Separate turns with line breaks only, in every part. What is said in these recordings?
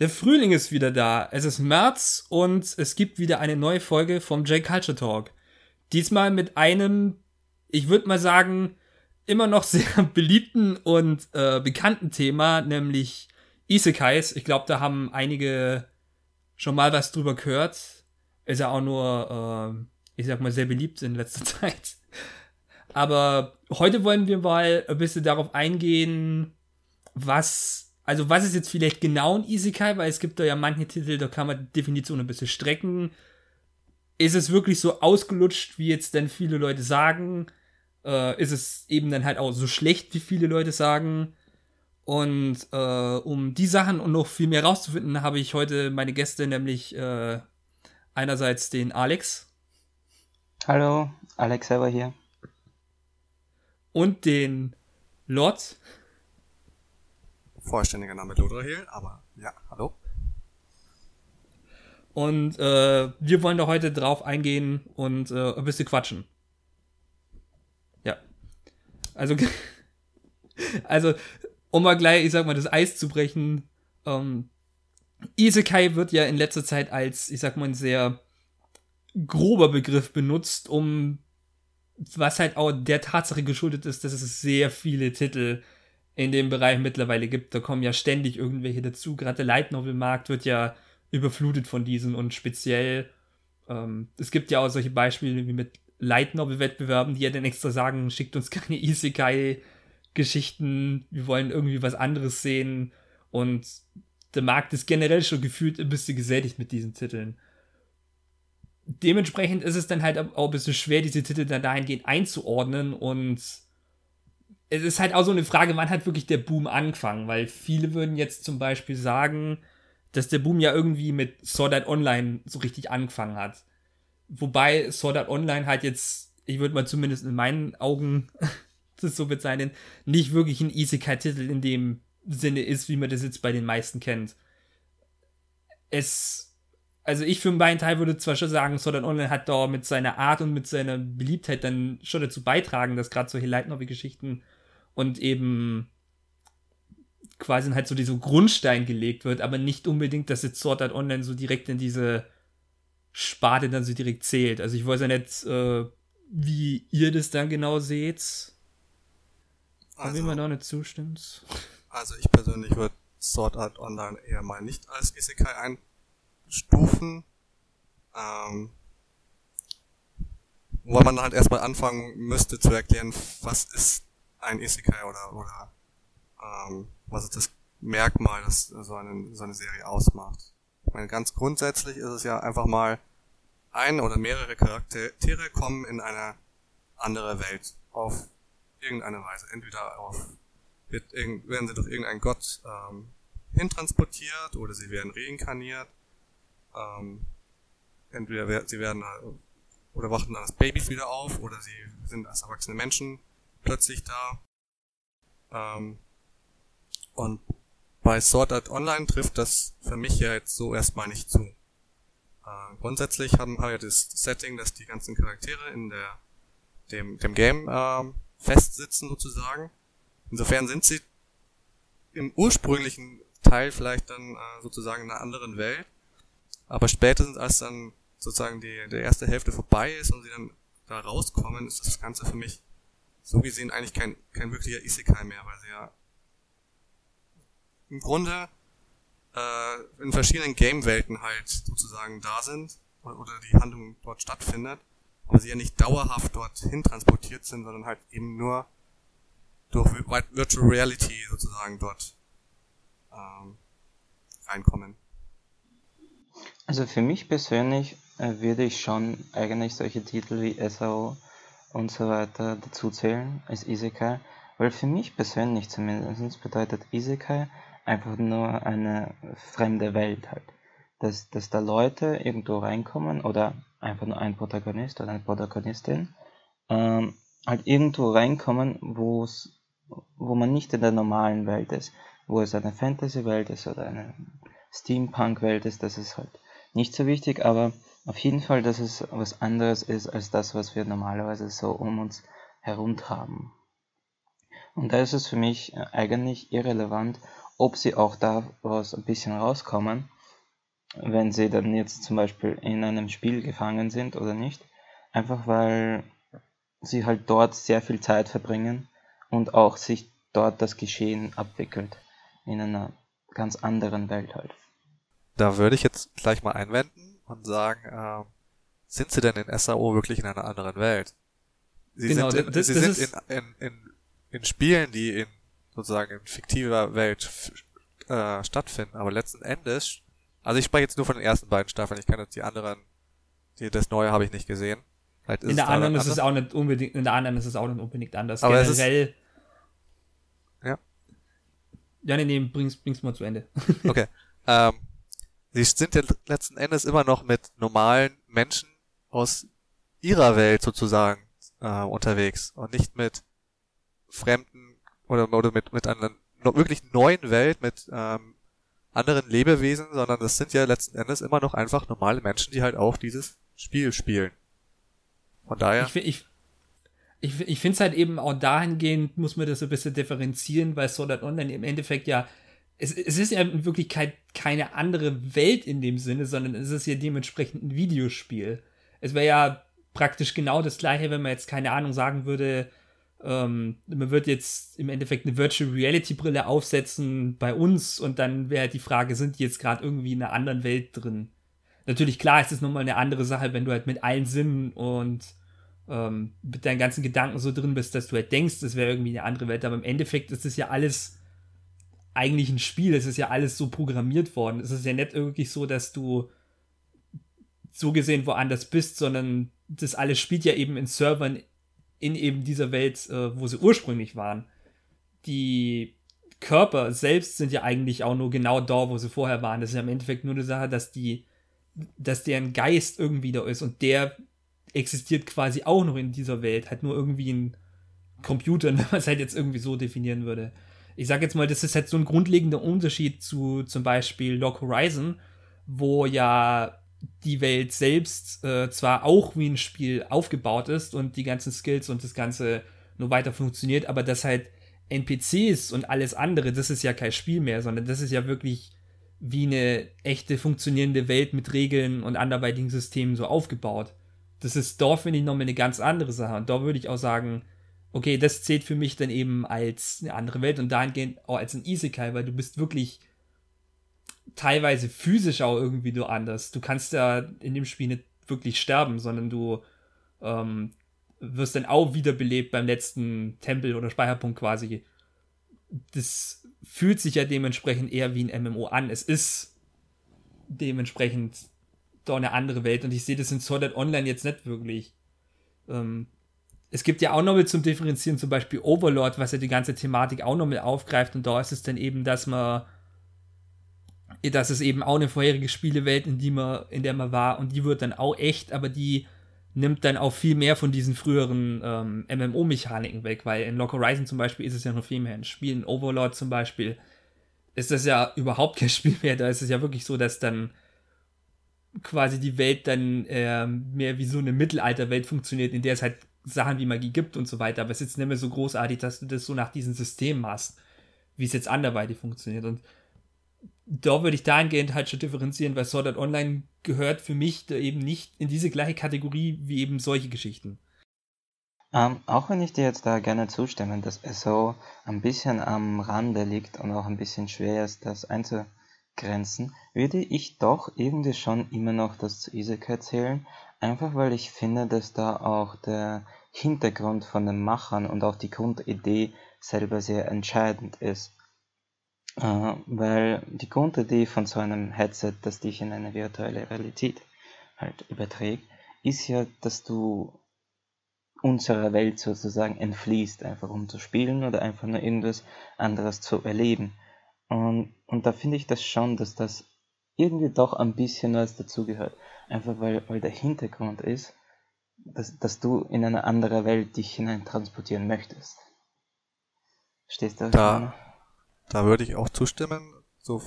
Der Frühling ist wieder da. Es ist März und es gibt wieder eine neue Folge vom J Culture Talk. Diesmal mit einem, ich würde mal sagen, immer noch sehr beliebten und äh, bekannten Thema, nämlich Isekais. Ich glaube, da haben einige schon mal was drüber gehört. Ist ja auch nur, äh, ich sag mal, sehr beliebt in letzter Zeit. Aber heute wollen wir mal ein bisschen darauf eingehen, was also was ist jetzt vielleicht genau ein Isekai, weil es gibt da ja manche Titel, da kann man die Definition ein bisschen strecken. Ist es wirklich so ausgelutscht, wie jetzt denn viele Leute sagen? Äh, ist es eben dann halt auch so schlecht, wie viele Leute sagen? Und äh, um die Sachen und noch viel mehr rauszufinden, habe ich heute meine Gäste, nämlich äh, einerseits den Alex.
Hallo, Alex selber hier.
Und den Lord
vollständiger Name Lodrahel, aber ja, hallo.
Und äh, wir wollen da heute drauf eingehen und äh, ein bisschen quatschen. Ja. Also, also, um mal gleich, ich sag mal, das Eis zu brechen, ähm, Isekai wird ja in letzter Zeit als, ich sag mal, ein sehr grober Begriff benutzt, um was halt auch der Tatsache geschuldet ist, dass es sehr viele Titel in dem Bereich mittlerweile gibt. Da kommen ja ständig irgendwelche dazu. Gerade der Light Novel Markt wird ja überflutet von diesen und speziell ähm, es gibt ja auch solche Beispiele wie mit Light Novel Wettbewerben, die ja dann extra sagen, schickt uns keine Isekai Geschichten, wir wollen irgendwie was anderes sehen und der Markt ist generell schon gefühlt ein bisschen gesättigt mit diesen Titeln. Dementsprechend ist es dann halt auch ein bisschen schwer, diese Titel dann dahingehend einzuordnen und es ist halt auch so eine Frage, wann hat wirklich der Boom angefangen? Weil viele würden jetzt zum Beispiel sagen, dass der Boom ja irgendwie mit Sword Art Online so richtig angefangen hat. Wobei Sword Art Online halt jetzt, ich würde mal zumindest in meinen Augen das so bezeichnen, nicht wirklich ein Isekai-Titel in dem Sinne ist, wie man das jetzt bei den meisten kennt. Es, also ich für meinen Teil würde zwar schon sagen, Sword Art Online hat da mit seiner Art und mit seiner Beliebtheit dann schon dazu beitragen, dass gerade solche Light Novel-Geschichten und eben quasi halt so dieser Grundstein gelegt wird, aber nicht unbedingt, dass jetzt Sword Art Online so direkt in diese Sparte dann so direkt zählt. Also ich weiß ja nicht, äh, wie ihr das dann genau seht. Also, wie man da nicht zustimmt.
Also ich persönlich würde Sword Art Online eher mal nicht als Isekai einstufen. Ähm, wo man halt erstmal anfangen müsste zu erklären, was ist ein Isekai oder, oder ähm, was ist das Merkmal, das so eine, so eine Serie ausmacht. Ich meine, ganz grundsätzlich ist es ja einfach mal ein oder mehrere Charaktere kommen in eine andere Welt auf irgendeine Weise. Entweder auf, wird, werden sie durch irgendeinen Gott ähm, hintransportiert oder sie werden reinkarniert. Ähm, entweder sie werden oder wachen als Babys wieder auf oder sie sind als erwachsene Menschen plötzlich da. Ähm, und bei Sword Art Online trifft das für mich ja jetzt so erstmal nicht zu. Äh, grundsätzlich haben wir das Setting, dass die ganzen Charaktere in der dem, dem Game ähm, festsitzen sozusagen. Insofern sind sie im ursprünglichen Teil vielleicht dann äh, sozusagen in einer anderen Welt. Aber spätestens als dann sozusagen die, die erste Hälfte vorbei ist und sie dann da rauskommen, ist das Ganze für mich so gesehen eigentlich kein, kein wirklicher Isekai mehr, weil sie ja im Grunde äh, in verschiedenen Game-Welten halt sozusagen da sind oder die Handlung dort stattfindet, aber sie ja nicht dauerhaft dorthin transportiert sind, sondern halt eben nur durch Virtual Reality sozusagen dort ähm, reinkommen.
Also für mich persönlich äh, würde ich schon eigentlich solche Titel wie SAO und so weiter dazu zählen als Isekai, weil für mich persönlich zumindest bedeutet Isekai einfach nur eine fremde Welt halt. Dass, dass da Leute irgendwo reinkommen oder einfach nur ein Protagonist oder eine Protagonistin ähm, halt irgendwo reinkommen, wo wo man nicht in der normalen Welt ist, wo es eine Fantasy-Welt ist oder eine Steampunk-Welt ist, das ist halt nicht so wichtig, aber auf jeden Fall, dass es was anderes ist als das, was wir normalerweise so um uns herum haben. Und da ist es für mich äh, eigentlich irrelevant, ob sie auch daraus ein bisschen rauskommen, wenn sie dann jetzt zum Beispiel in einem Spiel gefangen sind oder nicht. Einfach weil sie halt dort sehr viel Zeit verbringen und auch sich dort das Geschehen abwickelt. In einer ganz anderen Welt halt.
Da würde ich jetzt gleich mal einwenden und sagen, äh, sind sie denn in SAO wirklich in einer anderen Welt? Sie genau, sind, in, das, sie das sind in, in, in, in Spielen, die in sozusagen in fiktiver Welt äh, stattfinden, aber letzten Endes, also ich spreche jetzt nur von den ersten beiden Staffeln, ich kann jetzt die anderen, die, das Neue habe ich nicht gesehen.
in der anderen ist es auch nicht unbedingt, in der anderen ist es auch nicht unbedingt anders.
Aber Generell. Ist, ja.
Ja, nee, nee, bring's, bring's mal zu Ende.
okay. Ähm, sie sind ja letzten Endes immer noch mit normalen Menschen aus ihrer Welt sozusagen äh, unterwegs und nicht mit fremden oder, oder mit, mit einer wirklich neuen Welt, mit ähm, anderen Lebewesen, sondern das sind ja letzten Endes immer noch einfach normale Menschen, die halt auch dieses Spiel spielen. Von daher.
Ich, ich, ich, ich finde es halt eben auch dahingehend, muss man das so ein bisschen differenzieren, weil Sword Art Online im Endeffekt ja, es, es ist ja in Wirklichkeit keine andere Welt in dem Sinne, sondern es ist ja dementsprechend ein Videospiel. Es wäre ja praktisch genau das gleiche, wenn man jetzt keine Ahnung sagen würde, ähm, man wird jetzt im Endeffekt eine Virtual Reality Brille aufsetzen bei uns und dann wäre halt die Frage, sind die jetzt gerade irgendwie in einer anderen Welt drin? Natürlich, klar, ist es nochmal eine andere Sache, wenn du halt mit allen Sinnen und ähm, mit deinen ganzen Gedanken so drin bist, dass du halt denkst, das wäre irgendwie eine andere Welt, aber im Endeffekt ist es ja alles eigentlich ein Spiel, es ist ja alles so programmiert worden. Es ist ja nicht wirklich so, dass du so gesehen woanders bist, sondern das alles spielt ja eben in Servern in eben dieser Welt, äh, wo sie ursprünglich waren. Die Körper selbst sind ja eigentlich auch nur genau da, wo sie vorher waren. Das ist ja im Endeffekt nur eine Sache, dass die, dass deren Geist irgendwie da ist und der existiert quasi auch noch in dieser Welt, halt nur irgendwie ein Computer, wenn man es halt jetzt irgendwie so definieren würde. Ich sag jetzt mal, das ist halt so ein grundlegender Unterschied zu zum Beispiel Log Horizon, wo ja die Welt selbst äh, zwar auch wie ein Spiel aufgebaut ist und die ganzen Skills und das Ganze nur weiter funktioniert, aber dass halt NPCs und alles andere, das ist ja kein Spiel mehr, sondern das ist ja wirklich wie eine echte funktionierende Welt mit Regeln und anderweitigen Systemen so aufgebaut. Das ist da, finde ich, nochmal eine ganz andere Sache. Und da würde ich auch sagen, okay, das zählt für mich dann eben als eine andere Welt und dahingehend auch als ein Isekai, weil du bist wirklich teilweise physisch auch irgendwie nur anders. Du kannst ja in dem Spiel nicht wirklich sterben, sondern du ähm, wirst dann auch wiederbelebt beim letzten Tempel oder Speicherpunkt quasi. Das fühlt sich ja dementsprechend eher wie ein MMO an. Es ist dementsprechend doch eine andere Welt und ich sehe das in Sword Art Online jetzt nicht wirklich. Ähm, es gibt ja auch nochmal zum Differenzieren zum Beispiel Overlord, was ja die ganze Thematik auch nochmal aufgreift und da ist es dann eben, dass man dass es eben auch eine vorherige Spielewelt, in, die man, in der man war, und die wird dann auch echt, aber die nimmt dann auch viel mehr von diesen früheren ähm, MMO-Mechaniken weg, weil in Lock Horizon zum Beispiel ist es ja noch viel mehr ein Spiel. In Overlord zum Beispiel ist das ja überhaupt kein Spiel mehr. Da ist es ja wirklich so, dass dann quasi die Welt dann äh, mehr wie so eine Mittelalterwelt funktioniert, in der es halt Sachen wie Magie gibt und so weiter. Aber es ist jetzt nicht mehr so großartig, dass du das so nach diesen Systemen hast, wie es jetzt anderweitig funktioniert. Und da würde ich dahingehend halt schon differenzieren, weil Sword Art Online gehört für mich da eben nicht in diese gleiche Kategorie wie eben solche Geschichten.
Ähm, auch wenn ich dir jetzt da gerne zustimme, dass es so ein bisschen am Rande liegt und auch ein bisschen schwer ist, das einzugrenzen, würde ich doch irgendwie schon immer noch das zu Isekai zählen, einfach weil ich finde, dass da auch der Hintergrund von den Machern und auch die Grundidee selber sehr entscheidend ist. Äh, weil die Grundidee von so einem Headset, das dich in eine virtuelle Realität halt überträgt, ist ja, dass du unserer Welt sozusagen entfließt, einfach um zu spielen oder einfach nur irgendwas anderes zu erleben. Und, und da finde ich das schon, dass das irgendwie doch ein bisschen was dazugehört. Einfach weil, weil der Hintergrund ist, dass, dass du in eine andere Welt dich hineintransportieren möchtest. Stehst du
da? Da würde ich auch zustimmen, so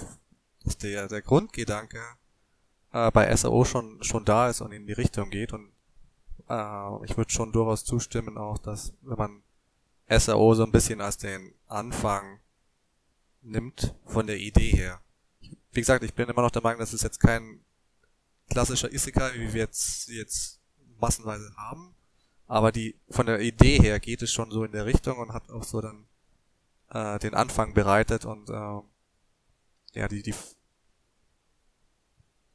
dass der, der Grundgedanke äh, bei SAO schon, schon da ist und in die Richtung geht und äh, ich würde schon durchaus zustimmen auch, dass wenn man SAO so ein bisschen als den Anfang nimmt von der Idee her. Wie gesagt, ich bin immer noch der Meinung, dass es jetzt kein klassischer Isekai, wie wir jetzt, jetzt massenweise haben. Aber die, von der Idee her geht es schon so in der Richtung und hat auch so dann, äh, den Anfang bereitet und, äh, ja, die, die,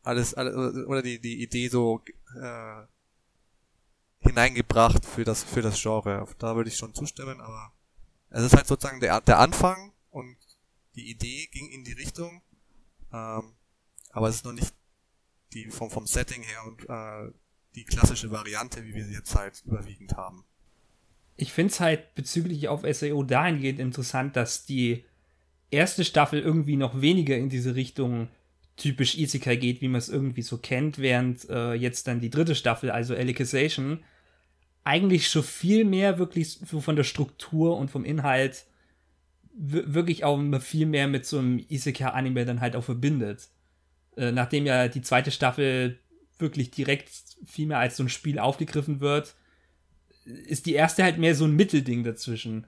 alles, alles oder die, die Idee so, äh, hineingebracht für das, für das Genre. Da würde ich schon zustimmen, aber es ist halt sozusagen der, der Anfang und die Idee ging in die Richtung, ähm, aber es ist noch nicht die vom, vom Setting her und äh, die klassische Variante, wie wir sie jetzt halt überwiegend haben.
Ich finde es halt bezüglich auf SAO dahingehend interessant, dass die erste Staffel irgendwie noch weniger in diese Richtung typisch Isekai geht, wie man es irgendwie so kennt, während äh, jetzt dann die dritte Staffel, also Alicization, eigentlich schon viel mehr wirklich so von der Struktur und vom Inhalt wirklich auch viel mehr mit so einem Isekai-Anime dann halt auch verbindet. Äh, nachdem ja die zweite Staffel wirklich direkt viel mehr als so ein Spiel aufgegriffen wird, ist die erste halt mehr so ein Mittelding dazwischen.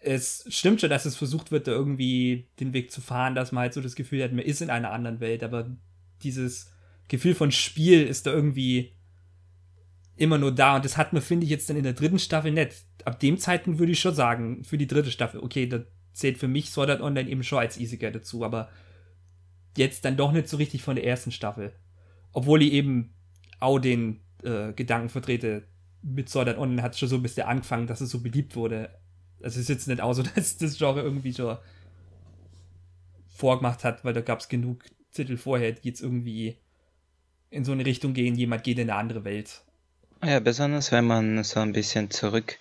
Es stimmt schon, dass es versucht wird, da irgendwie den Weg zu fahren, dass man halt so das Gefühl hat, man ist in einer anderen Welt, aber dieses Gefühl von Spiel ist da irgendwie immer nur da und das hat man, finde ich, jetzt dann in der dritten Staffel nicht. Ab dem Zeitpunkt würde ich schon sagen, für die dritte Staffel, okay, da zählt für mich Sword Art Online eben schon als Easier dazu, aber jetzt dann doch nicht so richtig von der ersten Staffel. Obwohl ich eben auch den äh, Gedanken vertrete, mit Sword Art Online hat es schon so ein bisschen angefangen, dass es so beliebt wurde. Also es ist jetzt nicht auch so, dass das Genre irgendwie schon vorgemacht hat, weil da gab es genug Titel vorher, die jetzt irgendwie in so eine Richtung gehen, jemand geht in eine andere Welt.
Ja, besonders wenn man so ein bisschen zurück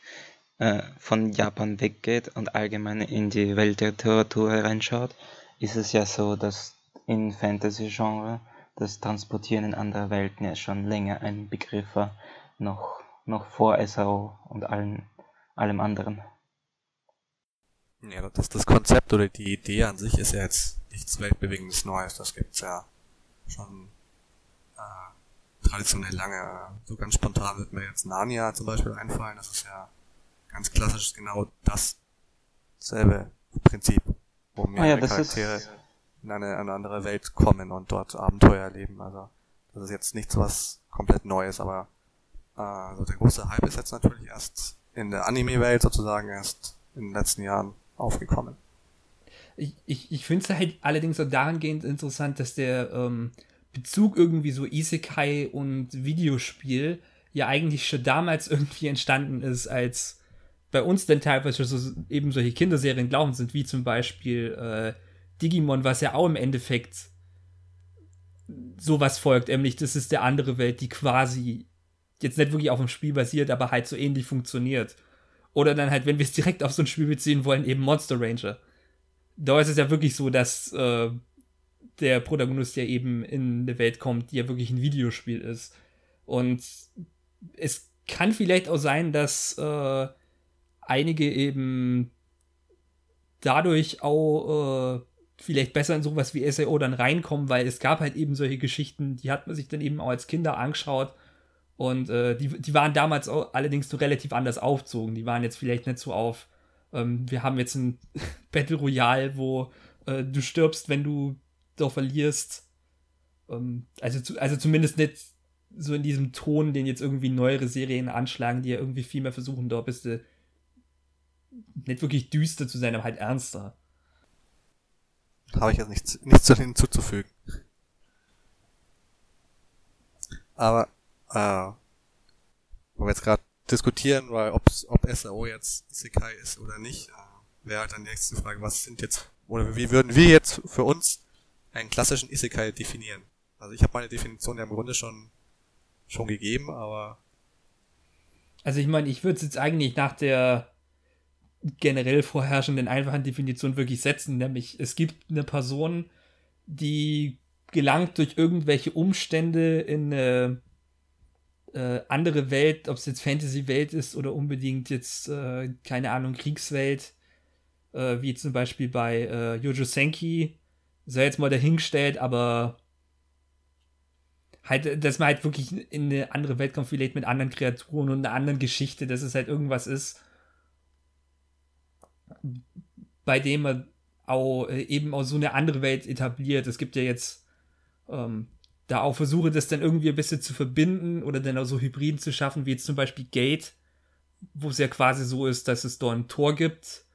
äh, von Japan weggeht und allgemein in die Weltliteratur hereinschaut, ist es ja so, dass in Fantasy-Genre das Transportieren in andere Welten ja schon länger ein Begriff war, noch, noch vor SAO und allen, allem anderen.
Ja, das, das Konzept oder die Idee an sich ist ja jetzt nichts weltbewegendes Neues. Das gibt's ja schon traditionell lange. So ganz spontan wird mir jetzt Narnia zum Beispiel einfallen. Das ist ja ganz klassisch genau dasselbe Prinzip, wo mehrere ah ja, Charaktere in eine, eine andere Welt kommen und dort Abenteuer erleben. Also das ist jetzt nichts was komplett Neues, aber äh, also der große Hype ist jetzt natürlich erst in der Anime-Welt sozusagen erst in den letzten Jahren aufgekommen.
Ich, ich, ich finde es halt allerdings auch dahingehend interessant, dass der ähm, Bezug irgendwie so Isekai und Videospiel ja eigentlich schon damals irgendwie entstanden ist, als bei uns denn teilweise so eben solche Kinderserien glauben sind, wie zum Beispiel äh, Digimon, was ja auch im Endeffekt sowas folgt, nämlich das ist der andere Welt, die quasi jetzt nicht wirklich auf dem Spiel basiert, aber halt so ähnlich funktioniert. Oder dann halt, wenn wir es direkt auf so ein Spiel beziehen wollen, eben Monster Ranger. Da ist es ja wirklich so, dass äh, der Protagonist ja eben in eine Welt kommt, die ja wirklich ein Videospiel ist. Und es kann vielleicht auch sein, dass äh, einige eben dadurch auch äh, vielleicht besser in sowas wie SAO dann reinkommen, weil es gab halt eben solche Geschichten, die hat man sich dann eben auch als Kinder angeschaut. Und äh, die, die waren damals auch allerdings so relativ anders aufzogen. Die waren jetzt vielleicht nicht so auf, ähm, wir haben jetzt ein Battle Royale, wo äh, du stirbst, wenn du doch verlierst. Ähm, also, zu, also zumindest nicht so in diesem Ton, den jetzt irgendwie neuere Serien anschlagen, die ja irgendwie viel mehr versuchen, da bist du nicht wirklich düster zu sein, aber halt ernster.
Habe ich jetzt nichts, nichts hinzuzufügen. Aber, äh, wo wir jetzt gerade diskutieren, weil ob's, ob SAO jetzt Isekai ist oder nicht, äh, wäre halt dann die nächste Frage, was sind jetzt, oder wie würden wir jetzt für uns einen klassischen Isekai definieren. Also ich habe meine Definition ja im Grunde schon, schon gegeben, aber.
Also ich meine, ich würde es jetzt eigentlich nach der generell vorherrschenden einfachen Definition wirklich setzen, nämlich es gibt eine Person, die gelangt durch irgendwelche Umstände in eine äh, andere Welt, ob es jetzt Fantasy-Welt ist oder unbedingt jetzt, äh, keine Ahnung, Kriegswelt, äh, wie zum Beispiel bei äh, Yojo Senki, sei jetzt mal dahingestellt, aber halt, dass man halt wirklich in eine andere Welt kommt, vielleicht mit anderen Kreaturen und einer anderen Geschichte, dass es halt irgendwas ist, bei dem man auch äh, eben auch so eine andere Welt etabliert. Es gibt ja jetzt ähm, da auch Versuche, das dann irgendwie ein bisschen zu verbinden oder dann auch so Hybriden zu schaffen, wie jetzt zum Beispiel Gate, wo es ja quasi so ist, dass es dort ein Tor gibt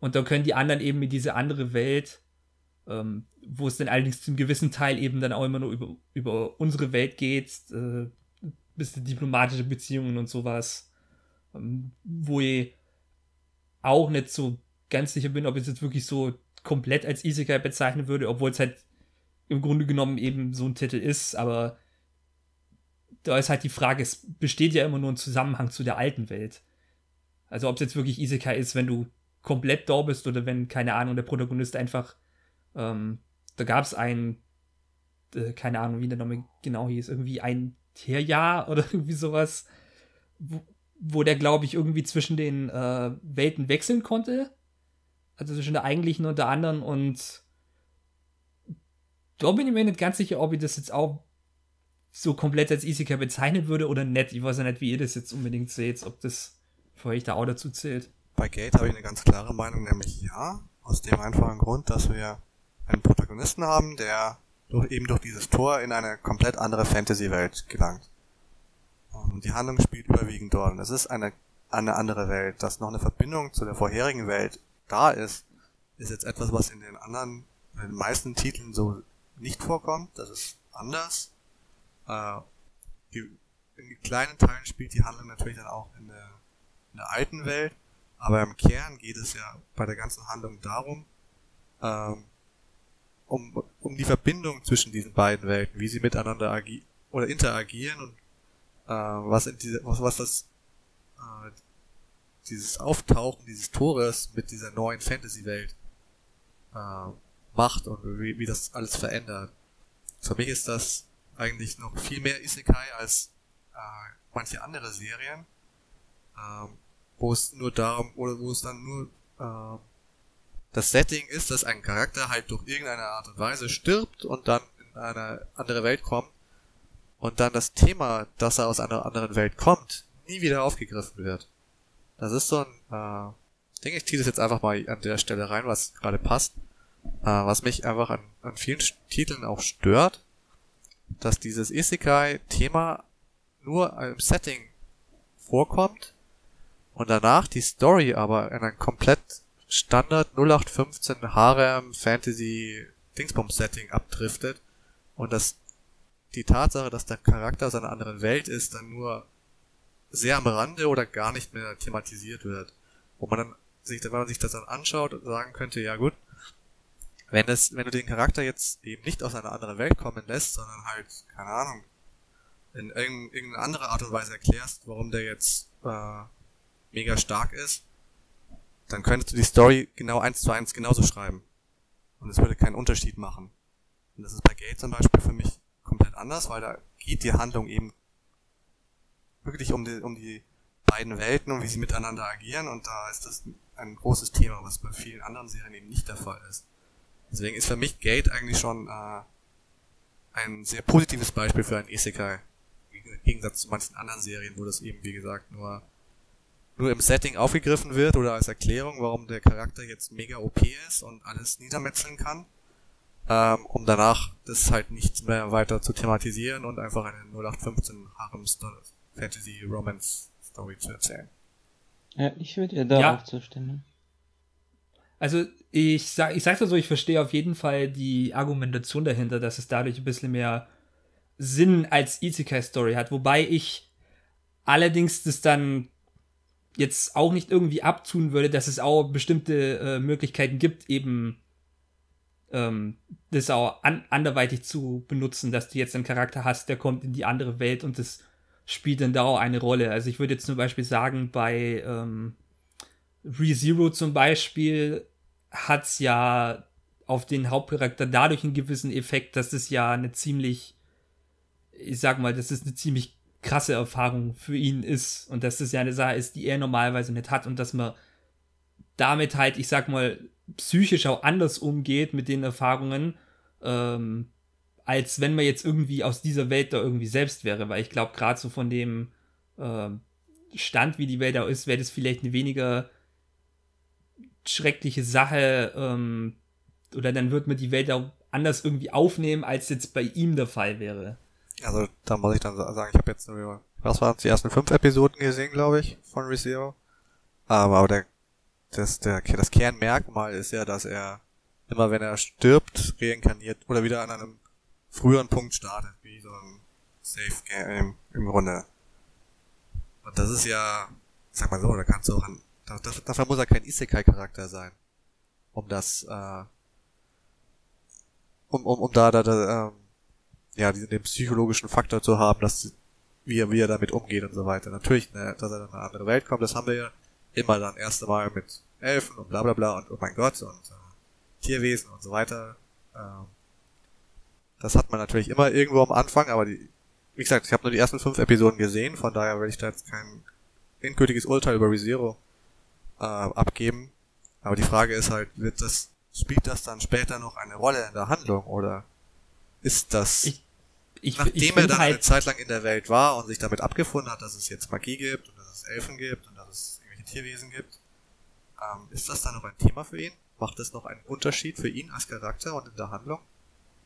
und dann können die anderen eben in diese andere Welt, ähm, wo es dann allerdings zum gewissen Teil eben dann auch immer nur über, über unsere Welt geht, äh, bisschen diplomatische Beziehungen und sowas, ähm, wo ich auch nicht so ganz sicher bin, ob ich es jetzt wirklich so komplett als Isekai bezeichnen würde, obwohl es halt im Grunde genommen eben so ein Titel ist, aber da ist halt die Frage, es besteht ja immer nur ein Zusammenhang zu der alten Welt. Also ob es jetzt wirklich Isekai ist, wenn du komplett da bist oder wenn, keine Ahnung, der Protagonist einfach, ähm, da gab es ein, äh, keine Ahnung, wie der Name genau hieß, irgendwie ein Tierjahr oder irgendwie sowas, wo, wo der, glaube ich, irgendwie zwischen den äh, Welten wechseln konnte. Also zwischen der eigentlichen und der anderen und da bin ich mir nicht ganz sicher, ob ich das jetzt auch so komplett als Isekai bezeichnen würde oder nicht. Ich weiß ja nicht, wie ihr das jetzt unbedingt seht, ob das für euch da auch dazu zählt.
Bei Gate habe ich eine ganz klare Meinung, nämlich ja, aus dem einfachen Grund, dass wir einen Protagonisten haben, der durch, eben durch dieses Tor in eine komplett andere Fantasy-Welt gelangt. Und die Handlung spielt überwiegend dort. Und es ist eine, eine andere Welt. Dass noch eine Verbindung zu der vorherigen Welt da ist, ist jetzt etwas, was in den anderen, in den meisten Titeln so nicht vorkommt. Das ist anders. Äh, in kleinen Teilen spielt die Handlung natürlich dann auch in der, in der alten Welt. Aber im Kern geht es ja bei der ganzen Handlung darum, ähm, um, um die Verbindung zwischen diesen beiden Welten, wie sie miteinander agi oder interagieren und äh, was, in diese, was, was das äh, dieses Auftauchen dieses Tores mit dieser neuen Fantasy-Welt äh, macht und wie, wie das alles verändert. Für mich ist das eigentlich noch viel mehr Isekai als äh, manche andere Serien, äh, wo es nur darum, oder wo es dann nur äh, das Setting ist, dass ein Charakter halt durch irgendeine Art und Weise stirbt und dann in eine andere Welt kommt und dann das Thema, dass er aus einer anderen Welt kommt, nie wieder aufgegriffen wird. Das ist so ein, äh, ich denke, ich ziehe das jetzt einfach mal an der Stelle rein, was gerade passt. Äh, was mich einfach an, an vielen Titeln auch stört, dass dieses Isekai-Thema nur im Setting vorkommt und danach die Story aber in ein komplett Standard 0815 Harem Fantasy Dingsbums Setting abdriftet und dass die Tatsache, dass der Charakter aus einer anderen Welt ist, dann nur sehr am Rande oder gar nicht mehr thematisiert wird. Wo man dann sich, wenn man sich das dann anschaut und sagen könnte, ja gut, wenn es, wenn du den Charakter jetzt eben nicht aus einer anderen Welt kommen lässt, sondern halt, keine Ahnung, in irgendeine andere Art und Weise erklärst, warum der jetzt äh, mega stark ist, dann könntest du die Story genau eins zu eins genauso schreiben. Und es würde keinen Unterschied machen. Und das ist bei Gate zum Beispiel für mich komplett anders, weil da geht die Handlung eben wirklich um die, um die beiden Welten und wie sie miteinander agieren und da ist das ein großes Thema, was bei vielen anderen Serien eben nicht der Fall ist. Deswegen ist für mich Gate eigentlich schon äh, ein sehr positives Beispiel für ein Isekai. Im Gegensatz zu manchen anderen Serien, wo das eben, wie gesagt, nur, nur im Setting aufgegriffen wird oder als Erklärung, warum der Charakter jetzt mega OP ist und alles niedermetzeln kann, ähm, um danach das halt nicht mehr weiter zu thematisieren und einfach eine 0815 Harem Fantasy Romance Story zu erzählen.
Ja, ich würde dir da ja. auch zustimmen.
Also ich sag, ich sag's so, ich verstehe auf jeden Fall die Argumentation dahinter, dass es dadurch ein bisschen mehr Sinn als Isekai-Story hat, wobei ich allerdings das dann jetzt auch nicht irgendwie abtun würde, dass es auch bestimmte äh, Möglichkeiten gibt, eben ähm, das auch an, anderweitig zu benutzen, dass du jetzt einen Charakter hast, der kommt in die andere Welt und das spielt dann da auch eine Rolle. Also ich würde jetzt zum Beispiel sagen, bei ähm, ReZero zum Beispiel hat's ja auf den Hauptcharakter dadurch einen gewissen Effekt, dass es ja eine ziemlich, ich sag mal, dass es eine ziemlich krasse Erfahrung für ihn ist und dass das ja eine Sache ist, die er normalerweise nicht hat und dass man damit halt, ich sag mal, psychisch auch anders umgeht mit den Erfahrungen, ähm, als wenn man jetzt irgendwie aus dieser Welt da irgendwie selbst wäre, weil ich glaube, gerade so von dem äh, Stand, wie die Welt da ist, wäre das vielleicht eine weniger schreckliche Sache, ähm, oder dann wird man die Welt auch anders irgendwie aufnehmen, als jetzt bei ihm der Fall wäre.
Also da muss ich dann sagen, ich habe jetzt nur, was waren die ersten fünf Episoden gesehen, glaube ich, von ReZero. Aber, aber der, das, der, das Kernmerkmal ist ja, dass er immer wenn er stirbt, reinkarniert oder wieder an einem früheren Punkt startet, wie so ein Safe Game im Grunde. Und das ist ja, sag mal so, da kannst du auch an, dafür muss er kein Isekai-Charakter sein, um das, äh, um, um, um da, da, da ähm, ja, den, den psychologischen Faktor zu haben, dass wie er, wie er damit umgeht und so weiter. Natürlich, ne, dass er in eine andere Welt kommt, das haben wir ja immer dann erst einmal mit Elfen und bla bla bla und oh mein Gott und äh, Tierwesen und so weiter. Ähm, das hat man natürlich immer irgendwo am Anfang, aber die, wie gesagt, ich habe nur die ersten fünf Episoden gesehen, von daher werde ich da jetzt kein endgültiges Urteil über ReZero äh, abgeben. Aber die Frage ist halt, wird das, spielt das dann später noch eine Rolle in der Handlung oder ist das,
ich, ich,
nachdem
ich
er dann
halt,
eine Zeit lang in der Welt war und sich damit abgefunden hat, dass es jetzt Magie gibt und dass es Elfen gibt und dass es irgendwelche Tierwesen gibt, ähm, ist das dann noch ein Thema für ihn? Macht das noch einen Unterschied für ihn als Charakter und in der Handlung?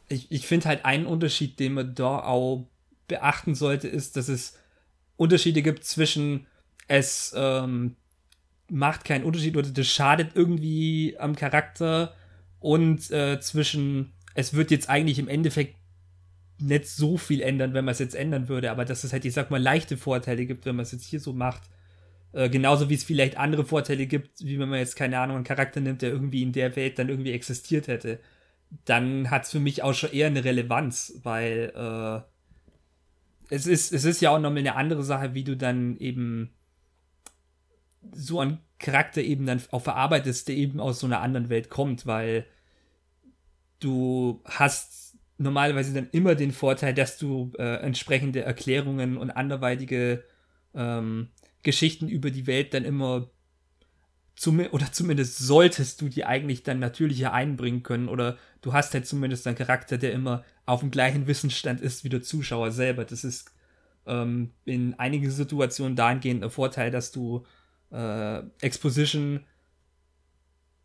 Ich, ich finde halt einen Unterschied, den man da auch beachten sollte, ist, dass es Unterschiede gibt zwischen es ähm, macht keinen Unterschied oder das schadet irgendwie am Charakter und äh, zwischen es wird jetzt eigentlich im Endeffekt nicht so viel ändern, wenn man es jetzt ändern würde, aber dass es halt, ich sag mal, leichte Vorteile gibt, wenn man es jetzt hier so macht. Äh, genauso wie es vielleicht andere Vorteile gibt, wie wenn man jetzt, keine Ahnung, einen Charakter nimmt, der irgendwie in der Welt dann irgendwie existiert hätte. Dann hat es für mich auch schon eher eine Relevanz, weil äh, es, ist, es ist ja auch nochmal eine andere Sache, wie du dann eben so einen Charakter eben dann auch verarbeitest, der eben aus so einer anderen Welt kommt, weil du hast normalerweise dann immer den Vorteil, dass du äh, entsprechende Erklärungen und anderweitige ähm, Geschichten über die Welt dann immer zum, oder zumindest solltest du die eigentlich dann natürlicher einbringen können oder du hast halt zumindest einen Charakter, der immer auf dem gleichen Wissensstand ist wie der Zuschauer selber. Das ist ähm, in einigen Situationen dahingehend ein Vorteil, dass du äh, Exposition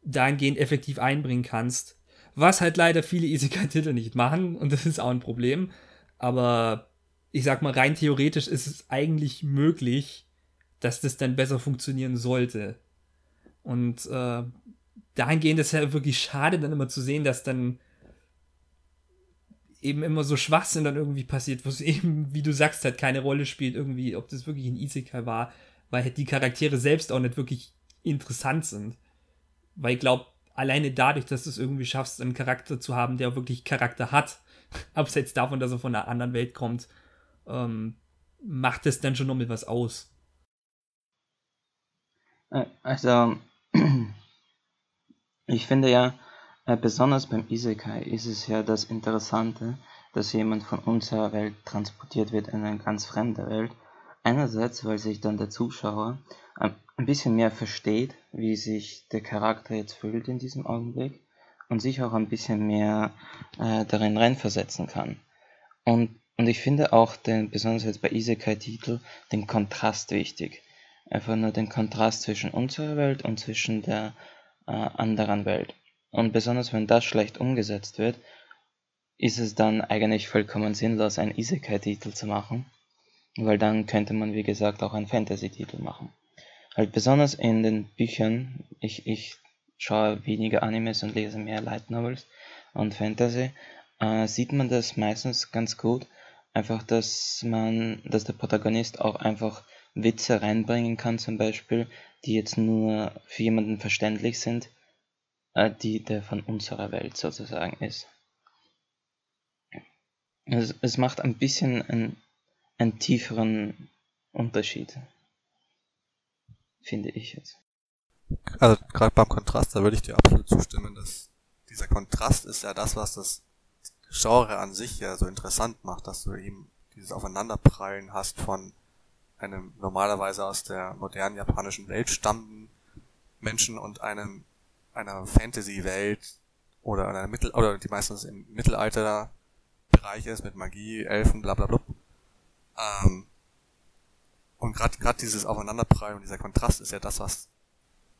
dahingehend effektiv einbringen kannst, was halt leider viele Isekai-Titel nicht machen und das ist auch ein Problem. Aber ich sag mal, rein theoretisch ist es eigentlich möglich, dass das dann besser funktionieren sollte. Und äh, dahingehend ist es ja wirklich schade, dann immer zu sehen, dass dann eben immer so Schwachsinn dann irgendwie passiert, wo es eben, wie du sagst, halt keine Rolle spielt, irgendwie, ob das wirklich ein Isekai war, weil halt die Charaktere selbst auch nicht wirklich interessant sind. Weil ich glaube, alleine dadurch, dass du es irgendwie schaffst, einen Charakter zu haben, der wirklich Charakter hat, abseits davon, dass er von einer anderen Welt kommt, ähm, macht es dann schon noch mit was aus.
Äh, also, ich finde ja, äh, besonders beim Isekai ist es ja das Interessante, dass jemand von unserer Welt transportiert wird in eine ganz fremde Welt. Einerseits, weil sich dann der Zuschauer ein bisschen mehr versteht, wie sich der Charakter jetzt fühlt in diesem Augenblick und sich auch ein bisschen mehr äh, darin reinversetzen kann. Und, und ich finde auch, den, besonders jetzt bei Isekai-Titel, den Kontrast wichtig. Einfach nur den Kontrast zwischen unserer Welt und zwischen der äh, anderen Welt. Und besonders wenn das schlecht umgesetzt wird, ist es dann eigentlich vollkommen sinnlos, einen Isekai-Titel zu machen, weil dann könnte man, wie gesagt, auch einen Fantasy-Titel machen halt besonders in den Büchern, ich, ich schaue weniger Animes und lese mehr Light Novels und Fantasy, äh, sieht man das meistens ganz gut. Einfach, dass man, dass der Protagonist auch einfach Witze reinbringen kann, zum Beispiel, die jetzt nur für jemanden verständlich sind, äh, die der von unserer Welt sozusagen ist. Es, es macht ein bisschen einen, einen tieferen Unterschied finde ich jetzt.
Also gerade beim Kontrast, da würde ich dir absolut zustimmen, dass dieser Kontrast ist ja das, was das Genre an sich ja so interessant macht, dass du eben dieses Aufeinanderprallen hast von einem normalerweise aus der modernen japanischen Welt stammenden Menschen und einem einer Fantasy-Welt oder einer Mittel oder die meistens im Mittelalter-Bereich ist mit Magie, Elfen, bla bla bla. Ähm, und gerade gerade dieses Aufeinanderprallen und dieser Kontrast ist ja das, was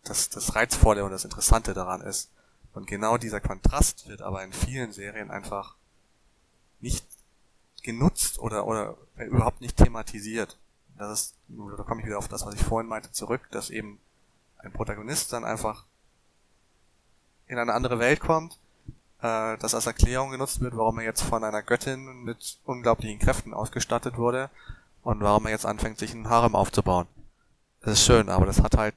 das, das Reizvolle und das Interessante daran ist. Und genau dieser Kontrast wird aber in vielen Serien einfach nicht genutzt oder, oder überhaupt nicht thematisiert. Das ist, da komme ich wieder auf das, was ich vorhin meinte, zurück, dass eben ein Protagonist dann einfach in eine andere Welt kommt, äh, das als Erklärung genutzt wird, warum er jetzt von einer Göttin mit unglaublichen Kräften ausgestattet wurde und warum er jetzt anfängt, sich einen Harem aufzubauen. Das ist schön, aber das hat halt,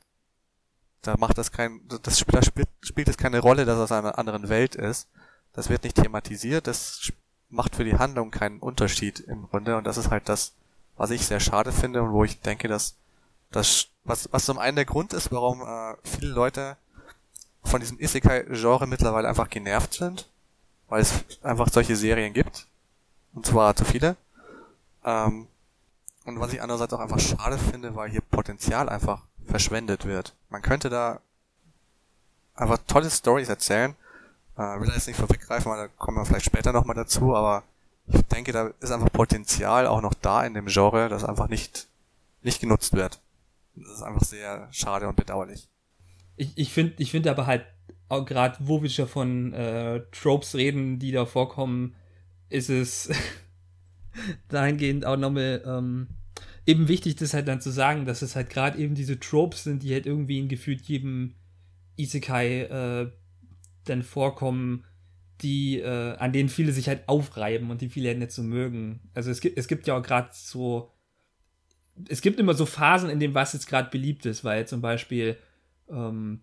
da macht das kein, das spielt, da spielt, spielt es keine Rolle, dass aus einer anderen Welt ist. Das wird nicht thematisiert, das macht für die Handlung keinen Unterschied im Grunde und das ist halt das, was ich sehr schade finde und wo ich denke, dass das, was, was zum einen der Grund ist, warum äh, viele Leute von diesem Isekai-Genre mittlerweile einfach genervt sind, weil es einfach solche Serien gibt. Und zwar zu viele. Ähm, und was ich andererseits auch einfach schade finde, weil hier Potenzial einfach verschwendet wird. Man könnte da einfach tolle Stories erzählen. Äh, will jetzt nicht vorweggreifen, weil da kommen wir vielleicht später nochmal dazu, aber ich denke, da ist einfach Potenzial auch noch da in dem Genre, das einfach nicht, nicht genutzt wird. Das ist einfach sehr schade und bedauerlich.
Ich, ich finde ich finde aber halt, gerade wo wir schon von äh, Tropes reden, die da vorkommen, ist es dahingehend auch nochmal ähm, eben wichtig, das halt dann zu sagen, dass es halt gerade eben diese Tropes sind, die halt irgendwie in gefühlt jedem Isekai äh, dann vorkommen, die, äh, an denen viele sich halt aufreiben und die viele halt nicht so mögen. Also es gibt, es gibt ja auch gerade so, es gibt immer so Phasen, in denen was jetzt gerade beliebt ist, weil zum Beispiel ähm,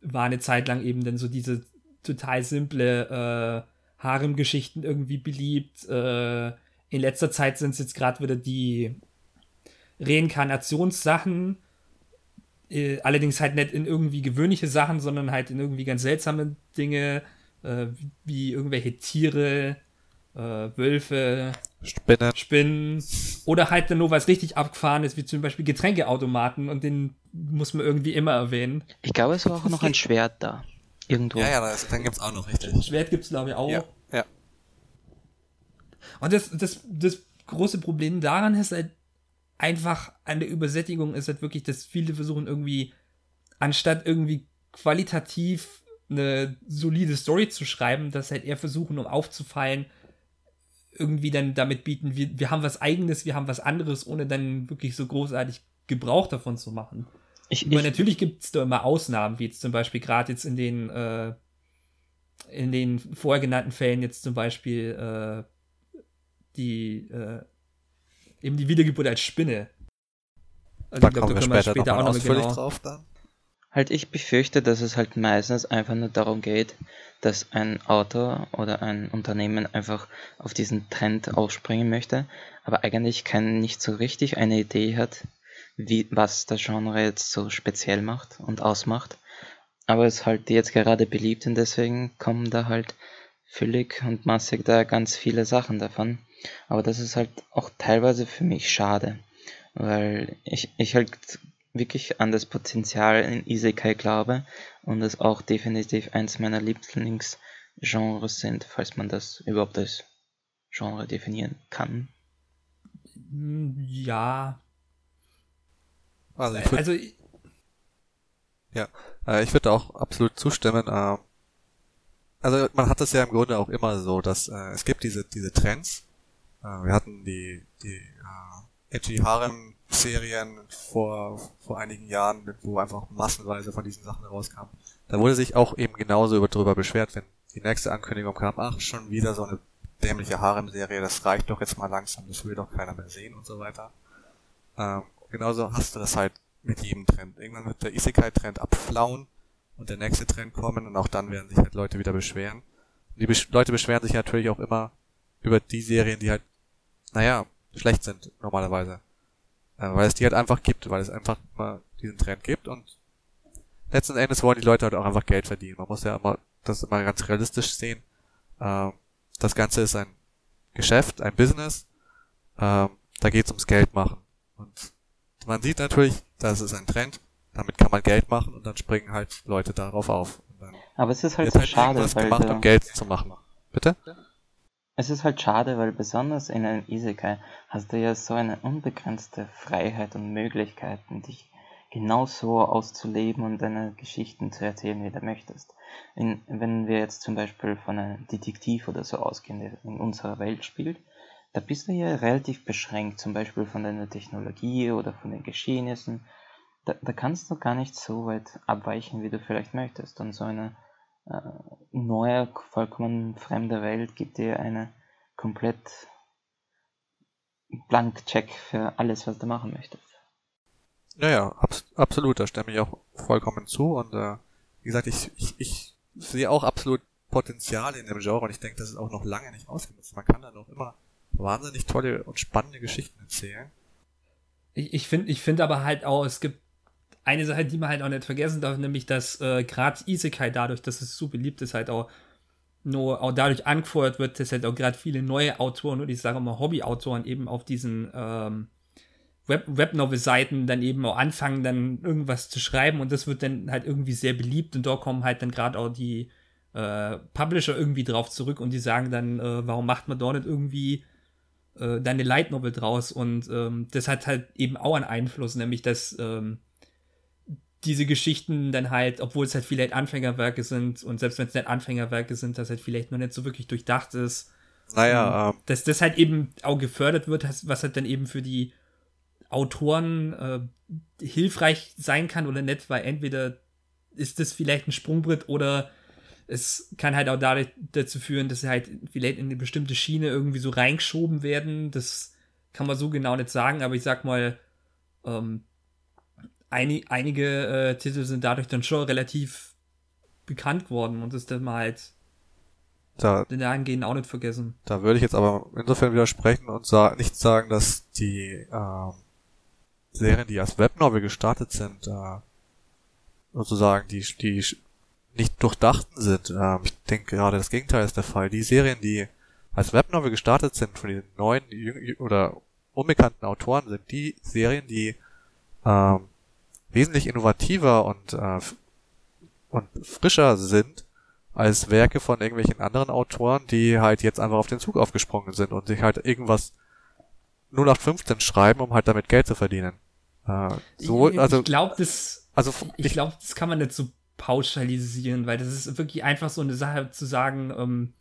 war eine Zeit lang eben dann so diese total simple äh, Harem-Geschichten irgendwie beliebt. Äh, in letzter Zeit sind es jetzt gerade wieder die Reinkarnationssachen. Äh, allerdings halt nicht in irgendwie gewöhnliche Sachen, sondern halt in irgendwie ganz seltsame Dinge, äh, wie irgendwelche Tiere, äh, Wölfe,
Spinnen.
Spinnen. Oder halt dann nur was richtig abgefahren ist, wie zum Beispiel Getränkeautomaten und den muss man irgendwie immer erwähnen.
Ich glaube, es war auch noch ein Schwert da. Irgendwo.
Ja, ja, das, dann gibt's auch noch, richtig.
Schwert gibt's glaube ich auch.
Ja, ja.
Und das, das, das große Problem daran ist halt einfach an der Übersättigung ist halt wirklich, dass viele versuchen irgendwie, anstatt irgendwie qualitativ eine solide Story zu schreiben, dass halt eher versuchen, um aufzufallen, irgendwie dann damit bieten, wir, wir haben was eigenes, wir haben was anderes, ohne dann wirklich so großartig Gebrauch davon zu machen. Ich, ich, natürlich gibt es da immer Ausnahmen, wie jetzt zum Beispiel gerade jetzt in den äh, in den vorher genannten Fällen jetzt zum Beispiel äh, die äh, eben die Wiedergeburt als Spinne.
Also da kommen wir später, später noch, noch ausführlich genau. drauf dann.
Halt, ich befürchte, dass es halt meistens einfach nur darum geht, dass ein Autor oder ein Unternehmen einfach auf diesen Trend aufspringen möchte, aber eigentlich kein, nicht so richtig eine Idee hat, wie, was das Genre jetzt so speziell macht und ausmacht. Aber es ist halt jetzt gerade beliebt und deswegen kommen da halt völlig und massig da ganz viele Sachen davon. Aber das ist halt auch teilweise für mich schade, weil ich, ich halt wirklich an das Potenzial in Isekai glaube und es auch definitiv eins meiner Lieblingsgenres sind, falls man das überhaupt als Genre definieren kann.
Ja.
Also ich würde also, ja, äh, ich würde auch absolut zustimmen. Also man hat es ja im Grunde auch immer so, dass äh, es gibt diese diese Trends. Äh, wir hatten die die äh, Edgy Harem Serien vor, vor einigen Jahren, wo einfach massenweise von diesen Sachen rauskam. Da wurde sich auch eben genauso über, drüber beschwert, wenn die nächste Ankündigung kam, ach, schon wieder so eine dämliche Harem-Serie, das reicht doch jetzt mal langsam, das will doch keiner mehr sehen und so weiter. Ähm, genauso hast du das halt mit jedem Trend. Irgendwann wird der Isekai-Trend abflauen und der nächste Trend kommen und auch dann werden sich halt Leute wieder beschweren. Und die Besch Leute beschweren sich natürlich auch immer über die Serien, die halt, naja, schlecht sind normalerweise. Äh, weil es die halt einfach gibt, weil es einfach immer diesen Trend gibt und letzten Endes wollen die Leute halt auch einfach Geld verdienen. Man muss ja immer das immer ganz realistisch sehen. Ähm, das Ganze ist ein Geschäft, ein Business. Ähm, da geht es ums Geld machen. Und man sieht natürlich, das ist ein Trend, damit kann man Geld machen und dann springen halt Leute darauf auf.
Aber es ist halt so halt schade,
weil gemacht, um Geld zu machen. Bitte?
Es ist halt schade, weil besonders in einem Isekai hast du ja so eine unbegrenzte Freiheit und Möglichkeiten, dich genauso auszuleben und deine Geschichten zu erzählen, wie du möchtest. In, wenn wir jetzt zum Beispiel von einem Detektiv oder so ausgehen, der in unserer Welt spielt, da bist du ja relativ beschränkt, zum Beispiel von deiner Technologie oder von den Geschehnissen. Da, da kannst du gar nicht so weit abweichen, wie du vielleicht möchtest. Und so eine äh, neue, vollkommen fremde Welt gibt dir eine komplett Blank-Check für alles, was du machen möchtest.
Ja, ja, abs absolut, da stimme ich auch vollkommen zu und äh, wie gesagt, ich, ich, ich sehe auch absolut Potenzial in dem Genre und ich denke, das ist auch noch lange nicht ausgenutzt. Man kann da noch immer wahnsinnig tolle und spannende Geschichten erzählen.
Ich, ich finde ich finde aber halt auch, es gibt eine Sache, die man halt auch nicht vergessen darf, nämlich, dass äh, gerade Isekai dadurch, dass es so beliebt ist, halt auch nur auch dadurch angefeuert wird, dass halt auch gerade viele neue Autoren und ich sage mal Hobbyautoren eben auf diesen ähm, Web Webnovel-Seiten dann eben auch anfangen, dann irgendwas zu schreiben und das wird dann halt irgendwie sehr beliebt und da kommen halt dann gerade auch die äh, Publisher irgendwie drauf zurück und die sagen dann, äh, warum macht man da nicht irgendwie äh, dann Light Novel draus und ähm, das hat halt eben auch einen Einfluss, nämlich dass ähm, diese Geschichten dann halt, obwohl es halt vielleicht Anfängerwerke sind und selbst wenn es nicht Anfängerwerke sind, das halt vielleicht noch nicht so wirklich durchdacht ist.
Naja, ähm,
dass das halt eben auch gefördert wird, was halt dann eben für die Autoren äh, hilfreich sein kann oder nicht, weil entweder ist das vielleicht ein Sprungbrett oder es kann halt auch dadurch dazu führen, dass sie halt vielleicht in eine bestimmte Schiene irgendwie so reingeschoben werden. Das kann man so genau nicht sagen, aber ich sag mal, ähm, einig, einige äh, Titel sind dadurch dann schon relativ bekannt worden und das dann mal halt
da,
den dahingehend auch nicht vergessen.
Da würde ich jetzt aber insofern widersprechen und sa nicht sagen, dass die ähm, Serien, die als Webnovel gestartet sind, äh, sozusagen die, die nicht durchdachten sind. Ähm, ich denke gerade das Gegenteil ist der Fall. Die Serien, die als Webnovel gestartet sind von den neuen oder unbekannten Autoren, sind die Serien, die ähm, wesentlich innovativer und, äh, und frischer sind als Werke von irgendwelchen anderen Autoren, die halt jetzt einfach auf den Zug aufgesprungen sind und sich halt irgendwas 0815 schreiben, um halt damit Geld zu verdienen. Äh,
so, ich, also, ich glaube, das, also, ich, ich glaube, das kann man nicht so pauschalisieren, weil das ist wirklich einfach so eine Sache zu sagen, ähm,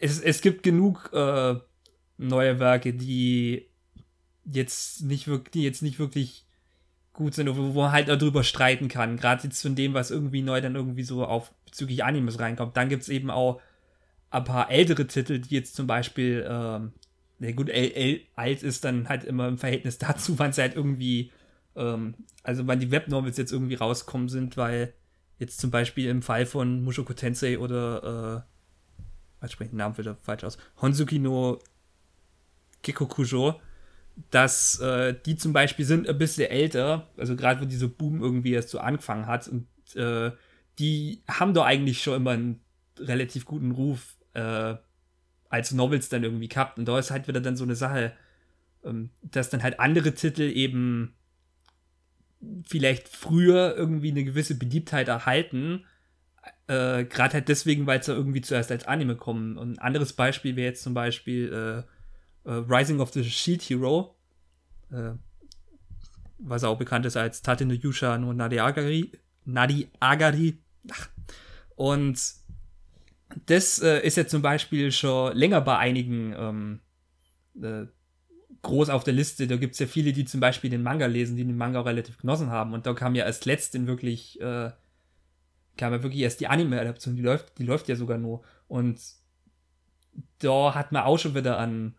es, es gibt genug äh, neue Werke, die jetzt nicht wirklich, die jetzt nicht wirklich gut sind, wo, man halt darüber streiten kann. Gerade jetzt von dem, was irgendwie neu dann irgendwie so auf bezüglich Animes reinkommt. Dann gibt es eben auch ein paar ältere Titel, die jetzt zum Beispiel, ähm, na gut, alt ist dann halt immer im Verhältnis dazu, wann es halt irgendwie, ähm, also wann die Webnovels jetzt irgendwie rauskommen sind, weil jetzt zum Beispiel im Fall von Mushoku Tensei oder, äh, was spricht den Namen wieder falsch aus, Honsuki no Gekkokujo, dass äh, die zum Beispiel sind ein bisschen älter, also gerade wo dieser Boom irgendwie erst so angefangen hat und äh, die haben doch eigentlich schon immer einen relativ guten Ruf äh, als Novels dann irgendwie gehabt und da ist halt wieder dann so eine Sache, ähm, dass dann halt andere Titel eben vielleicht früher irgendwie eine gewisse Beliebtheit erhalten, äh, gerade halt deswegen, weil es da irgendwie zuerst als Anime kommen. Und ein anderes Beispiel wäre jetzt zum Beispiel äh, Rising of the Shield Hero, äh, was auch bekannt ist als Tate no Yusha no Nadi Agari. Nadi Agari. Ach. Und das äh, ist ja zum Beispiel schon länger bei einigen ähm, äh, groß auf der Liste. Da gibt es ja viele, die zum Beispiel den Manga lesen, die den Manga auch relativ genossen haben. Und da kam ja als letzten wirklich, äh, kam ja wirklich erst die Anime-Adaption, die läuft, die läuft ja sogar nur. Und da hat man auch schon wieder an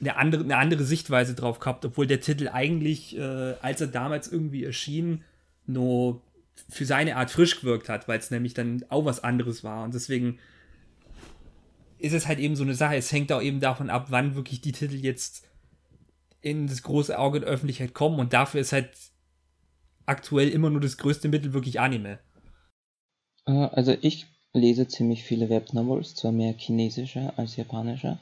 eine andere, eine andere Sichtweise drauf gehabt, obwohl der Titel eigentlich, äh, als er damals irgendwie erschien, nur für seine Art frisch gewirkt hat, weil es nämlich dann auch was anderes war. Und deswegen ist es halt eben so eine Sache. Es hängt auch eben davon ab, wann wirklich die Titel jetzt in das große Auge der Öffentlichkeit kommen. Und dafür ist halt aktuell immer nur das größte Mittel wirklich Anime.
Äh, also ich lese ziemlich viele Webnovels, zwar mehr chinesischer als japanischer.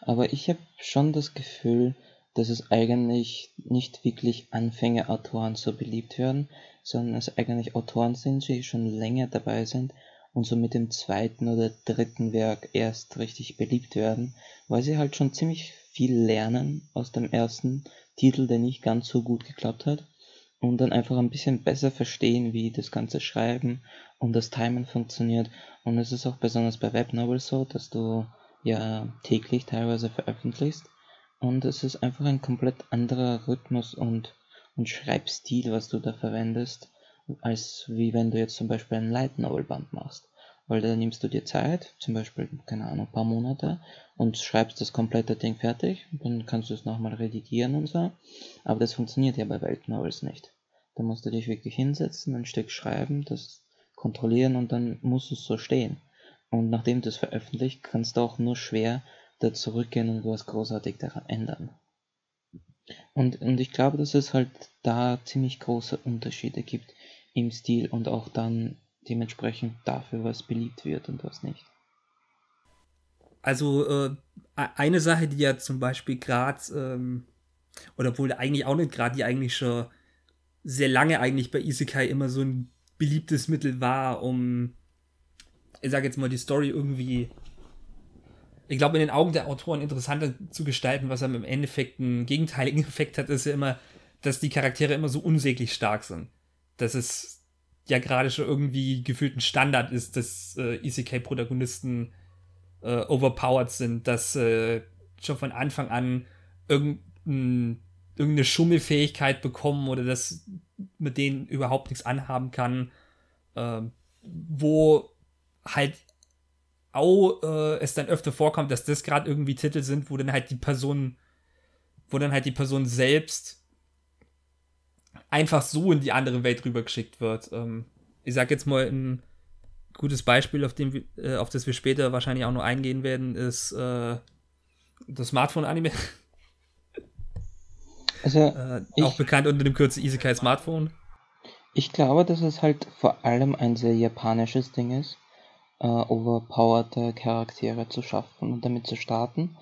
Aber ich habe schon das Gefühl, dass es eigentlich nicht wirklich Anfängerautoren so beliebt werden, sondern es eigentlich Autoren sind, die schon länger dabei sind und so mit dem zweiten oder dritten Werk erst richtig beliebt werden, weil sie halt schon ziemlich viel lernen aus dem ersten Titel, der nicht ganz so gut geklappt hat. und dann einfach ein bisschen besser verstehen, wie das ganze Schreiben und das Timen funktioniert. Und es ist auch besonders bei Webnovels so, dass du ja täglich teilweise veröffentlichst und es ist einfach ein komplett anderer Rhythmus und, und Schreibstil, was du da verwendest, als wie wenn du jetzt zum Beispiel ein Light Novel Band machst. Weil da nimmst du dir Zeit, zum Beispiel, keine Ahnung, ein paar Monate und schreibst das komplette Ding fertig. Dann kannst du es nochmal redigieren und so. Aber das funktioniert ja bei Light Novels nicht. Da musst du dich wirklich hinsetzen, ein Stück schreiben, das kontrollieren und dann muss es so stehen. Und nachdem du es veröffentlicht, kannst du auch nur schwer da zurückgehen und was großartig daran ändern. Und, und ich glaube, dass es halt da ziemlich große Unterschiede gibt im Stil und auch dann dementsprechend dafür, was beliebt wird und was nicht.
Also äh, eine Sache, die ja zum Beispiel gerade, ähm, oder wohl eigentlich auch nicht gerade, die eigentlich schon sehr lange eigentlich bei Isekai immer so ein beliebtes Mittel war, um, ich sage jetzt mal, die Story irgendwie ich glaube, in den Augen der Autoren interessanter zu gestalten, was er im Endeffekt einen gegenteiligen Effekt hat, ist ja immer, dass die Charaktere immer so unsäglich stark sind. Dass es ja gerade schon irgendwie gefühlt ein Standard ist, dass äh, Isekai-Protagonisten äh, overpowered sind, dass äh, schon von Anfang an irgendein, irgendeine Schummelfähigkeit bekommen oder dass mit denen überhaupt nichts anhaben kann, äh, wo halt auch äh, es dann öfter vorkommt, dass das gerade irgendwie Titel sind, wo dann halt die Person, wo dann halt die Person selbst einfach so in die andere Welt rübergeschickt wird. Ähm, ich sag jetzt mal ein gutes Beispiel, auf, dem, äh, auf das wir später wahrscheinlich auch noch eingehen werden, ist äh, das Smartphone-Anime.
Also,
äh, auch bekannt unter dem Kürzel Isekai Smartphone.
Ich glaube, dass es halt vor allem ein sehr japanisches Ding ist äh, overpowerte Charaktere zu schaffen und damit zu starten,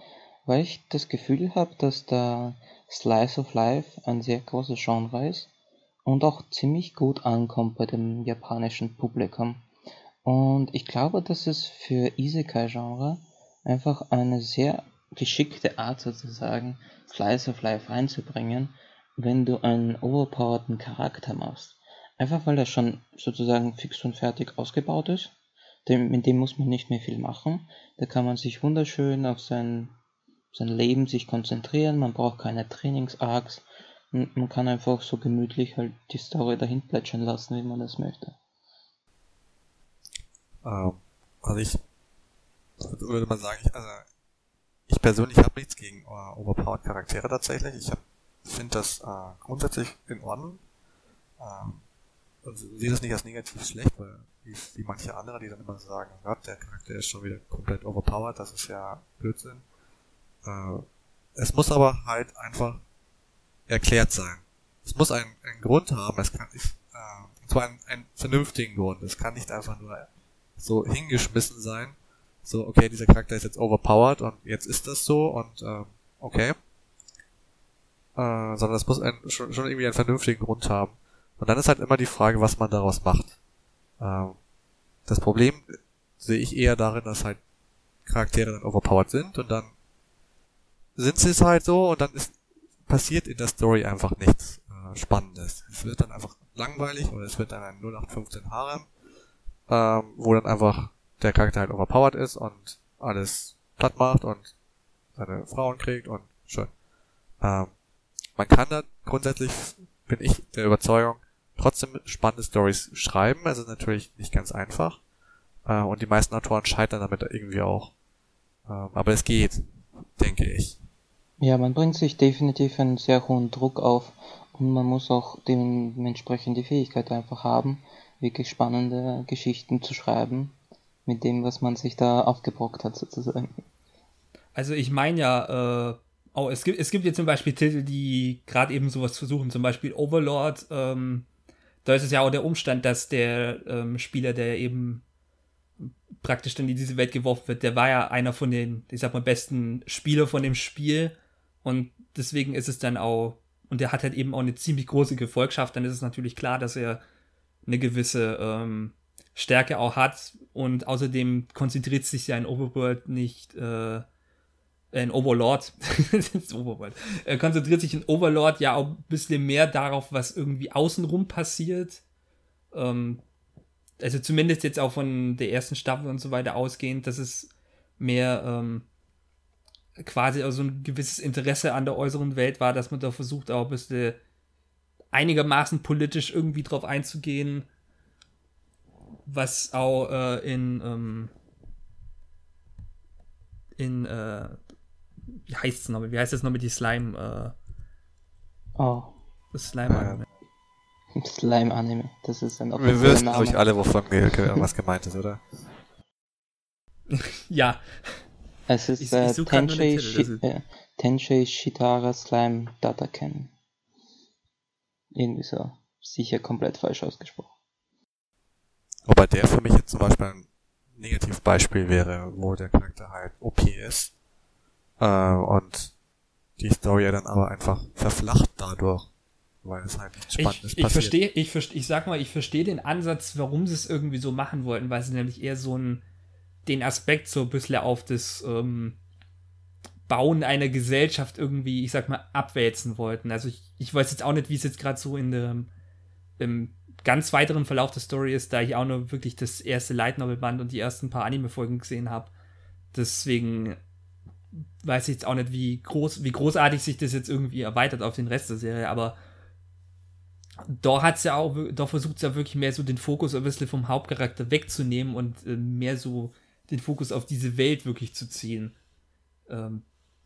weil ich das Gefühl habe, dass da Slice of Life ein sehr großes Genre ist und auch ziemlich gut ankommt bei dem japanischen Publikum. Und ich glaube, dass es für Isekai-Genre einfach eine sehr geschickte Art sozusagen, Slice of Life reinzubringen, wenn du einen overpowerten Charakter machst. Einfach weil er schon sozusagen fix und fertig ausgebaut ist dem, mit dem muss man nicht mehr viel machen. Da kann man sich wunderschön auf sein, sein Leben sich konzentrieren. Man braucht keine Trainingsarcs. Man kann einfach so gemütlich halt die Story dahin plätschern lassen, wie man das möchte.
Ähm, also ich würde mal sagen, ich, also ich persönlich habe nichts gegen uh, overpowered Charaktere tatsächlich. Ich finde das uh, grundsätzlich in Ordnung. Ähm, und sehe das nicht als negativ schlecht, weil wie, wie manche andere, die dann immer sagen, Gott, der Charakter ist schon wieder komplett overpowered, das ist ja Blödsinn. Äh, es muss aber halt einfach erklärt sein. Es muss einen, einen Grund haben, es kann nicht, äh, und zwar einen, einen vernünftigen Grund. Es kann nicht einfach nur so hingeschmissen sein, so, okay, dieser Charakter ist jetzt overpowered und jetzt ist das so und äh, okay. Äh, sondern es muss ein, schon, schon irgendwie einen vernünftigen Grund haben. Und dann ist halt immer die Frage, was man daraus macht. Ähm, das Problem sehe ich eher darin, dass halt Charaktere dann overpowered sind und dann sind sie es halt so und dann ist passiert in der Story einfach nichts äh, Spannendes. Es wird dann einfach langweilig oder es wird dann ein 0815 Harem, ähm, wo dann einfach der Charakter halt overpowered ist und alles platt macht und seine Frauen kriegt und schön. Ähm, man kann da grundsätzlich, bin ich der Überzeugung, trotzdem spannende Stories schreiben. Es ist natürlich nicht ganz einfach. Äh, und die meisten Autoren scheitern damit irgendwie auch. Ähm, aber es geht, denke ich.
Ja, man bringt sich definitiv einen sehr hohen Druck auf und man muss auch dementsprechend die Fähigkeit einfach haben, wirklich spannende Geschichten zu schreiben, mit dem, was man sich da aufgebrockt hat, sozusagen.
Also ich meine ja, äh, oh, es gibt, es gibt jetzt zum Beispiel Titel, die gerade eben sowas versuchen, zum Beispiel Overlord, ähm, da ist es ja auch der Umstand, dass der ähm, Spieler, der eben praktisch dann in diese Welt geworfen wird, der war ja einer von den, ich sag mal, besten Spieler von dem Spiel. Und deswegen ist es dann auch, und der hat halt eben auch eine ziemlich große Gefolgschaft, dann ist es natürlich klar, dass er eine gewisse ähm, Stärke auch hat. Und außerdem konzentriert sich ja ein Overworld nicht äh, in Overlord, Overlord äh, konzentriert sich in Overlord ja auch ein bisschen mehr darauf, was irgendwie außenrum passiert. Ähm, also zumindest jetzt auch von der ersten Staffel und so weiter ausgehend, dass es mehr ähm, quasi auch so ein gewisses Interesse an der äußeren Welt war, dass man da versucht, auch ein bisschen einigermaßen politisch irgendwie drauf einzugehen, was auch äh, in ähm, in äh, wie heißt es nochmal? Wie heißt es nochmal die Slime?
Äh, oh.
Das Slime-Anime.
Slime-Anime, das ist ein
Wir wissen, glaube ich, alle, wovon was gemeint ist, oder?
ja.
Es ist ich, äh, ich Tenshei, Shi äh, Tenshei Shitara Slime Dataken. Irgendwie so. Sicher komplett falsch ausgesprochen.
Wobei der für mich jetzt zum Beispiel ein Negativbeispiel wäre, wo der Charakter halt OP ist äh, und die Story ja dann aber einfach verflacht dadurch, weil es halt nichts Spannendes
ich, ich Verstehe, ich verstehe, ich sag mal, ich verstehe den Ansatz, warum sie es irgendwie so machen wollten, weil sie nämlich eher so ein, den Aspekt so ein bisschen auf das ähm, Bauen einer Gesellschaft irgendwie, ich sag mal, abwälzen wollten. Also ich, ich weiß jetzt auch nicht, wie es jetzt gerade so in dem im ganz weiteren Verlauf der Story ist, da ich auch nur wirklich das erste Light Novel Band und die ersten paar Anime-Folgen gesehen habe. Deswegen weiß ich jetzt auch nicht, wie groß, wie großartig sich das jetzt irgendwie erweitert auf den Rest der Serie, aber da hat's ja auch, da versucht es ja wirklich mehr so den Fokus ein bisschen vom Hauptcharakter wegzunehmen und äh, mehr so den Fokus auf diese Welt wirklich zu ziehen. Ähm,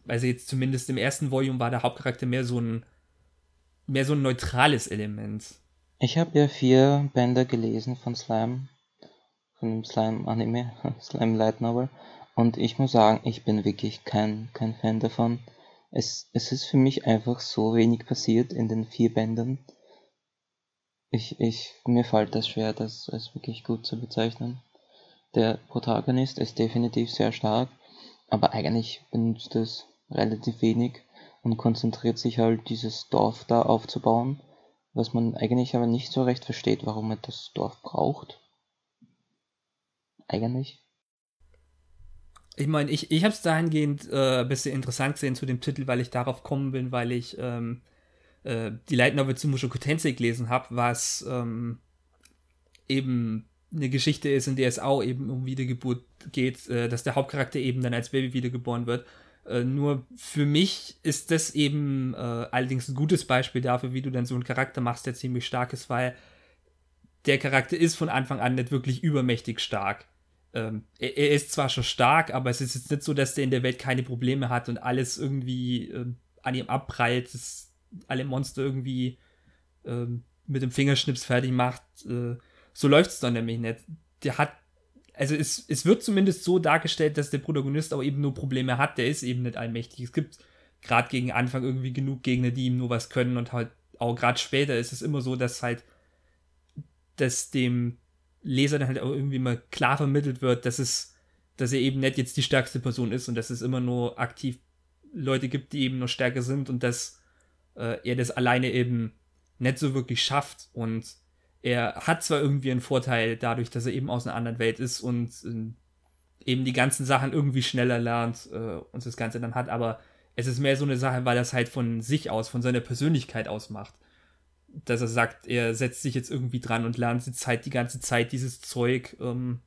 also jetzt zumindest im ersten Volume war der Hauptcharakter mehr so ein, mehr so ein neutrales Element.
Ich habe ja vier Bände gelesen von Slime, von dem Slime-Anime, Slime Light Novel. Und ich muss sagen, ich bin wirklich kein, kein Fan davon. Es, es ist für mich einfach so wenig passiert in den vier Bänden. Ich, ich, mir fällt das schwer, das als wirklich gut zu bezeichnen. Der Protagonist ist definitiv sehr stark, aber eigentlich benutzt es relativ wenig und konzentriert sich halt dieses Dorf da aufzubauen, was man eigentlich aber nicht so recht versteht, warum man das Dorf braucht. Eigentlich.
Ich meine, ich, ich habe es dahingehend äh, ein bisschen interessant gesehen zu dem Titel, weil ich darauf kommen bin, weil ich ähm, äh, die Light Novel zu Mushoku Tensei gelesen habe, was ähm, eben eine Geschichte ist, in der es auch eben um Wiedergeburt geht, äh, dass der Hauptcharakter eben dann als Baby wiedergeboren wird. Äh, nur für mich ist das eben äh, allerdings ein gutes Beispiel dafür, wie du dann so einen Charakter machst, der ziemlich stark ist, weil der Charakter ist von Anfang an nicht wirklich übermächtig stark ähm, er, er, ist zwar schon stark, aber es ist jetzt nicht so, dass der in der Welt keine Probleme hat und alles irgendwie äh, an ihm abprallt, dass alle Monster irgendwie äh, mit dem Fingerschnips fertig macht. Äh, so läuft es dann nämlich nicht. Der hat, also es, es wird zumindest so dargestellt, dass der Protagonist auch eben nur Probleme hat, der ist eben nicht allmächtig. Es gibt gerade gegen Anfang irgendwie genug Gegner, die ihm nur was können und halt auch gerade später ist es immer so, dass halt dass dem Leser dann halt auch irgendwie mal klar vermittelt wird, dass es, dass er eben nicht jetzt die stärkste Person ist und dass es immer nur aktiv Leute gibt, die eben noch stärker sind und dass äh, er das alleine eben nicht so wirklich schafft. Und er hat zwar irgendwie einen Vorteil dadurch, dass er eben aus einer anderen Welt ist und äh, eben die ganzen Sachen irgendwie schneller lernt äh, und das Ganze dann hat, aber es ist mehr so eine Sache, weil das halt von sich aus, von seiner Persönlichkeit aus macht dass er sagt, er setzt sich jetzt irgendwie dran und lernt jetzt halt die ganze Zeit dieses Zeug. Ähm,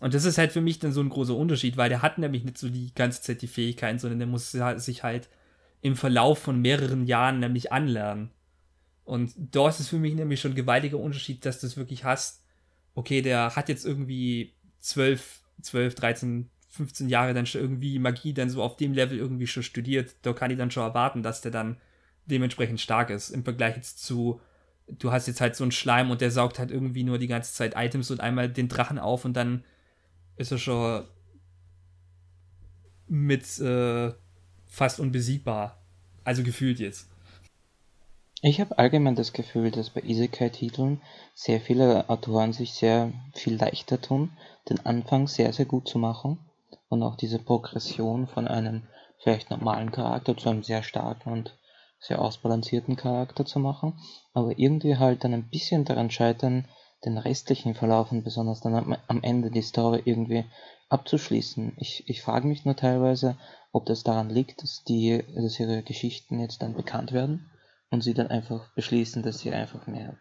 und das ist halt für mich dann so ein großer Unterschied, weil der hat nämlich nicht so die ganze Zeit die Fähigkeiten, sondern der muss sich halt im Verlauf von mehreren Jahren nämlich anlernen. Und da ist es für mich nämlich schon ein gewaltiger Unterschied, dass du es wirklich hast. Okay, der hat jetzt irgendwie 12, 12, 13, 15 Jahre dann schon irgendwie Magie dann so auf dem Level irgendwie schon studiert. Da kann ich dann schon erwarten, dass der dann dementsprechend stark ist. Im Vergleich jetzt zu, du hast jetzt halt so einen Schleim und der saugt halt irgendwie nur die ganze Zeit Items und einmal den Drachen auf und dann ist er schon mit äh, fast unbesiegbar. Also gefühlt jetzt.
Ich habe allgemein das Gefühl, dass bei Isekai-Titeln sehr viele Autoren sich sehr viel leichter tun, den Anfang sehr, sehr gut zu machen und auch diese Progression von einem vielleicht normalen Charakter zu einem sehr starken und sehr ausbalancierten Charakter zu machen, aber irgendwie halt dann ein bisschen daran scheitern, den restlichen Verlauf und besonders dann am, Ende die Story irgendwie abzuschließen. Ich, ich frage mich nur teilweise, ob das daran liegt, dass, die, dass ihre Geschichten jetzt dann bekannt werden und sie dann einfach beschließen, dass sie einfach mehr,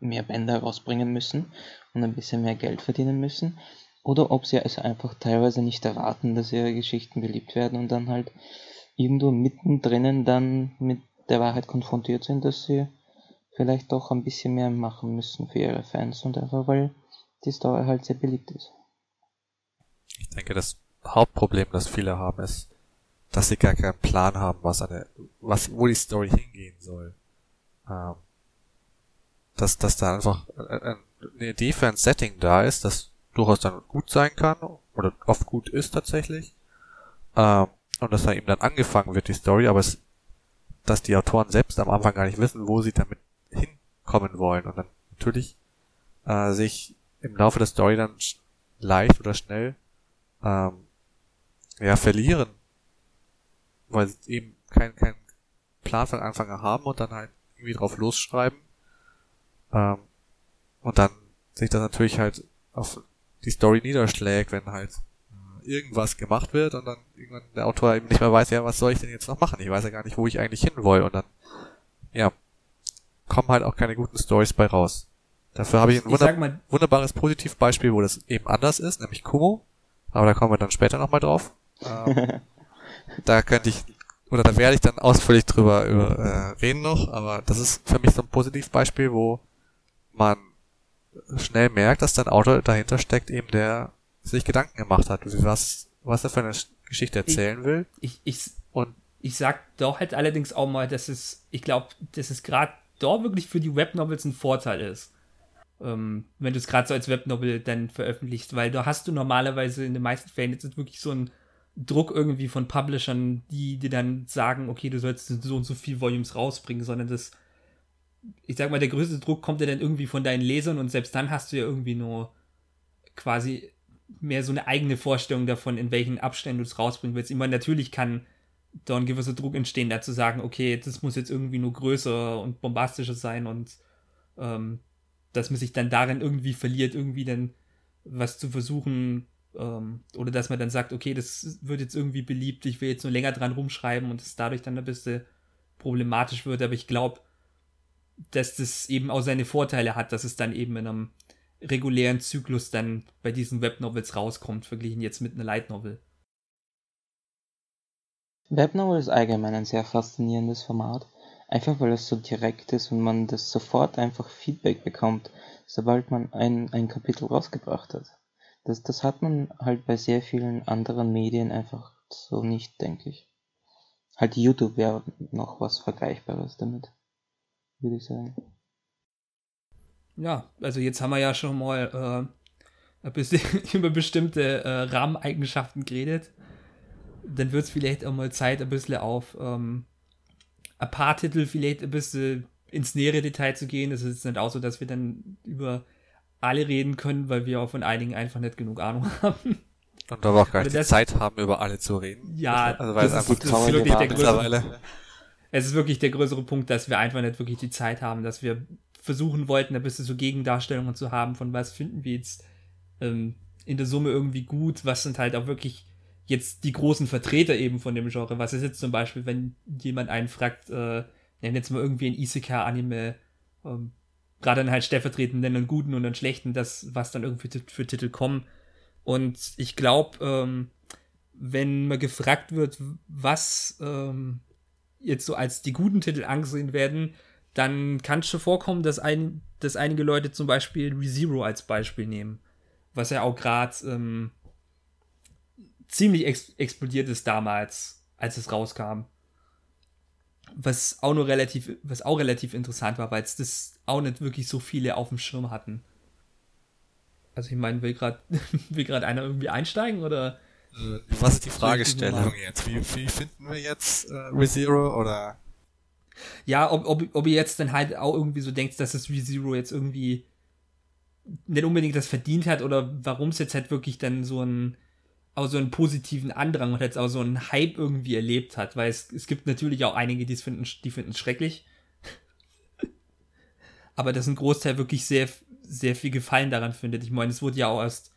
mehr Bänder rausbringen müssen und ein bisschen mehr Geld verdienen müssen. Oder ob sie also einfach teilweise nicht erwarten, dass ihre Geschichten beliebt werden und dann halt irgendwo mittendrin dann mit der Wahrheit konfrontiert sind, dass sie vielleicht doch ein bisschen mehr machen müssen für ihre Fans und einfach weil die Story halt sehr beliebt ist.
Ich denke, das Hauptproblem, das viele haben, ist, dass sie gar keinen Plan haben, was eine, was, wo die Story hingehen soll. Ähm, dass, dass da einfach eine Idee für ein Setting da ist, das durchaus dann gut sein kann oder oft gut ist tatsächlich. Ähm, und dass da eben dann angefangen wird, die Story, aber es, dass die Autoren selbst am Anfang gar nicht wissen, wo sie damit hinkommen wollen. Und dann natürlich äh, sich im Laufe der Story dann leicht oder schnell ähm, ja verlieren, weil sie eben keinen kein Plan von Anfang an haben und dann halt irgendwie drauf losschreiben. Ähm, und dann sich das natürlich halt auf die Story niederschlägt, wenn halt irgendwas gemacht wird und dann irgendwann der Autor eben nicht mehr weiß, ja, was soll ich denn jetzt noch machen? Ich weiß ja gar nicht, wo ich eigentlich hin will und dann, ja, kommen halt auch keine guten Stories bei raus. Dafür habe ich ein wunder mal, wunderbares Positivbeispiel, wo das eben anders ist, nämlich Kumo. Aber da kommen wir dann später nochmal drauf. Ähm, da könnte ich, oder da werde ich dann ausführlich drüber über, äh, reden noch, aber das ist für mich so ein Positivbeispiel, wo man schnell merkt, dass da ein Autor dahinter steckt, eben der sich Gedanken gemacht hat, was, was er für eine Geschichte erzählen
ich,
will.
Ich, ich, und ich sag doch halt allerdings auch mal, dass es, ich glaube, dass es gerade dort wirklich für die Webnovels ein Vorteil ist. Ähm, wenn du es gerade so als Webnovel dann veröffentlichst, weil da hast du normalerweise in den meisten Fällen jetzt wirklich so einen Druck irgendwie von Publishern, die dir dann sagen, okay, du sollst so und so viel Volumes rausbringen, sondern das, ich sag mal, der größte Druck kommt ja dann irgendwie von deinen Lesern und selbst dann hast du ja irgendwie nur quasi mehr so eine eigene Vorstellung davon, in welchen Abständen du es rausbringen willst. Immer natürlich kann da ein gewisser Druck entstehen, da zu sagen, okay, das muss jetzt irgendwie nur größer und bombastischer sein und ähm, dass man sich dann darin irgendwie verliert, irgendwie dann was zu versuchen ähm, oder dass man dann sagt, okay, das wird jetzt irgendwie beliebt, ich will jetzt nur länger dran rumschreiben und es dadurch dann ein bisschen problematisch wird, aber ich glaube, dass das eben auch seine Vorteile hat, dass es dann eben in einem regulären Zyklus dann bei diesen Webnovels rauskommt, verglichen jetzt mit einer Light Novel.
Webnovel ist allgemein ein sehr faszinierendes Format, einfach weil es so direkt ist und man das sofort einfach Feedback bekommt, sobald man ein, ein Kapitel rausgebracht hat. Das, das hat man halt bei sehr vielen anderen Medien einfach so nicht, denke ich. Halt YouTube wäre noch was Vergleichbares damit, würde ich sagen
ja, also jetzt haben wir ja schon mal äh, ein bisschen über bestimmte äh, Rahmeneigenschaften geredet. Dann wird es vielleicht auch mal Zeit, ein bisschen auf ähm, ein paar Titel vielleicht ein bisschen ins nähere Detail zu gehen. Es ist nicht auch so, dass wir dann über alle reden können, weil wir auch von einigen einfach nicht genug Ahnung haben.
Und aber auch gar nicht die Zeit haben, über alle zu reden.
Ja, also, weil das, es, ist, das ist wirklich der größere, es ist wirklich der größere Punkt, dass wir einfach nicht wirklich die Zeit haben, dass wir versuchen wollten, ein bisschen so Gegendarstellungen zu haben, von was finden wir jetzt ähm, in der Summe irgendwie gut, was sind halt auch wirklich jetzt die großen Vertreter eben von dem Genre. Was ist jetzt zum Beispiel, wenn jemand einen fragt, äh, nenn jetzt mal irgendwie ein Isekai-Anime, ähm, gerade dann halt stellvertretend einen guten und einen schlechten, das, was dann irgendwie für, für Titel kommen. Und ich glaube, ähm, wenn man gefragt wird, was ähm, jetzt so als die guten Titel angesehen werden, dann kann es schon vorkommen, dass, ein, dass einige Leute zum Beispiel ReZero als Beispiel nehmen. Was ja auch gerade ähm, ziemlich ex explodiert ist damals, als es rauskam. Was auch nur relativ, was auch relativ interessant war, weil es das auch nicht wirklich so viele auf dem Schirm hatten. Also ich meine, will gerade will gerade einer irgendwie einsteigen oder?
Äh, was ist die Fragestellung jetzt? Wie, wie finden wir jetzt äh, ReZero oder
ja, ob, ob, ob ihr jetzt dann halt auch irgendwie so denkt, dass das ReZero jetzt irgendwie nicht unbedingt das verdient hat oder warum es jetzt halt wirklich dann so einen, auch so einen positiven Andrang und jetzt auch so einen Hype irgendwie erlebt hat, weil es, es gibt natürlich auch einige, die es finden, die finden es schrecklich. Aber dass ein Großteil wirklich sehr, sehr viel Gefallen daran findet. Ich meine, es wurde ja auch erst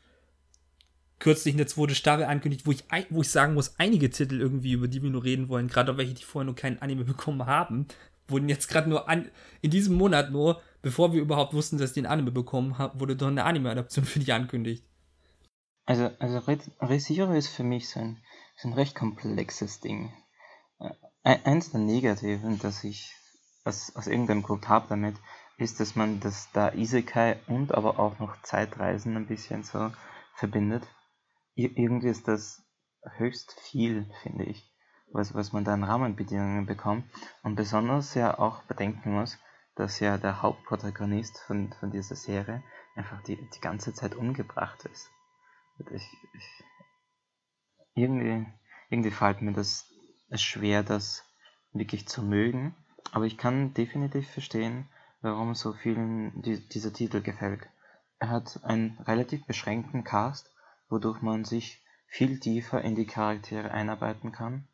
kürzlich eine zweite Staffel ankündigt, wo ich, wo ich sagen muss, einige Titel irgendwie, über die wir nur reden wollen, gerade welche, die vorher nur keinen Anime bekommen haben, wurden jetzt gerade nur an, in diesem Monat nur, bevor wir überhaupt wussten, dass die ein Anime bekommen haben, wurde doch eine Anime-Adaption für dich ankündigt.
Also, also ReZero ist für mich so ein, so ein recht komplexes Ding. Äh, eins der Negativen, dass ich aus, aus irgendeinem Grund habe damit, ist, dass man das da Isekai und aber auch noch Zeitreisen ein bisschen so verbindet. Ir irgendwie ist das höchst viel, finde ich, was, was man da an Rahmenbedingungen bekommt. Und besonders ja auch bedenken muss, dass ja der Hauptprotagonist von, von dieser Serie einfach die, die ganze Zeit umgebracht ist. Ich, ich, irgendwie, irgendwie fällt mir das schwer, das wirklich zu mögen. Aber ich kann definitiv verstehen, warum so vielen die, dieser Titel gefällt. Er hat einen relativ beschränkten Cast, wodurch man sich viel tiefer in die Charaktere einarbeiten kann,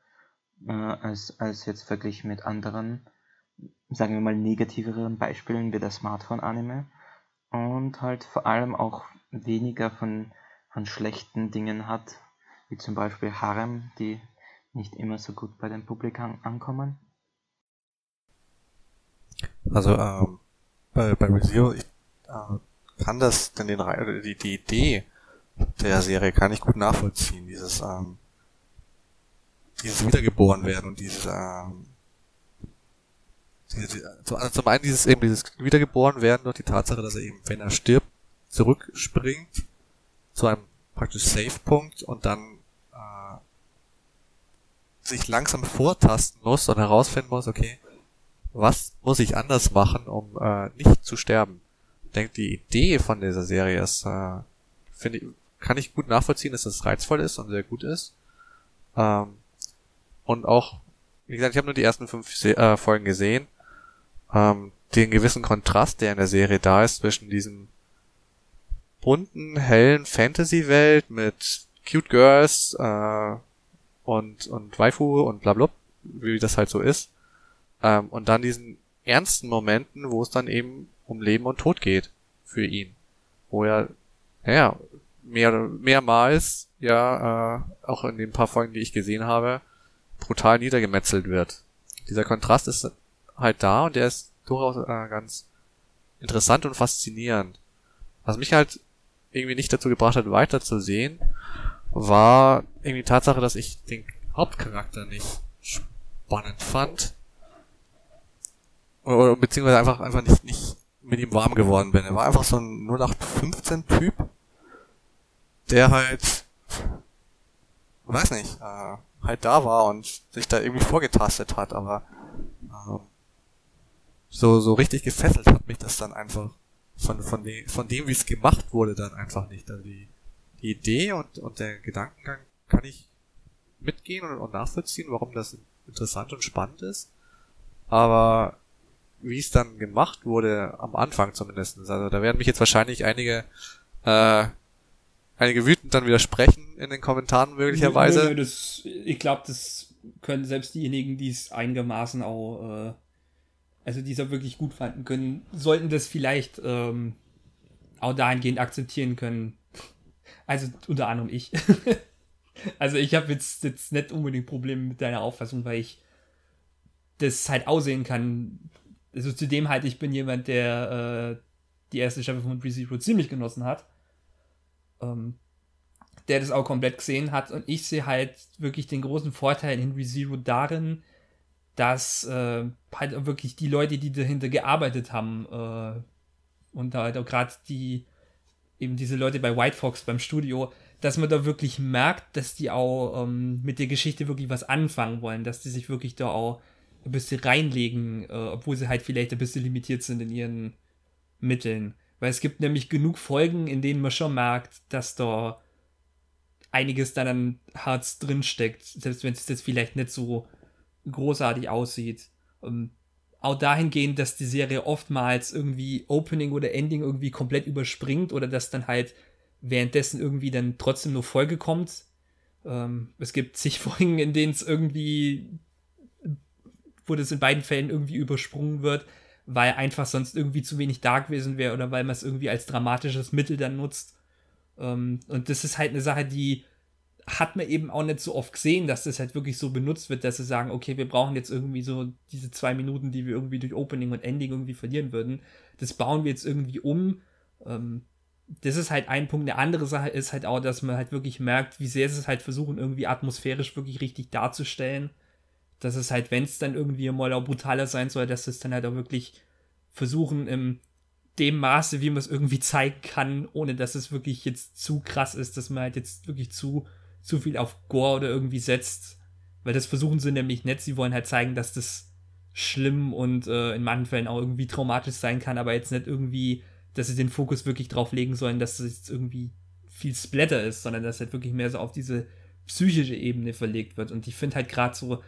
äh, als, als jetzt verglichen mit anderen, sagen wir mal, negativeren Beispielen wie der Smartphone-Anime. Und halt vor allem auch weniger von, von schlechten Dingen hat, wie zum Beispiel Harem, die nicht immer so gut bei den Publikum ankommen.
Also ähm, bei, bei ReZero, ich äh, kann das denn den die, die Idee der Serie kann ich gut nachvollziehen, dieses ähm, dieses wiedergeboren werden und dieses ähm, diese, also zum einen dieses eben dieses wiedergeboren werden durch die Tatsache, dass er eben, wenn er stirbt, zurückspringt zu einem praktisch Safe-Punkt und dann äh, sich langsam vortasten muss und herausfinden muss, okay, was muss ich anders machen, um äh, nicht zu sterben? Ich denke, die Idee von dieser Serie ist, äh, finde ich, kann ich gut nachvollziehen, dass das reizvoll ist und sehr gut ist. Ähm, und auch, wie gesagt, ich habe nur die ersten fünf Se äh, Folgen gesehen. Ähm, den gewissen Kontrast, der in der Serie da ist zwischen diesem bunten, hellen Fantasy-Welt mit cute Girls äh, und und Waifu und bla bla, wie das halt so ist ähm, und dann diesen ernsten Momenten, wo es dann eben um Leben und Tod geht für ihn. Wo er, ja, mehr, mehrmals, ja, äh, auch in den paar Folgen, die ich gesehen habe, brutal niedergemetzelt wird. Dieser Kontrast ist halt da und der ist durchaus äh, ganz interessant und faszinierend. Was mich halt irgendwie nicht dazu gebracht hat, weiter zu sehen, war irgendwie die Tatsache, dass ich den Hauptcharakter nicht spannend fand. Oder, beziehungsweise einfach, einfach nicht, nicht mit ihm warm geworden bin. Er war einfach so ein 0815-Typ, der halt, weiß nicht, äh, halt da war und sich da irgendwie vorgetastet hat, aber äh, so, so richtig gefesselt hat mich das dann einfach von, von, dem, von dem, wie es gemacht wurde, dann einfach nicht. Also die, die Idee und, und der Gedankengang kann ich mitgehen und, und nachvollziehen, warum das interessant und spannend ist. Aber wie es dann gemacht wurde, am Anfang zumindest. Also da werden mich jetzt wahrscheinlich einige, äh, einige wütend dann widersprechen in den Kommentaren möglicherweise. Nö, nö,
das, ich glaube, das können selbst diejenigen, die es einigermaßen auch, äh, also die es auch wirklich gut fanden können, sollten das vielleicht ähm, auch dahingehend akzeptieren können. Also unter anderem ich. also ich habe jetzt, jetzt nicht unbedingt Probleme mit deiner Auffassung, weil ich das halt aussehen kann, also zudem halt, ich bin jemand, der äh, die erste Staffel von ReZero ziemlich genossen hat. Ähm, der das auch komplett gesehen hat. Und ich sehe halt wirklich den großen Vorteil in ReZero darin, dass äh, halt wirklich die Leute, die dahinter gearbeitet haben, äh, und halt auch gerade die, eben diese Leute bei White Fox beim Studio, dass man da wirklich merkt, dass die auch ähm, mit der Geschichte wirklich was anfangen wollen, dass die sich wirklich da auch ein bisschen reinlegen, äh, obwohl sie halt vielleicht ein bisschen limitiert sind in ihren Mitteln. Weil es gibt nämlich genug Folgen, in denen man schon merkt, dass da einiges dann an Herz drinsteckt, selbst wenn es jetzt vielleicht nicht so großartig aussieht. Ähm, auch dahingehend, dass die Serie oftmals irgendwie Opening oder Ending irgendwie komplett überspringt oder dass dann halt währenddessen irgendwie dann trotzdem nur Folge kommt. Ähm, es gibt zig Folgen, in denen es irgendwie wo das in beiden Fällen irgendwie übersprungen wird, weil einfach sonst irgendwie zu wenig da gewesen wäre oder weil man es irgendwie als dramatisches Mittel dann nutzt. Ähm, und das ist halt eine Sache, die hat man eben auch nicht so oft gesehen, dass das halt wirklich so benutzt wird, dass sie sagen, okay, wir brauchen jetzt irgendwie so diese zwei Minuten, die wir irgendwie durch Opening und Ending irgendwie verlieren würden. Das bauen wir jetzt irgendwie um. Ähm, das ist halt ein Punkt. Eine andere Sache ist halt auch, dass man halt wirklich merkt, wie sehr sie es halt versuchen, irgendwie atmosphärisch wirklich richtig darzustellen. Dass es halt, wenn es dann irgendwie mal auch brutaler sein soll, dass es dann halt auch wirklich versuchen, im dem Maße, wie man es irgendwie zeigen kann, ohne dass es wirklich jetzt zu krass ist, dass man halt jetzt wirklich zu, zu viel auf Gore oder irgendwie setzt. Weil das versuchen sie nämlich nicht. Sie wollen halt zeigen, dass das schlimm und äh, in manchen Fällen auch irgendwie traumatisch sein kann, aber jetzt nicht irgendwie dass sie den Fokus wirklich drauf legen sollen, dass es jetzt irgendwie viel Splatter ist, sondern dass halt wirklich mehr so auf diese psychische Ebene verlegt wird. Und ich finde halt gerade so,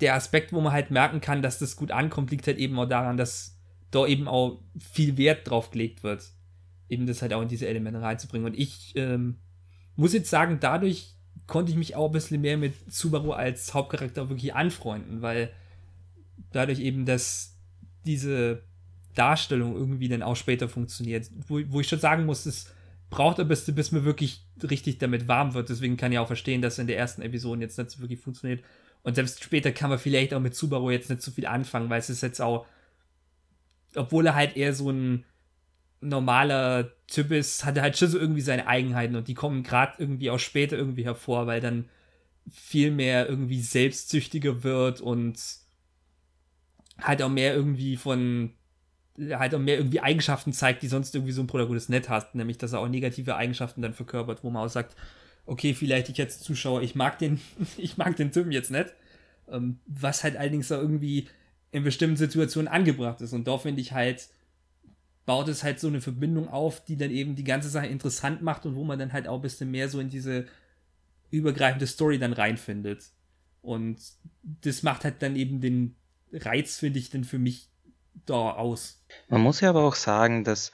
der Aspekt, wo man halt merken kann, dass das gut ankommt, liegt halt eben auch daran, dass da eben auch viel Wert drauf gelegt wird, eben das halt auch in diese Elemente reinzubringen. Und ich ähm, muss jetzt sagen, dadurch konnte ich mich auch ein bisschen mehr mit Subaru als Hauptcharakter wirklich anfreunden, weil dadurch eben, dass diese Darstellung irgendwie dann auch später funktioniert. Wo, wo ich schon sagen muss, es braucht ein bisschen, bis man wirklich richtig damit warm wird. Deswegen kann ich auch verstehen, dass in der ersten Episode jetzt nicht so wirklich funktioniert. Und selbst später kann man vielleicht auch mit Subaru jetzt nicht so viel anfangen, weil es ist jetzt auch, obwohl er halt eher so ein normaler Typ ist, hat er halt schon so irgendwie seine Eigenheiten und die kommen gerade irgendwie auch später irgendwie hervor, weil dann viel mehr irgendwie selbstsüchtiger wird und halt auch mehr irgendwie von halt auch mehr irgendwie Eigenschaften zeigt, die sonst irgendwie so ein Protagonist nicht hat, nämlich dass er auch negative Eigenschaften dann verkörpert, wo man auch sagt, okay, vielleicht ich jetzt Zuschauer, ich mag den, ich mag den Typen jetzt nicht, ähm, was halt allerdings auch irgendwie in bestimmten Situationen angebracht ist und da finde ich halt, baut es halt so eine Verbindung auf, die dann eben die ganze Sache interessant macht und wo man dann halt auch ein bisschen mehr so in diese übergreifende Story dann reinfindet. Und das macht halt dann eben den Reiz, finde ich, dann für mich da aus.
Man muss ja aber auch sagen, dass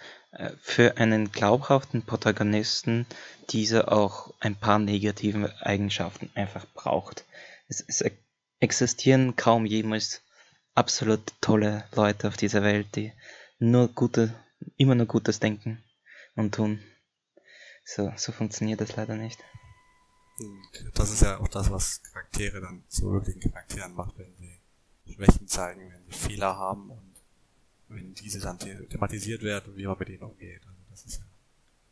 für einen glaubhaften Protagonisten dieser auch ein paar negative Eigenschaften einfach braucht. Es, es existieren kaum jemals absolut tolle Leute auf dieser Welt, die nur gute, immer nur Gutes denken und tun. So, so funktioniert das leider nicht.
Das ist ja auch das, was Charaktere dann zu wirklichen Charakteren macht, wenn sie Schwächen zeigen, wenn sie Fehler haben und wenn diese dann thematisiert werden und wie man mit ihnen umgeht. Also das ist ja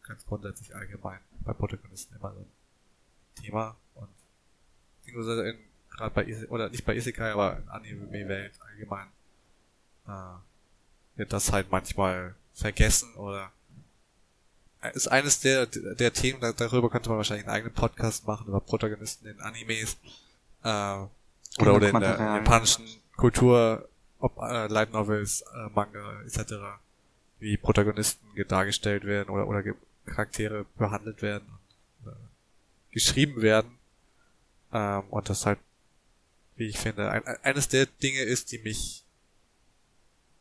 ganz grundsätzlich allgemein bei Protagonisten immer so ein Thema. Und gerade bei oder nicht bei Isekai, aber in Anime-Welt allgemein äh, wird das halt manchmal vergessen oder ist eines der der Themen, darüber könnte man wahrscheinlich einen eigenen Podcast machen über Protagonisten in Animes äh, oder, oder in der japanischen Kultur ob äh, Light Novels, äh, Manga etc. wie Protagonisten dargestellt werden oder, oder Charaktere behandelt werden und äh, geschrieben werden. Ähm, und das halt, wie ich finde, ein, eines der Dinge ist, die mich,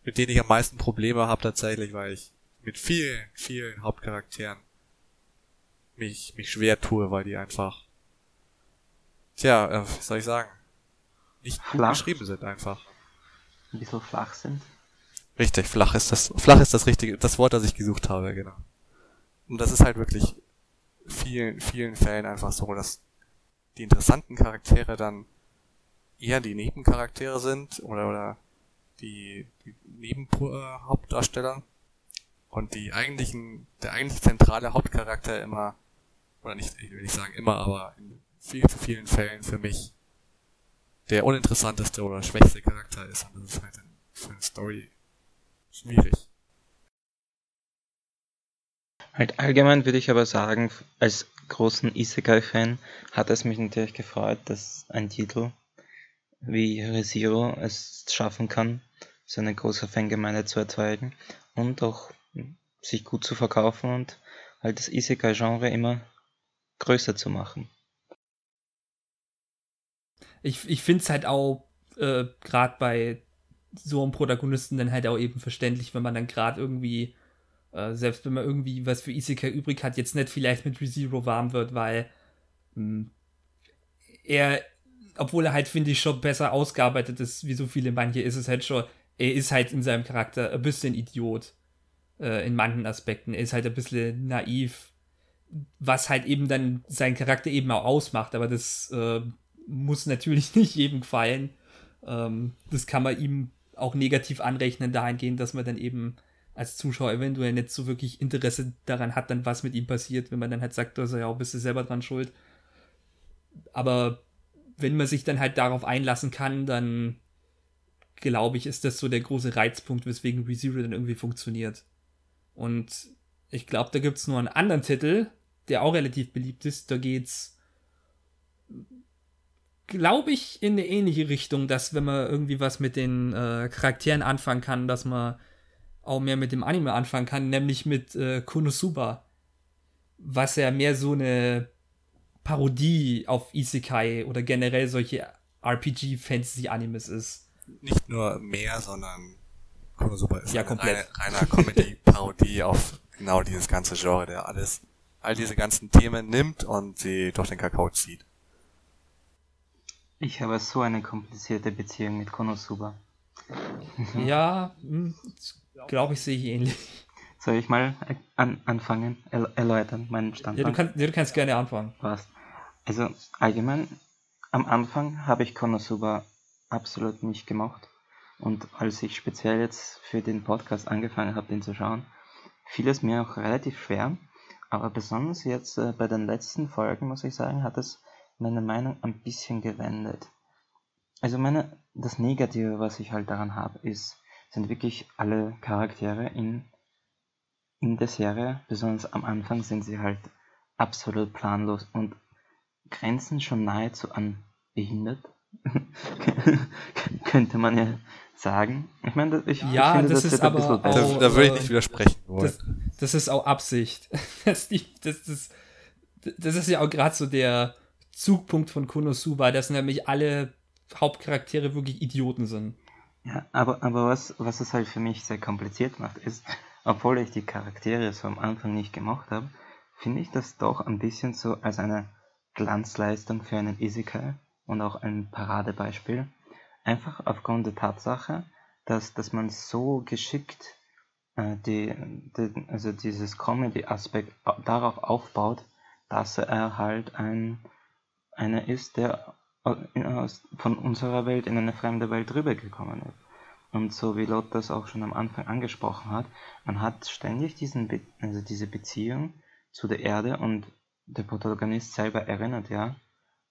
mit denen ich am meisten Probleme habe tatsächlich, weil ich mit vielen, vielen Hauptcharakteren mich, mich schwer tue, weil die einfach, tja, äh, was soll ich sagen, nicht gut geschrieben sind einfach
ein bisschen flach sind.
Richtig, flach ist das, flach ist das richtige, das Wort, das ich gesucht habe, genau. Und das ist halt wirklich vielen, vielen Fällen einfach so, dass die interessanten Charaktere dann eher die Nebencharaktere sind oder, oder die, die Nebenhauptdarsteller und die eigentlichen, der eigentlich zentrale Hauptcharakter immer, oder nicht, ich will nicht sagen immer, aber in viel zu vielen Fällen für mich der uninteressanteste oder schwächste Charakter ist. Und das ist halt für eine Story schwierig.
Halt allgemein würde ich aber sagen, als großen Isekai-Fan hat es mich natürlich gefreut, dass ein Titel wie ReZero es schaffen kann, so eine große Fangemeinde zu erzeugen und auch sich gut zu verkaufen und halt das Isekai-Genre immer größer zu machen
ich, ich finde es halt auch äh, gerade bei so einem Protagonisten dann halt auch eben verständlich, wenn man dann gerade irgendwie, äh, selbst wenn man irgendwie was für Isekai übrig hat, jetzt nicht vielleicht mit ReZero warm wird, weil mh, hm, er, obwohl er halt, finde ich, schon besser ausgearbeitet ist, wie so viele manche, ist es halt schon, er ist halt in seinem Charakter ein bisschen Idiot. äh, in manchen Aspekten. Er ist halt ein bisschen naiv, was halt eben dann seinen Charakter eben auch ausmacht, aber das äh, muss natürlich nicht jedem gefallen. Ähm, das kann man ihm auch negativ anrechnen, dahingehend, dass man dann eben als Zuschauer eventuell nicht so wirklich Interesse daran hat, dann was mit ihm passiert, wenn man dann halt sagt, dass er ja bist du selber dran schuld. Aber wenn man sich dann halt darauf einlassen kann, dann glaube ich, ist das so der große Reizpunkt, weswegen ReZero dann irgendwie funktioniert. Und ich glaube, da gibt es nur einen anderen Titel, der auch relativ beliebt ist. Da geht's, glaube ich, in eine ähnliche Richtung, dass wenn man irgendwie was mit den äh, Charakteren anfangen kann, dass man auch mehr mit dem Anime anfangen kann, nämlich mit äh, Konosuba. Was ja mehr so eine Parodie auf Isekai oder generell solche RPG-Fantasy-Animes ist.
Nicht nur mehr, sondern Konosuba ist
ja,
eine
komplett.
reine, reiner Comedy-Parodie auf genau dieses ganze Genre, der alles, all diese ganzen Themen nimmt und sie durch den Kakao zieht.
Ich habe so eine komplizierte Beziehung mit Konosuba.
Ja, glaube ich, sehe ich ähnlich.
Soll ich mal an, anfangen, er, erläutern, meinen Standpunkt?
Ja, du, kann, ja, du kannst gerne anfangen.
Passt. Also allgemein, am Anfang habe ich Konosuba absolut nicht gemocht. Und als ich speziell jetzt für den Podcast angefangen habe, den zu schauen, fiel es mir auch relativ schwer. Aber besonders jetzt äh, bei den letzten Folgen, muss ich sagen, hat es meine Meinung ein bisschen gewendet. Also meine, das Negative, was ich halt daran habe, ist, sind wirklich alle Charaktere in, in der Serie, besonders am Anfang sind sie halt absolut planlos und grenzen schon nahezu an behindert. könnte man ja sagen. Ich meine, ich,
ja,
ich finde,
das,
das
ist aber auch,
Da, da würde ich nicht widersprechen wollen.
Das, das ist auch Absicht. Das, das, das, das ist ja auch gerade so der Zugpunkt von Konosuba, dass nämlich alle Hauptcharaktere wirklich Idioten sind.
Ja, aber, aber was, was es halt für mich sehr kompliziert macht, ist, obwohl ich die Charaktere so am Anfang nicht gemocht habe, finde ich das doch ein bisschen so als eine Glanzleistung für einen Isekai und auch ein Paradebeispiel. Einfach aufgrund der Tatsache, dass, dass man so geschickt äh, die, die, also dieses Comedy-Aspekt au- darauf aufbaut, dass er halt ein einer ist, der von unserer Welt in eine fremde Welt rübergekommen ist. Und so wie Lot das auch schon am Anfang angesprochen hat, man hat ständig diesen Be also diese Beziehung zu der Erde und der Protagonist selber erinnert ja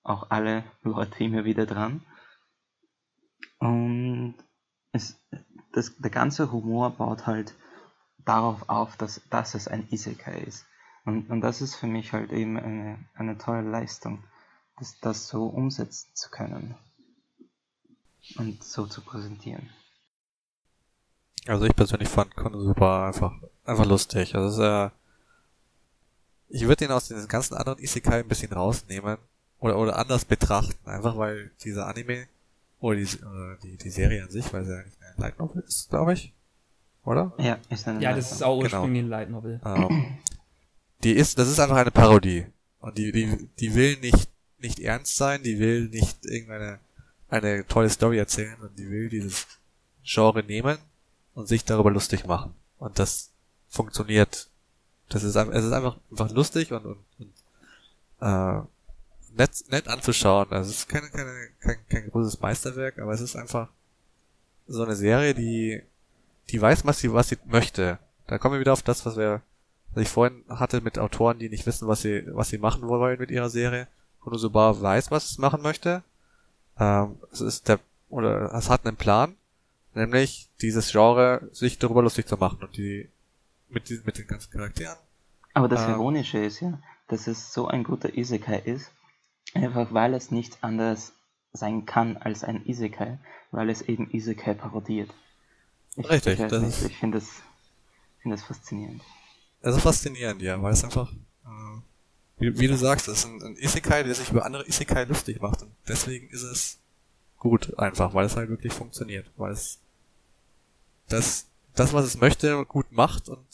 auch alle Leute immer wieder dran. Und es, das, der ganze Humor baut halt darauf auf, dass, dass es ein Isekai ist. Und, und das ist für mich halt eben eine, eine tolle Leistung, das, das so umsetzen zu können und so zu präsentieren.
Also ich persönlich fand Konosuba einfach, einfach lustig. Also es ist, äh, ich würde ihn aus den ganzen anderen Isekai ein bisschen rausnehmen oder, oder anders betrachten, einfach weil dieser Anime oder die, oder die, die Serie an sich, weil sie eigentlich eine Light Novel ist, glaube ich. Oder?
Ja, ist eine
Ja, das ist auch
Genau.
ursprünglich ein Light Novel.
Ähm, die ist, das ist einfach eine Parodie. Und die, die, die will nicht, nicht ernst sein, die will nicht irgendeine, eine tolle Story erzählen, und die will dieses Genre nehmen und sich darüber lustig machen. Und das funktioniert. Das ist, es ist einfach, einfach lustig und, und, und äh, nett, nett anzuschauen. Also es ist keine, keine, kein, kein großes Meisterwerk, aber es ist einfach so eine Serie, die, die weiß, was sie, was sie möchte. Da kommen wir wieder auf das, was wir, was ich vorhin hatte mit Autoren, die nicht wissen, was sie, was sie machen wollen mit ihrer Serie. Konosuba weiß, was es machen möchte. Ähm, es ist der, oder es hat einen Plan, nämlich dieses Genre sich darüber lustig zu machen und die, mit, diesen- mit den ganzen Charakteren.
Aber das
Ähm.
Ironische ist ja, dass es so ein guter Isekai ist, einfach weil es nichts anderes sein kann als ein Isekai, weil es eben Isekai parodiert. Ich,
Richtig, das
nicht,
ist-
ich finde das, finde das faszinierend.
Ist faszinierend, ja, weil es einfach, äh, wie, wie du sagst, es ist ein, ein Isekai, der sich über andere Isekai lustig macht und deswegen ist es gut einfach, weil es halt wirklich funktioniert, weil es das, das was es möchte, gut macht und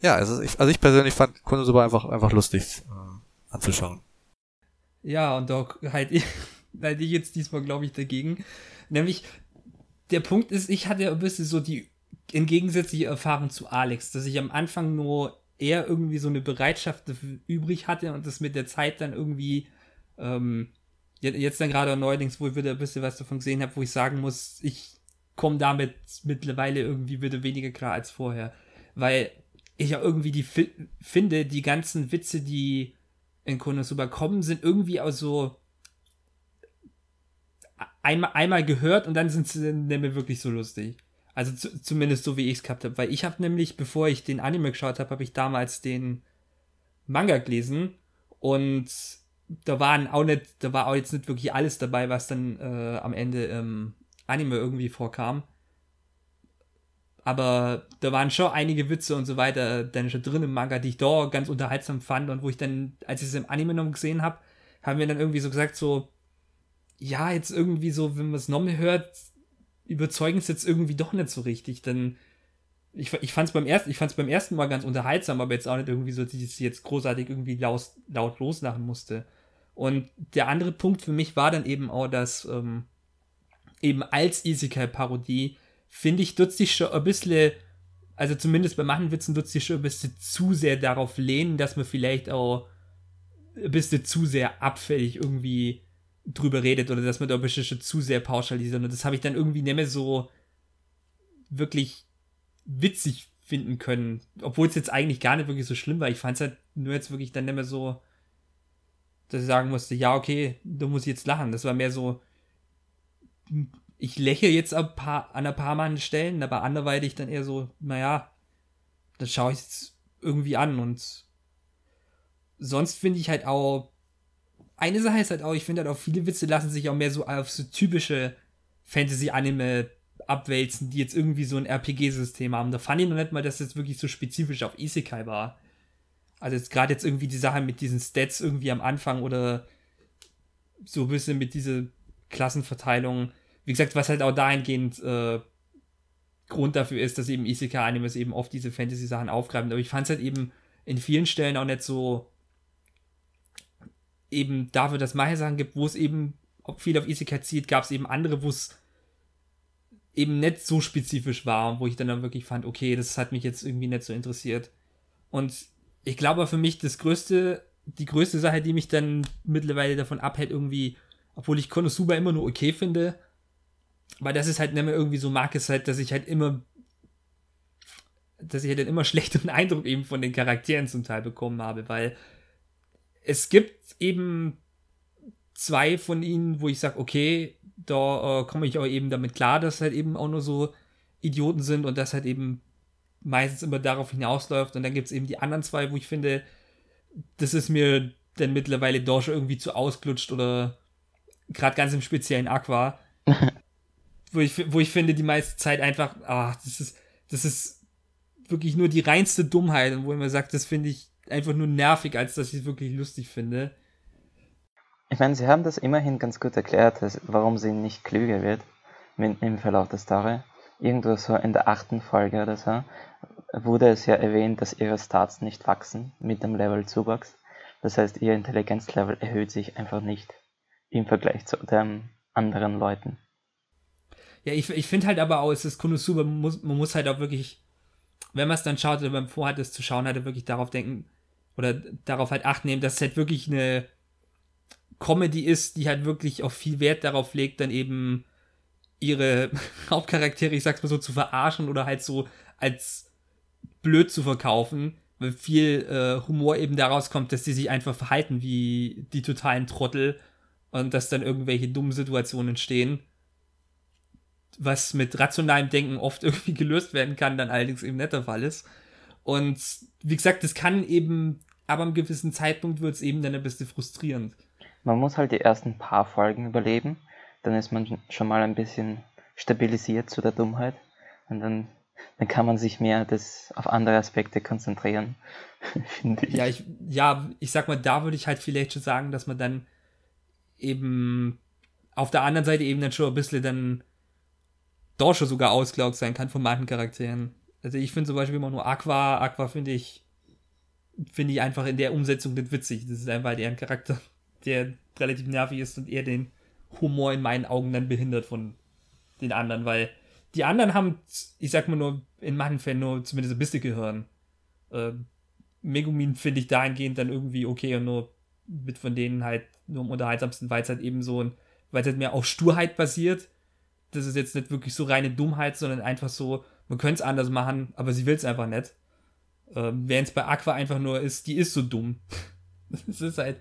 ja, also ich, also ich persönlich fand Konosuba einfach, einfach lustig äh, anzuschauen.
Ja, und da halt ich, halt ich jetzt diesmal, glaube ich, dagegen. Nämlich, der Punkt ist, ich hatte ein bisschen so die in gegensätzliche Erfahrung zu Alex, dass ich am Anfang nur eher irgendwie so eine Bereitschaft übrig hatte und das mit der Zeit dann irgendwie ähm, jetzt dann gerade neuerdings, wo ich wieder ein bisschen was davon gesehen habe, wo ich sagen muss, ich komme damit mittlerweile irgendwie wieder weniger klar als vorher. Weil ich ja irgendwie die finde, die ganzen Witze, die in Konosuba kommen, sind irgendwie auch so einmal, einmal gehört und dann sind sie mehr wirklich so lustig. Also zu, zumindest so, wie ich es gehabt habe. Weil ich habe nämlich, bevor ich den Anime geschaut habe, habe ich damals den Manga gelesen und da waren auch nicht, da war auch jetzt nicht wirklich alles dabei, was dann äh, am Ende im Anime irgendwie vorkam. Aber da waren schon einige Witze und so weiter dann schon drin im Manga, die ich da ganz unterhaltsam fand und wo ich dann, als ich es im Anime noch gesehen habe, haben wir dann irgendwie so gesagt, so, ja, jetzt irgendwie so, wenn man es nochmal hört, überzeugen es jetzt irgendwie doch nicht so richtig. Denn ich, ich fand es beim, ersten, beim ersten Mal ganz unterhaltsam, aber jetzt auch nicht irgendwie so, dass ich jetzt großartig irgendwie laut, laut loslachen musste. Und der andere Punkt für mich war dann eben auch, dass ähm, eben als Isekai-Parodie, finde ich, tut sich schon ein bisschen, also zumindest bei manchen Witzen tut sich schon ein bisschen zu sehr darauf lehnen, dass man vielleicht auch ein bisschen zu sehr abfällig irgendwie drüber redet oder dass man da schon zu sehr pauschalisiert. Und das habe ich dann irgendwie nicht mehr so wirklich witzig finden können. Obwohl es jetzt eigentlich gar nicht wirklich so schlimm war. Ich fand es halt nur jetzt wirklich dann nicht mehr so, dass ich sagen musste, ja, okay, da muss ich jetzt lachen. Das war mehr so, ich lächle jetzt ein paar, an ein paar Mal Stellen, aber anderweitig dann eher so, naja, das schaue ich jetzt irgendwie an und sonst finde ich halt auch, eine Sache ist halt auch, ich finde halt auch viele Witze lassen sich auch mehr so auf so typische Fantasy-Anime abwälzen, die jetzt irgendwie so ein RPG-System haben. Da fand ich noch nicht mal, dass das wirklich so spezifisch auf Isekai war. Also jetzt gerade jetzt irgendwie die Sache mit diesen Stats irgendwie am Anfang oder so ein bisschen mit dieser Klassenverteilung. Wie gesagt, was halt auch dahingehend äh, Grund dafür ist, dass eben Isekai-Animes eben oft diese Fantasy-Sachen aufgreifen. Aber ich fand es halt eben in vielen Stellen auch nicht so eben dafür, dass manche Sachen gibt, wo es eben viel auf Isekai zieht, gab es eben andere, wo es eben nicht so spezifisch war, wo ich dann, dann wirklich fand, okay, das hat mich jetzt irgendwie nicht so interessiert. Und ich glaube für mich das größte, die größte Sache, die mich dann mittlerweile davon abhält, irgendwie, obwohl ich Konosuba immer nur okay finde, weil das ist halt nicht mehr irgendwie so mag, ist halt, dass ich halt immer, dass ich halt immer schlechteren Eindruck eben von den Charakteren zum Teil bekommen habe, weil es gibt eben zwei von ihnen, wo ich sage, okay, da äh, komme ich auch eben damit klar, dass halt eben auch nur so Idioten sind und das halt eben meistens immer darauf hinausläuft. Und dann gibt es eben die anderen zwei, wo ich finde, das ist mir dann mittlerweile doch schon irgendwie zu ausgelutscht oder gerade ganz im speziellen Aqua, wo, ich, wo ich finde, die meiste Zeit einfach, ah, das ist, das ist wirklich nur die reinste Dummheit und wo ich mir sagt, das finde ich einfach nur nervig, als dass ich es wirklich lustig finde.
Ich meine, sie haben das immerhin ganz gut erklärt, warum sie nicht klüger wird im Verlauf der Story. Irgendwo so in der achten Folge oder so wurde es ja erwähnt, dass ihre Stats nicht wachsen mit dem Levelzuwachs. Das heißt, ihr Intelligenzlevel erhöht sich einfach nicht im Vergleich zu den anderen Leuten.
Ja, ich, ich finde halt aber auch, es ist Konosuba, man muss, man muss halt auch wirklich, wenn man es dann schaut oder beim Vorhat es zu schauen, halt wirklich darauf denken, oder darauf halt acht nehmen, dass es halt wirklich eine Comedy ist, die halt wirklich auch viel Wert darauf legt, dann eben ihre Hauptcharaktere, ich sag's mal so, zu verarschen oder halt so als blöd zu verkaufen, weil viel äh, Humor eben daraus kommt, dass die sich einfach verhalten wie die totalen Trottel und dass dann irgendwelche dummen Situationen entstehen. Was mit rationalem Denken oft irgendwie gelöst werden kann, dann allerdings eben nicht der Fall ist. Und wie gesagt, das kann eben aber am gewissen Zeitpunkt wird es eben dann ein bisschen frustrierend.
Man muss halt die ersten paar Folgen überleben, dann ist man schon mal ein bisschen stabilisiert zu der Dummheit und dann, dann kann man sich mehr das auf andere Aspekte konzentrieren,
finde ich. Ja, ich. Ja, ich sag mal, da würde ich halt vielleicht schon sagen, dass man dann eben auf der anderen Seite eben dann schon ein bisschen dann doch schon sogar ausgelaugt sein kann von manchen Charakteren. Also ich finde zum Beispiel immer nur Aqua, Aqua finde ich finde ich einfach in der Umsetzung nicht witzig. Das ist einfach eher ein Charakter, der relativ nervig ist und eher den Humor in meinen Augen dann behindert von den anderen, weil die anderen haben, ich sag mal nur, in manchen Fällen nur zumindest ein bisschen Gehirn. Äh, Megumin finde ich dahingehend dann irgendwie okay und nur mit von denen halt nur am unterhaltsamsten, weil es halt eben so ein, weil es halt mehr auf Sturheit basiert. Das ist jetzt nicht wirklich so reine Dummheit, sondern einfach so, man könnte es anders machen, aber sie will es einfach nicht. Ähm, Während es bei Aqua einfach nur ist, die ist so dumm. das ist halt,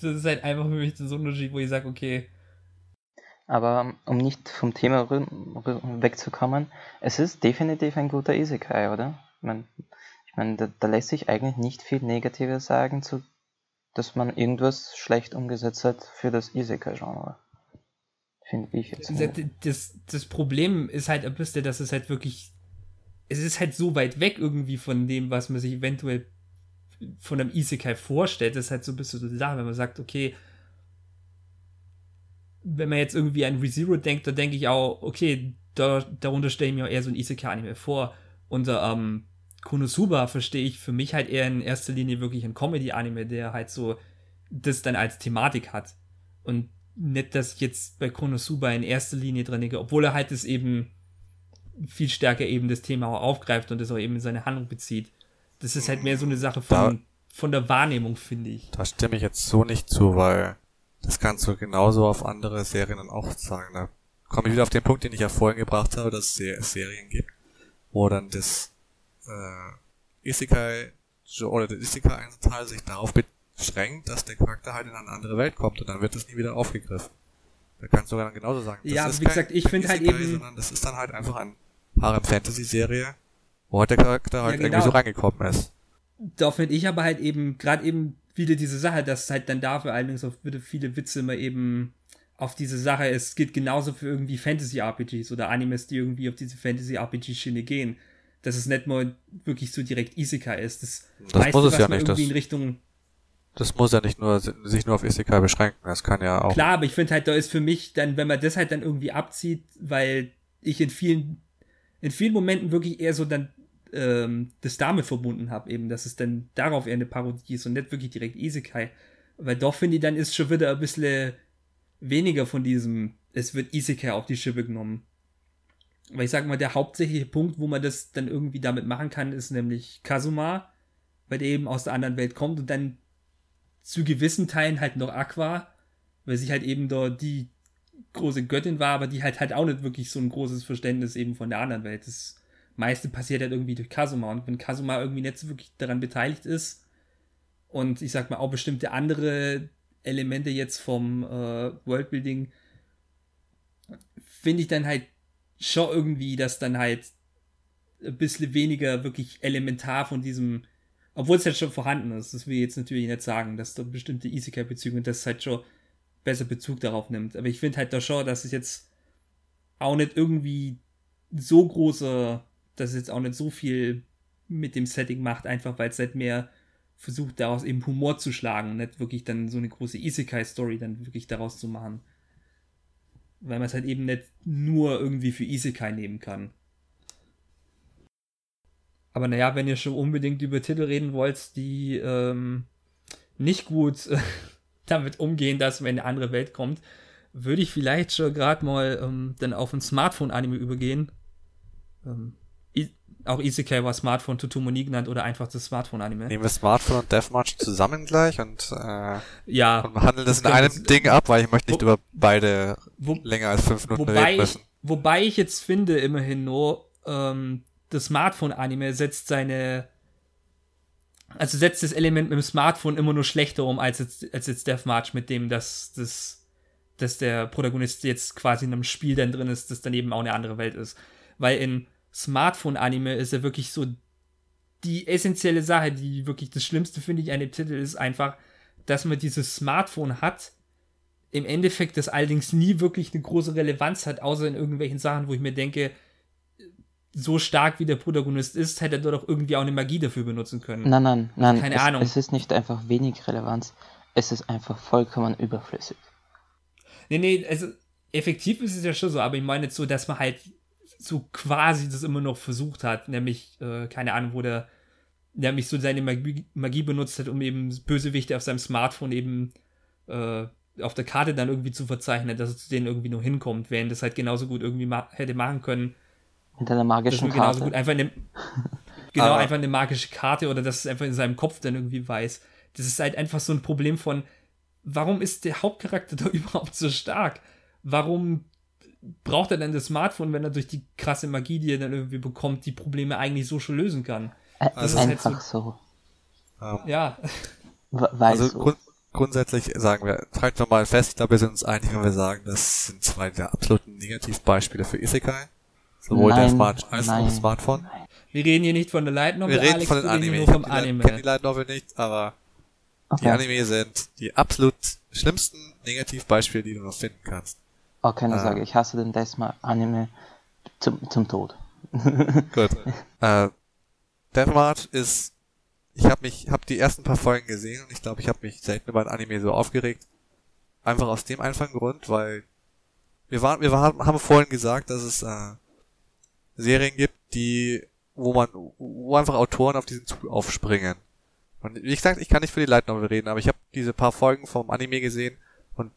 das ist halt einfach für mich so ein Unterschied, wo ich sage, okay.
Aber um nicht vom Thema wegzukommen, es ist definitiv ein guter Isekai, oder? Ich meine, ich mein, da, da lässt sich eigentlich nicht viel Negatives sagen, zu, dass man irgendwas schlecht umgesetzt hat für das Isekai-Genre. Finde ich jetzt.
Das, das, das Problem ist halt ein bisschen, dass es halt wirklich. Es ist halt so weit weg irgendwie von dem, was man sich eventuell von einem Isekai vorstellt. Das ist halt so ein bisschen so die Sache, wenn man sagt, okay, wenn man jetzt irgendwie an ReZero denkt, da denke ich auch, okay, da, darunter stelle ich mir auch eher so ein Isekai-Anime vor. Unter ähm, Konosuba verstehe ich für mich halt eher in erster Linie wirklich ein Comedy-Anime, der halt so das dann als Thematik hat. Und nicht, dass ich jetzt bei Konosuba in erster Linie dran denke, obwohl er halt das eben viel stärker eben das Thema auch aufgreift und das auch eben in seine Handlung bezieht. Das ist halt mehr so eine Sache von, da, von der Wahrnehmung, finde ich.
Da stimme ich jetzt so nicht zu, weil das kannst du genauso auf andere Serien dann auch sagen. Da komme ich wieder auf den Punkt, den ich ja vorhin gebracht habe, dass es Serien gibt, wo dann das äh, Isekai oder der Isekai-Teil sich darauf beschränkt, dass der Charakter halt in eine andere Welt kommt und dann wird das nie wieder aufgegriffen. Da kannst du dann genauso sagen.
Das ja, wie gesagt, ich finde halt eben. Sondern
das ist dann halt einfach ein Harem Fantasy Serie, wo halt der Charakter halt ja, genau. irgendwie so reingekommen ist.
Da finde ich aber halt eben, gerade eben wieder diese Sache, dass halt dann dafür allerdings auch wieder viele Witze immer eben auf diese Sache, es geht genauso für irgendwie Fantasy-RPGs oder Animes, die irgendwie auf diese Fantasy-RPG-Schiene gehen. Dass es nicht mal wirklich so direkt Isekai ist. Das,
das muss es ja nicht. Das, in Richtung das muss ja nicht nur sich nur auf Isekai beschränken, das kann ja auch.
Klar, aber ich finde halt, da ist für mich dann, wenn man das halt dann irgendwie abzieht, weil ich in vielen, in vielen Momenten wirklich eher so dann ähm, das damit verbunden habe, eben, dass es dann darauf eher eine Parodie ist und nicht wirklich direkt Isekai. Weil doch finde ich, dann ist schon wieder ein bisschen weniger von diesem, es wird Isekai auf die Schippe genommen. Weil ich sag mal, der hauptsächliche Punkt, wo man das dann irgendwie damit machen kann, ist nämlich Kazuma, weil der eben aus der anderen Welt kommt und dann zu gewissen Teilen halt noch Aqua, weil sie halt eben da die große Göttin war, aber die halt halt auch nicht wirklich so ein großes Verständnis eben von der anderen Welt. Das meiste passiert halt irgendwie durch Kazuma und wenn Kazuma irgendwie nicht so wirklich daran beteiligt ist und ich sag mal auch bestimmte andere Elemente jetzt vom äh, Worldbuilding finde ich dann halt schon irgendwie, dass dann halt ein bisschen weniger wirklich elementar von diesem, obwohl es halt schon vorhanden ist, das will ich jetzt natürlich nicht sagen, dass da bestimmte Isekai-Bezüge und das halt schon besser Bezug darauf nimmt. Aber ich finde halt da schon, dass es jetzt auch nicht irgendwie so großer dass es jetzt auch nicht so viel mit dem Setting macht, einfach weil es halt mehr versucht, daraus eben Humor zu schlagen und nicht wirklich dann so eine große Isekai-Story dann wirklich daraus zu machen. Weil man es halt eben nicht nur irgendwie für Isekai nehmen kann. Aber naja, wenn ihr schon unbedingt über Titel reden wollt, die ähm, nicht gut damit umgehen, dass man in eine andere Welt kommt, würde ich vielleicht schon gerade mal ähm, dann auf ein Smartphone-Anime übergehen. Ähm, auch Isekai war Smartphone Tutumoni genannt oder einfach das Smartphone-Anime.
Nehmen wir Smartphone und Deathmatch zusammen gleich und, äh,
ja,
und handeln das in einem das, Ding ab, weil ich möchte nicht wo, über beide wo, länger als fünf Minuten
wobei
reden müssen.
Ich, wobei ich jetzt finde, immerhin nur, ähm, das Smartphone-Anime setzt seine also setzt das Element mit dem Smartphone immer nur schlechter um als jetzt, als jetzt Deathmatch, mit dem, dass, dass, dass der Protagonist jetzt quasi in einem Spiel dann drin ist, das dann eben auch eine andere Welt ist. Weil in Smartphone-Anime ist ja wirklich so die essentielle Sache, die wirklich das Schlimmste finde ich an dem Titel ist einfach, dass man dieses Smartphone hat, im Endeffekt das allerdings nie wirklich eine große Relevanz hat, außer in irgendwelchen Sachen, wo ich mir denke, so stark wie der Protagonist ist, hätte er doch irgendwie auch eine Magie dafür benutzen können.
Nein, nein, nein.
Keine
es,
Ahnung.
Es ist nicht einfach wenig Relevanz, es ist einfach vollkommen überflüssig.
Nee, nee, also effektiv ist es ja schon so, aber ich meine jetzt so, dass man halt so quasi das immer noch versucht hat, nämlich, äh, keine Ahnung, wo der nämlich so seine Magie, Magie, benutzt hat, um eben Bösewichte auf seinem Smartphone eben äh, auf der Karte dann irgendwie zu verzeichnen, dass es zu denen irgendwie nur hinkommt, während das halt genauso gut irgendwie ma hätte machen können.
Mit einer magischen Karte.
gut einfach eine, genau,
Aber-
einfach eine magische Karte oder dass es einfach in seinem Kopf dann irgendwie weiß. Das ist halt einfach so ein Problem von, warum ist der Hauptcharakter da überhaupt so stark? Warum braucht er denn das Smartphone, wenn er durch die krasse Magie, die er dann irgendwie bekommt, die Probleme eigentlich so schon lösen kann? Das ist halt
einfach so.
Ja,
W- Weil
Also
so.
grund grundsätzlich sagen wir, halten wir mal fest, ich glaube, wir sind uns einig, wenn wir sagen, das sind zwei der absoluten Negativbeispiele für Isekai. Sowohl der
Nein,
Smart als auch
nein,
das Smartphone.
wir reden hier nicht von der Light Novel,
Wir reden
Alex,
von den Anime.
nur
Ich
vom
die
Anime.
kenne die Light Novel nicht, aber die
Okay.
Anime sind die absolut schlimmsten Negativbeispiele, die du noch finden kannst.
Oh, keine
Ah.
Sorge, ich hasse den Desma Anime zum, zum Tod.
Gut. äh, Deathmarch ist, ich habe mich, habe die ersten paar Folgen gesehen und ich glaube, ich habe mich selten über ein Anime so aufgeregt. Einfach aus dem einfachen Grund, weil wir waren, wir waren, haben vorhin gesagt, dass es äh, Serien gibt, die, wo man, wo einfach Autoren auf diesen Zug aufspringen. Und wie gesagt, ich kann nicht für die Light Novel reden, aber ich habe diese paar Folgen vom Anime gesehen und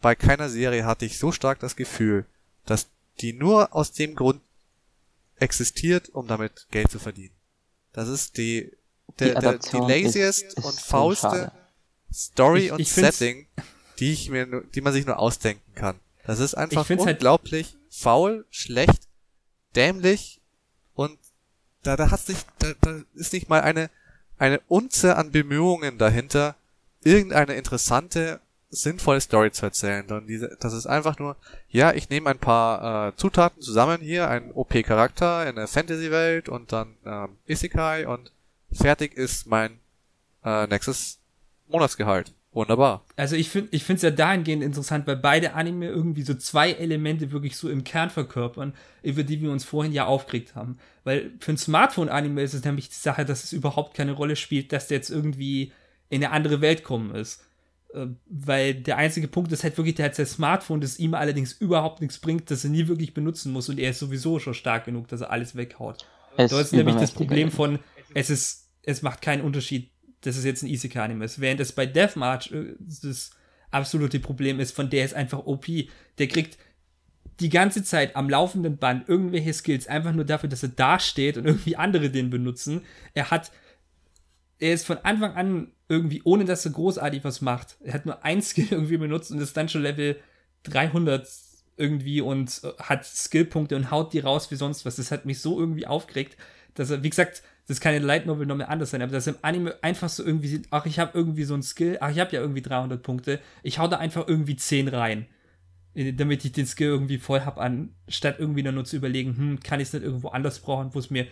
bei keiner Serie hatte ich so stark das Gefühl, dass die nur aus dem Grund existiert, um damit Geld zu verdienen. Das ist die, der, der, die laziest
ist- ist
und
so
faulste. Story
Ich-
und
ich
Setting, die ich mir, die man sich nur ausdenken kann. Das ist einfach
halt-
unglaublich faul, schlecht, dämlich und da, da hat's nicht, da, da ist nicht mal eine, eine Unze an Bemühungen dahinter, irgendeine interessante, sinnvolle Story zu erzählen. Sondern diese, das ist einfach nur, ja, ich nehme ein paar äh, Zutaten zusammen hier, ein OP-Charakter in der Fantasy-Welt und dann ähm, Isekai und fertig ist mein äh, nächstes Monatsgehalt. Wunderbar.
Also ich finde ich finde es ja dahingehend interessant, weil beide Anime irgendwie so zwei Elemente wirklich so im Kern verkörpern, über die wir uns vorhin ja aufgeregt haben. Weil für ein Smartphone-Anime ist es nämlich die Sache, dass es überhaupt keine Rolle spielt, dass der jetzt irgendwie in eine andere Welt kommen ist. Äh, Weil der einzige Punkt ist halt wirklich, der hat sein Smartphone, das ihm allerdings überhaupt nichts bringt, das er nie wirklich benutzen muss und er ist sowieso schon stark genug, dass er alles weghaut.
Es
Da ist nämlich das Problem von, es ist, es macht keinen Unterschied, dass es jetzt ein Isekai-Anime ist. Während es bei Deathmarch äh, das absolute Problem ist, von der ist einfach OP. Der kriegt die ganze Zeit am laufenden Band irgendwelche Skills einfach nur dafür, dass er da steht und irgendwie andere den benutzen. Er hat, er ist von Anfang an irgendwie, ohne dass er großartig was macht. Er hat nur ein Skill irgendwie benutzt und ist dann schon Level 300 irgendwie und äh, hat Skillpunkte und haut die raus wie sonst was. Das hat mich so irgendwie aufgeregt, dass er, wie gesagt, das kann in Light Novel noch mehr anders sein, aber dass er im Anime einfach so irgendwie sieht, ach, ich habe irgendwie so ein Skill, ach, ich habe ja irgendwie 300 Punkte, ich hau da einfach irgendwie 10 rein, äh, damit ich den Skill irgendwie voll hab, anstatt irgendwie nur zu überlegen, hm, kann ich es nicht irgendwo anders brauchen, wo es mir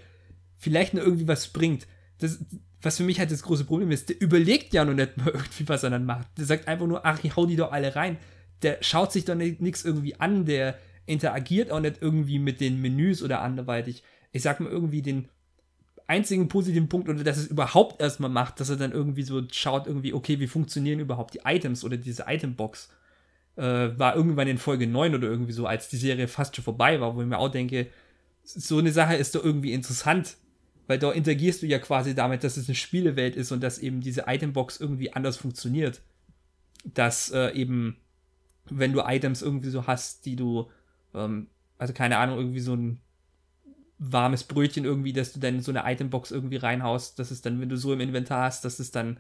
vielleicht nur irgendwie was bringt. Das, was für mich halt das große Problem ist, der überlegt ja noch nicht mal irgendwie, was er dann macht. Der sagt einfach nur, ach, ich hau die doch alle rein. Der schaut sich doch nichts irgendwie an, der interagiert auch nicht irgendwie mit den Menüs oder anderweitig. Ich sag mal irgendwie den einzigen positiven Punkt, oder dass es überhaupt erstmal macht, dass er dann irgendwie so schaut, irgendwie, okay, wie funktionieren überhaupt die Items oder diese Itembox, äh, war irgendwann in Folge 9 oder irgendwie so, als die Serie fast schon vorbei war, wo ich mir auch denke, so eine Sache ist doch irgendwie interessant, weil da interagierst du ja quasi damit, dass es eine Spielewelt ist und dass eben diese Itembox irgendwie anders funktioniert. Dass äh, eben, wenn du Items irgendwie so hast, die du, ähm, also keine Ahnung, irgendwie so ein warmes Brötchen irgendwie, dass du dann so eine Itembox irgendwie reinhaust, dass es dann, wenn du so im Inventar hast, dass es dann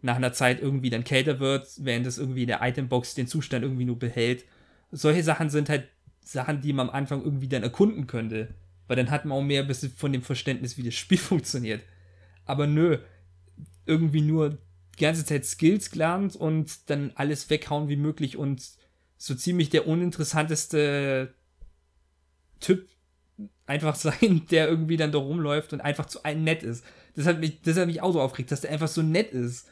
nach einer Zeit irgendwie dann kälter wird, während es irgendwie in der Itembox den Zustand irgendwie nur behält. Solche Sachen sind halt Sachen, die man am Anfang irgendwie dann erkunden könnte. Weil dann hat man auch mehr ein bisschen von dem Verständnis, wie das Spiel funktioniert. Aber nö, irgendwie nur die ganze Zeit Skills gelernt und dann alles weghauen wie möglich und so ziemlich der uninteressanteste Typ einfach sein, der irgendwie dann da rumläuft und einfach zu allen nett ist. Das hat mich, das hat mich auch so aufgeregt, dass der einfach so nett ist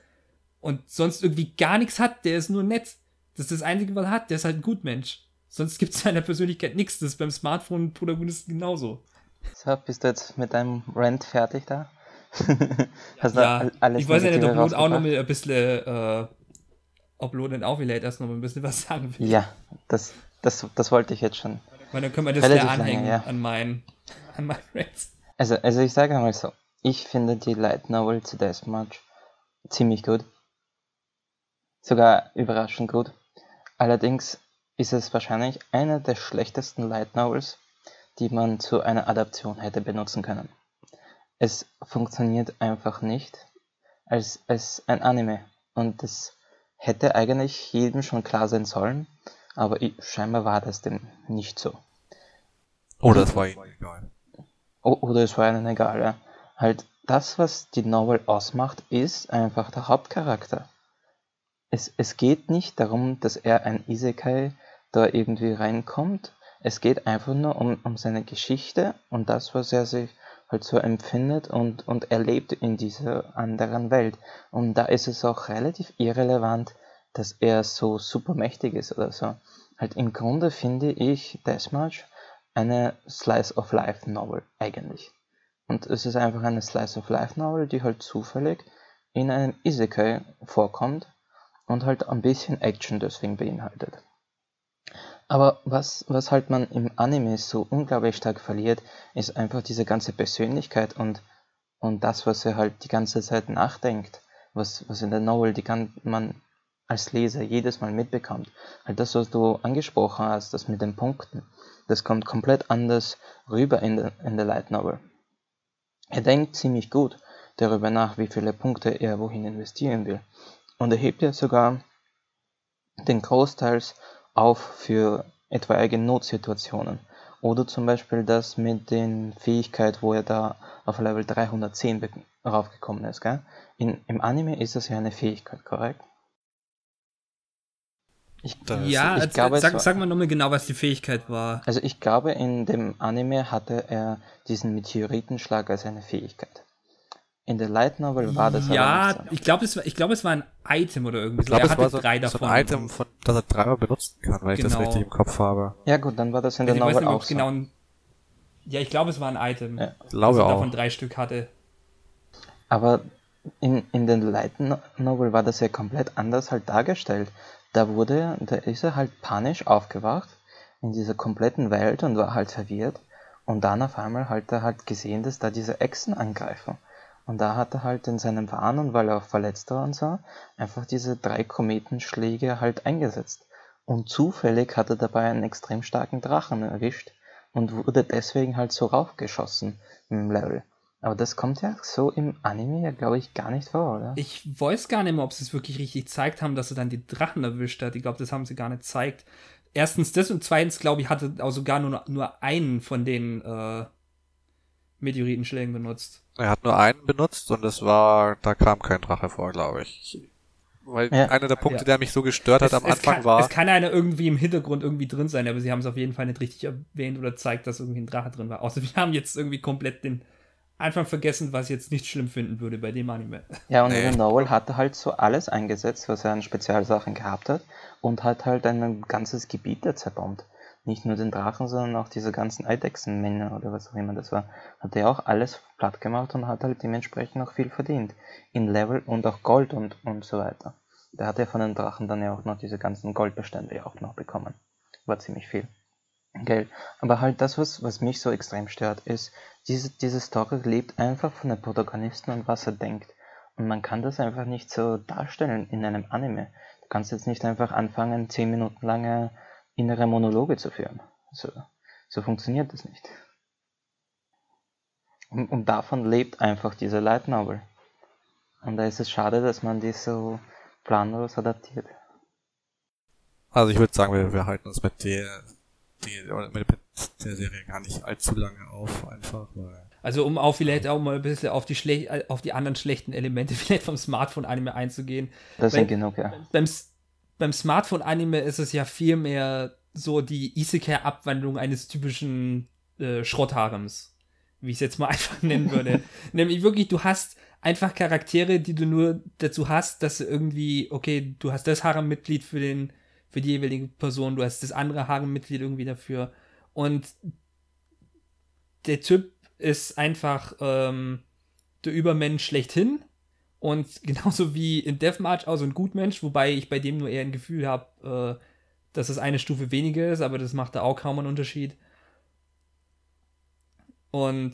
und sonst irgendwie gar nichts hat, der ist nur nett. Das ist das Einzige, was er hat, der ist halt ein Gutmensch. Sonst gibt es seiner Persönlichkeit nichts. Das ist beim Smartphone-Protagonisten genauso.
So, bist du jetzt mit deinem Rant fertig da? Hast
Ja,
all- alles
ich weiß ja nicht, ob Lot auch noch mal ein bisschen, äh, dann auch vielleicht erst noch mal ein bisschen was sagen will.
Ja, das, das, das wollte ich jetzt schon.
Weil dann können wir das
Relativ
ja
lange,
anhängen
ja.
an meinen, an meinen Rants.
Also, also ich sage einmal so, ich finde die Light Novel zu Deathmatch ziemlich gut. Sogar überraschend gut. Allerdings ist es wahrscheinlich einer der schlechtesten Light Novels, die man zu einer Adaption hätte benutzen können. Es funktioniert einfach nicht als, als ein Anime und das hätte eigentlich jedem schon klar sein sollen, aber scheinbar war das dem nicht so.
Oder es war ihnen egal.
Oder es war ihnen egal, ja. Halt, das, was die Novel ausmacht, ist einfach der Hauptcharakter. Es, es geht nicht darum, dass er ein Isekai da irgendwie reinkommt. Es geht einfach nur um, um seine Geschichte und das, was er sich halt so empfindet und, und erlebt in dieser anderen Welt. Und da ist es auch relativ irrelevant, dass er so super mächtig ist oder so. Halt im Grunde finde ich Deathmatch eine Slice of Life Novel eigentlich. Und es ist einfach eine Slice of Life Novel, die halt zufällig in einem Isekai vorkommt und halt ein bisschen Action deswegen beinhaltet. Aber was, was halt man im Anime so unglaublich stark verliert, ist einfach diese ganze Persönlichkeit und, und das, was er halt die ganze Zeit nachdenkt, was, was in der Novel die kann man als Leser jedes Mal mitbekommt. Halt das, was du angesprochen hast, das mit den Punkten, das kommt komplett anders rüber in der, in der Light Novel. Er denkt ziemlich gut darüber nach, wie viele Punkte er wohin investieren will. Und er hebt ja sogar den Großteils auf für etwaige Notsituationen. Oder zum Beispiel das mit den Fähigkeit, wo er da auf Level 310 raufgekommen ist. Gell? In, Im Anime ist das ja eine Fähigkeit, korrekt?
Ich, ja, ich also, glaube, sag, war, sag mal nochmal genau, was die Fähigkeit war.
Also ich glaube, in dem Anime hatte er diesen Meteoritenschlag als eine Fähigkeit. In der Light Novel war das
ja, so. ich glaube, es, war, ich glaube, es war ein Item oder irgendwie.
Ich glaube, es war so, drei davon. so ein Item, von, das er dreimal benutzen kann, weil genau. ich das genau. richtig im Kopf habe.
Ja gut, dann war das in also der Novel nicht, auch so. Genau ein,
ja, ich glaube, es war ein Item,
ja. glaube
dass
er
auch. davon drei Stück hatte.
Aber in, in den Light Novel war das ja komplett anders halt dargestellt. Da wurde, da ist er halt panisch aufgewacht in dieser kompletten Welt und war halt verwirrt. Und dann auf einmal halt er halt gesehen, dass da diese Echsen angreifen. Und da hat er halt in seinem Wahn weil er auch verletzt war und so, einfach diese drei Kometenschläge halt eingesetzt. Und zufällig hat er dabei einen extrem starken Drachen erwischt und wurde deswegen halt so raufgeschossen im Level. Aber das kommt ja so im Anime ja, glaube ich, gar nicht vor, oder?
Ich weiß gar nicht mehr, ob sie es wirklich richtig gezeigt haben, dass er dann die Drachen erwischt hat. Ich glaube, das haben sie gar nicht gezeigt. Erstens das und zweitens, glaube ich, hatte auch sogar nur, nur einen von den äh, Meteoritenschlägen benutzt.
Er hat nur einen benutzt und es war, da kam kein Drache vor, glaube ich. Weil ja. einer der Punkte, ja. der mich so gestört hat es, am Anfang
kann,
war.
Es kann einer irgendwie im Hintergrund irgendwie drin sein, aber sie haben es auf jeden Fall nicht richtig erwähnt oder zeigt, dass irgendwie ein Drache drin war. Außer wir haben jetzt irgendwie komplett den Anfang vergessen, was ich jetzt nicht schlimm finden würde bei dem Anime.
Ja, und nee. Noel hatte halt so alles eingesetzt, was er an Spezialsachen gehabt hat und hat halt ein ganzes Gebiet da zerbombt nicht nur den Drachen, sondern auch diese ganzen Eidechsenmänner oder was auch immer das war, hat er auch alles platt gemacht und hat halt dementsprechend auch viel verdient. In Level und auch Gold und, und so weiter. Da hat er von den Drachen dann ja auch noch diese ganzen Goldbestände auch noch bekommen. War ziemlich viel Geld. Aber halt das, was, was mich so extrem stört, ist, diese, diese Story lebt einfach von der Protagonisten und was er denkt. Und man kann das einfach nicht so darstellen in einem Anime. Du kannst jetzt nicht einfach anfangen, 10 Minuten lange innere Monologe zu führen. So, so funktioniert das nicht. Und, und davon lebt einfach diese Light Novel. Und da ist es schade, dass man die so planlos adaptiert.
Also ich würde sagen, wir, wir halten uns mit der, die, mit der Serie gar nicht allzu lange auf, einfach, weil
also um auch vielleicht auch mal ein bisschen auf die, Schle auf die anderen schlechten Elemente vielleicht vom Smartphone-Anime einzugehen.
Das sind genug, ja.
Beim, beim Smartphone-Anime ist es ja viel mehr so die Isekai-Abwandlung eines typischen äh, Schrottharems. Wie ich es jetzt mal einfach nennen würde. Nämlich wirklich, du hast einfach Charaktere, die du nur dazu hast, dass irgendwie, okay, du hast das Harem-Mitglied für den, für die jeweilige Person, du hast das andere Harem-Mitglied irgendwie dafür. Und der Typ ist einfach ähm, der Übermensch schlechthin und genauso wie in Deathmarch auch so ein Gutmensch, wobei ich bei dem nur eher ein Gefühl habe, äh, dass es eine Stufe weniger ist, aber das macht da auch kaum einen Unterschied. Und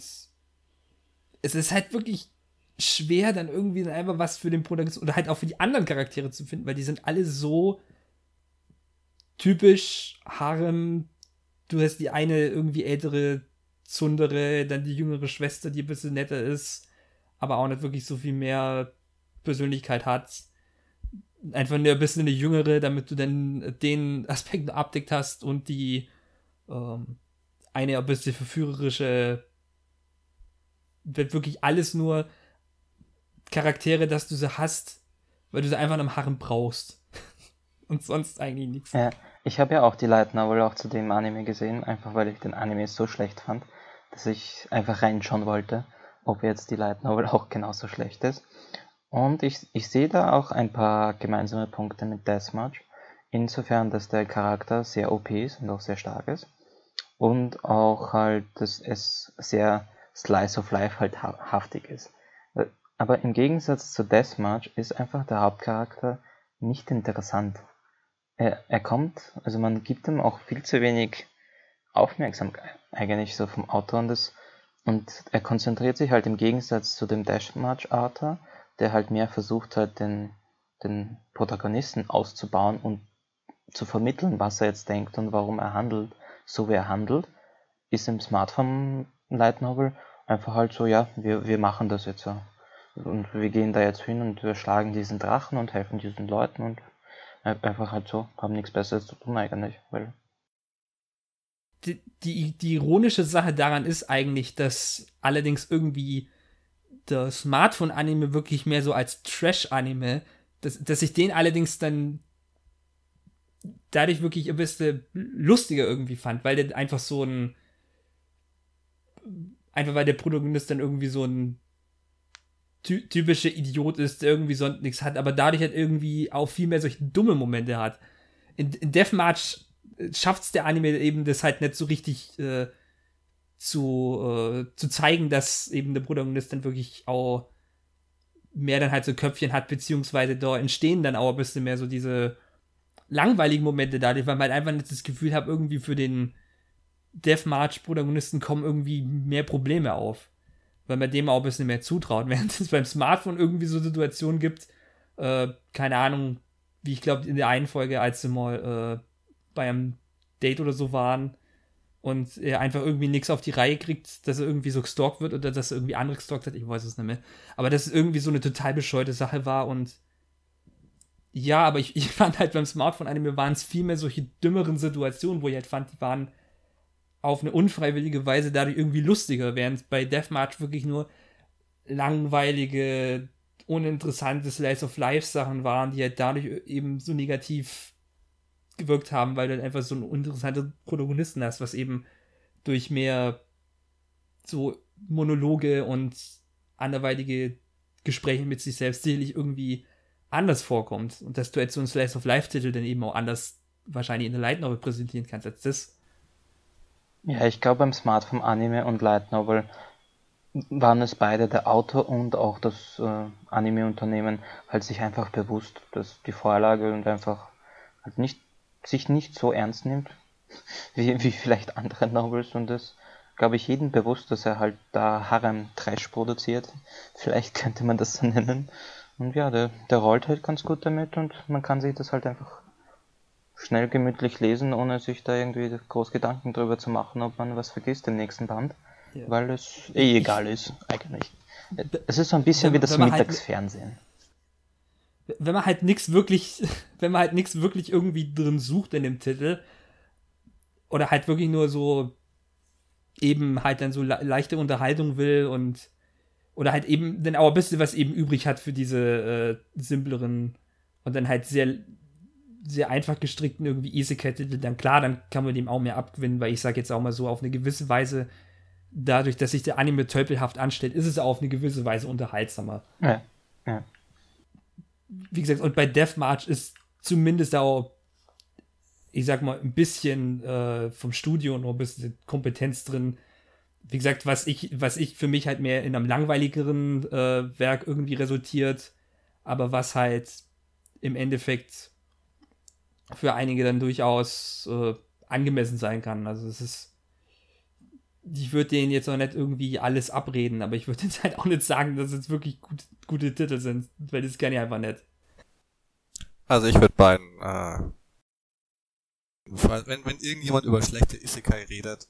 es ist halt wirklich schwer, dann irgendwie einfach was für den Protagonisten oder halt auch für die anderen Charaktere zu finden, weil die sind alle so typisch Harem. Du hast die eine irgendwie ältere Zundere, dann die jüngere Schwester, die ein bisschen netter ist, aber auch nicht wirklich so viel mehr Persönlichkeit hat. Einfach nur ein bisschen eine jüngere, damit du dann den Aspekt abdeckt hast und die ähm, eine ein bisschen verführerische wird wirklich alles nur Charaktere, dass du sie hast, weil du sie einfach im Harren brauchst. und sonst eigentlich nichts.
Ja, ich habe ja auch die Light Novel auch zu dem Anime gesehen, einfach weil ich den Anime so schlecht fand, dass ich einfach reinschauen wollte, ob jetzt die Light Novel auch genauso schlecht ist. Und ich, ich sehe da auch ein paar gemeinsame Punkte mit Deathmatch. Insofern, dass der Charakter sehr OP ist und auch sehr stark ist. Und auch halt, dass es sehr Slice of Life halt haftig ist. Aber im Gegensatz zu Deathmatch ist einfach der Hauptcharakter nicht interessant. Er, er kommt, also man gibt ihm auch viel zu wenig Aufmerksamkeit eigentlich so vom Autor und das und er konzentriert sich halt im Gegensatz zu dem Deathmatch Autor, der halt mehr versucht hat, den, den Protagonisten auszubauen und zu vermitteln, was er jetzt denkt und warum er handelt, so wie er handelt, ist im Smartphone Light Novel einfach halt so, ja, wir, wir machen das jetzt so. Und wir gehen da jetzt hin und wir schlagen diesen Drachen und helfen diesen Leuten und einfach halt so, haben nichts Besseres zu tun eigentlich, weil.
Die, die, die ironische Sache daran ist eigentlich, dass allerdings irgendwie das Smartphone-Anime wirklich mehr so als Trash-Anime, dass, dass ich den allerdings dann dadurch wirklich ein bisschen lustiger irgendwie fand, weil der einfach so ein einfach weil der Protagonist dann irgendwie so ein ty typischer Idiot ist, der irgendwie sonst nichts hat, aber dadurch halt irgendwie auch viel mehr solche dumme Momente hat. In, in Deathmarch äh, schafft es der Anime eben das halt nicht so richtig äh, zu, äh, zu zeigen, dass eben der Protagonist dann wirklich auch mehr dann halt so Köpfchen hat, beziehungsweise da entstehen dann auch ein bisschen mehr so diese langweiligen Momente dadurch, weil man halt einfach nicht das Gefühl hat, irgendwie für den Deathmarch-Protagonisten kommen irgendwie mehr Probleme auf. Weil man dem auch ein bisschen mehr zutraut. Während es beim Smartphone irgendwie so Situationen gibt, äh, keine Ahnung, wie ich glaube in der einen Folge, als sie mal äh, bei einem Date oder so waren und er einfach irgendwie nichts auf die Reihe kriegt, dass er irgendwie so gestalkt wird oder dass er irgendwie andere gestalkt hat, ich weiß es nicht mehr. Aber dass es irgendwie so eine total bescheuerte Sache war und ja, aber ich, ich fand halt beim Smartphone-Anime waren es viel mehr solche dümmeren Situationen, wo ich halt fand, die waren auf eine unfreiwillige Weise dadurch irgendwie lustiger, während bei Deathmarch wirklich nur langweilige, uninteressante Slice of Life Sachen waren, die halt dadurch eben so negativ gewirkt haben, weil du halt einfach so einen interessanten Protagonisten hast, was eben durch mehr so Monologe und anderweitige Gespräche mit sich selbst sicherlich irgendwie anders vorkommt und dass du jetzt so einen Slice of Life Titel dann eben auch anders wahrscheinlich in der Light Novel präsentieren kannst als das.
Ja, ich glaube beim Smartphone Anime und Light Novel waren es beide, der Autor und auch das äh, Anime-Unternehmen, halt sich einfach bewusst, dass die Vorlage und einfach halt nicht, sich nicht so ernst nimmt, wie, wie vielleicht andere Novels und das glaube ich jedem bewusst, dass er halt da Harem Trash produziert. Vielleicht könnte man das so nennen. Und ja, der, der rollt halt ganz gut damit und man kann sich das halt einfach schnell gemütlich lesen, ohne sich da irgendwie groß Gedanken drüber zu machen, ob man was vergisst im nächsten Band, ja. weil es eh egal ist, eigentlich. Es ist so ein bisschen wenn, wie das halt Mittagsfernsehen.
Halt, wenn man halt nichts wirklich, wenn man halt nichts wirklich irgendwie drin sucht in dem Titel, oder halt wirklich nur so eben halt dann so leichte Unterhaltung will und oder halt eben dann auch ein bisschen was eben übrig hat für diese äh, simpleren und dann halt sehr sehr einfach gestrickten irgendwie Isekai-Titel, dann klar, dann kann man dem auch mehr abgewinnen, weil ich sage jetzt auch mal so, auf eine gewisse Weise, dadurch, dass sich der Anime tölpelhaft anstellt, ist es auf eine gewisse Weise unterhaltsamer. Ja, ja. Wie gesagt, und bei Deathmarch ist zumindest auch, ich sag mal, ein bisschen äh, vom Studio noch ein bisschen Kompetenz drin. Wie gesagt, was ich, was ich für mich halt mehr in einem langweiligeren äh, Werk irgendwie resultiert, aber was halt im Endeffekt für einige dann durchaus äh, angemessen sein kann. Also es ist ich würde denen jetzt auch nicht irgendwie alles abreden, aber ich würde jetzt halt auch nicht sagen, dass es wirklich gut, gute Titel sind, weil das kann ich einfach nicht.
Also ich würde beiden, äh, wenn, wenn irgendjemand über schlechte Isekai redet,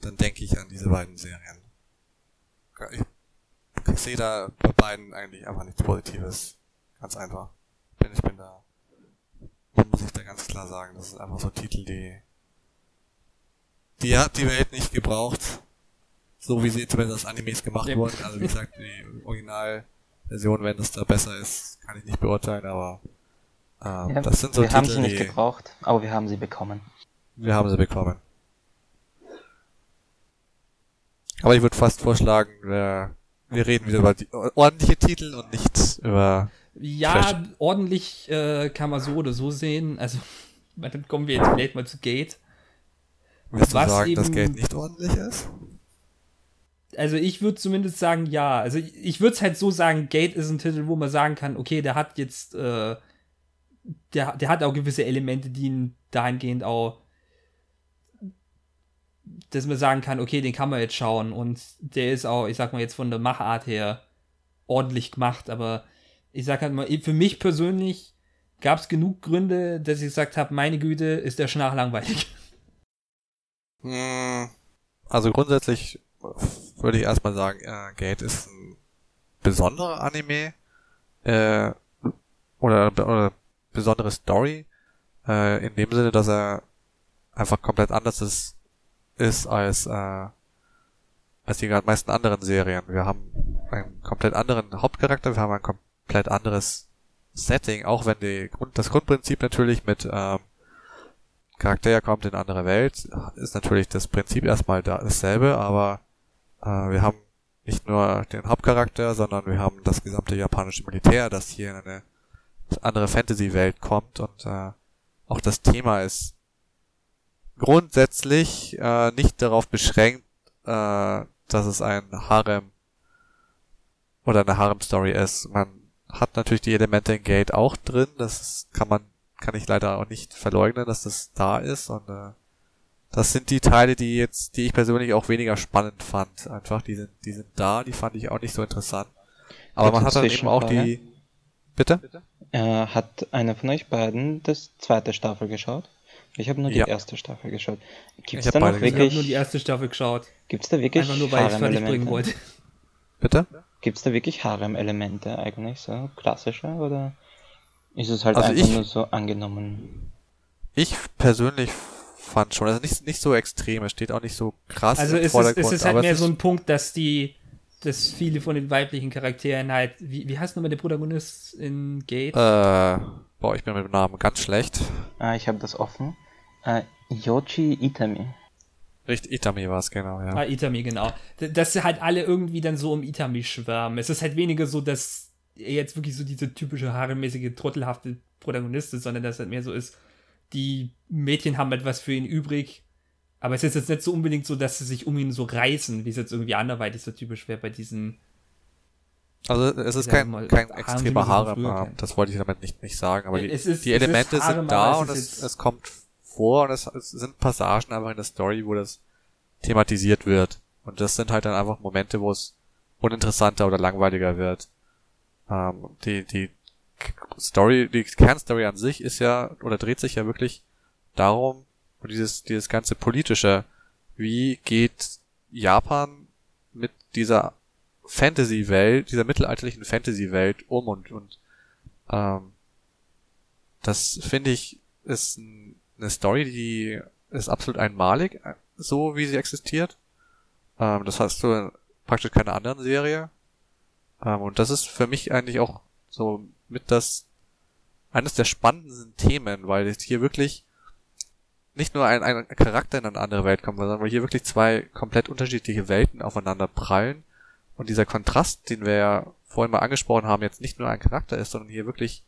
dann denke ich an diese beiden Serien. Ich, ich sehe da bei beiden eigentlich einfach nichts Positives. Ganz einfach. Bin, ich bin da, muss ich da ganz klar sagen, das ist einfach so Titel, die, die hat die Welt nicht gebraucht. So wie sie zumindest als Animes gemacht wurden. Also wie gesagt, die Originalversion, wenn es da besser ist, kann ich nicht beurteilen, aber ähm, ja, das sind so
wir Titel, haben sie nicht gebraucht, aber wir haben sie bekommen.
Wir haben sie bekommen. Aber ich würde fast vorschlagen, wir, wir reden wieder über die ordentliche Titel und nicht über.
Ja, Trash. ordentlich äh, kann man so oder so sehen. Also, dann kommen wir jetzt vielleicht mal zu Gate.
Willst du sagen, eben, dass Gate nicht ordentlich ist?
Also ich würde zumindest sagen, ja. Also ich, ich würde es halt so sagen, Gate ist ein Titel, wo man sagen kann, okay, der hat jetzt, äh, der, der hat auch gewisse Elemente, die ihn dahingehend auch dass man sagen kann, okay, den kann man jetzt schauen und der ist auch, ich sag mal jetzt von der Machart her ordentlich gemacht, aber ich sag halt mal, für mich persönlich gab es genug Gründe, dass ich gesagt habe, meine Güte, ist der Schnarch langweilig.
Hm, also grundsätzlich würde ich erstmal sagen, äh, Gate ist ein besonderer Anime äh, oder, oder besondere Story äh, in dem Sinne, dass er einfach komplett anders ist ist als, äh, als die meisten anderen Serien. Wir haben einen komplett anderen Hauptcharakter, wir haben ein komplett anderes Setting, auch wenn die Grund, das Grundprinzip natürlich mit ähm, Charakter kommt in andere Welt, ist natürlich das Prinzip erstmal da dasselbe, aber äh, wir haben nicht nur den Hauptcharakter, sondern wir haben das gesamte japanische Militär, das hier in eine andere Fantasy-Welt kommt und äh, auch das Thema ist grundsätzlich äh, nicht darauf beschränkt, äh, dass es ein Harem oder eine Harem-Story ist. Man hat natürlich die Elemente in Gate auch drin. Das kann man, kann ich leider auch nicht verleugnen, dass das da ist. Und äh, das sind die Teile, die jetzt, die ich persönlich auch weniger spannend fand. Einfach, die sind, die sind da, die fand ich auch nicht so interessant. Aber man hat dann eben auch die. Bitte?
Äh, hat einer von euch beiden das zweite Staffel geschaut? Ich habe nur die ja. erste Staffel geschaut.
Gibt es da noch wirklich? Ich habe nur die erste Staffel geschaut.
Gibt es da wirklich
Einfach nur, weil ich fertig bringen wollte.
Bitte?
Gibt es da wirklich Harem-Elemente eigentlich, so klassische, oder ist es halt also einfach ich, nur so angenommen?
Ich persönlich fand schon, also nicht, nicht so extrem, es steht auch nicht so krass
Also im ist es, ist es halt mehr so ein Punkt, dass die, dass viele von den weiblichen Charakteren halt, wie, wie heißt nochmal der Protagonist in Gate?
Äh, boah, ich bin mit dem Namen ganz schlecht.
Ah, ich habe das offen. Äh, Yoshi Itami.
Richtig, Itami war es, genau, ja.
Ah, Itami, genau. Dass sie halt alle irgendwie dann so um Itami schwärmen. Es ist halt weniger so, dass er jetzt wirklich so diese typische haaremäßige, trottelhafte Protagonist ist, sondern dass es halt mehr so ist, die Mädchen haben etwas für ihn übrig. Aber es ist jetzt nicht so unbedingt so, dass sie sich um ihn so reißen, wie es jetzt irgendwie anderweitig so typisch wäre bei diesen.
Also es ist kein, mal, kein extremer Harem, das wollte ich damit nicht, nicht sagen, aber die, ist, die Elemente sind da und es, es kommt vor und es, es sind Passagen einfach in der Story, wo das thematisiert wird. Und das sind halt dann einfach Momente, wo es uninteressanter oder langweiliger wird. Ähm, die, die Story, die Kernstory an sich ist ja, oder dreht sich ja wirklich darum, dieses, dieses ganze politische, wie geht Japan mit dieser Fantasy-Welt, dieser mittelalterlichen Fantasy-Welt um und, und ähm, das finde ich ist ein eine Story, die ist absolut einmalig, so wie sie existiert. Ähm, das hast du praktisch keine anderen Serie. Ähm, und das ist für mich eigentlich auch so mit das eines der spannendsten Themen, weil es hier wirklich nicht nur ein, ein Charakter in eine andere Welt kommt, sondern weil hier wirklich zwei komplett unterschiedliche Welten aufeinander prallen. Und dieser Kontrast, den wir ja vorhin mal angesprochen haben, jetzt nicht nur ein Charakter ist, sondern hier wirklich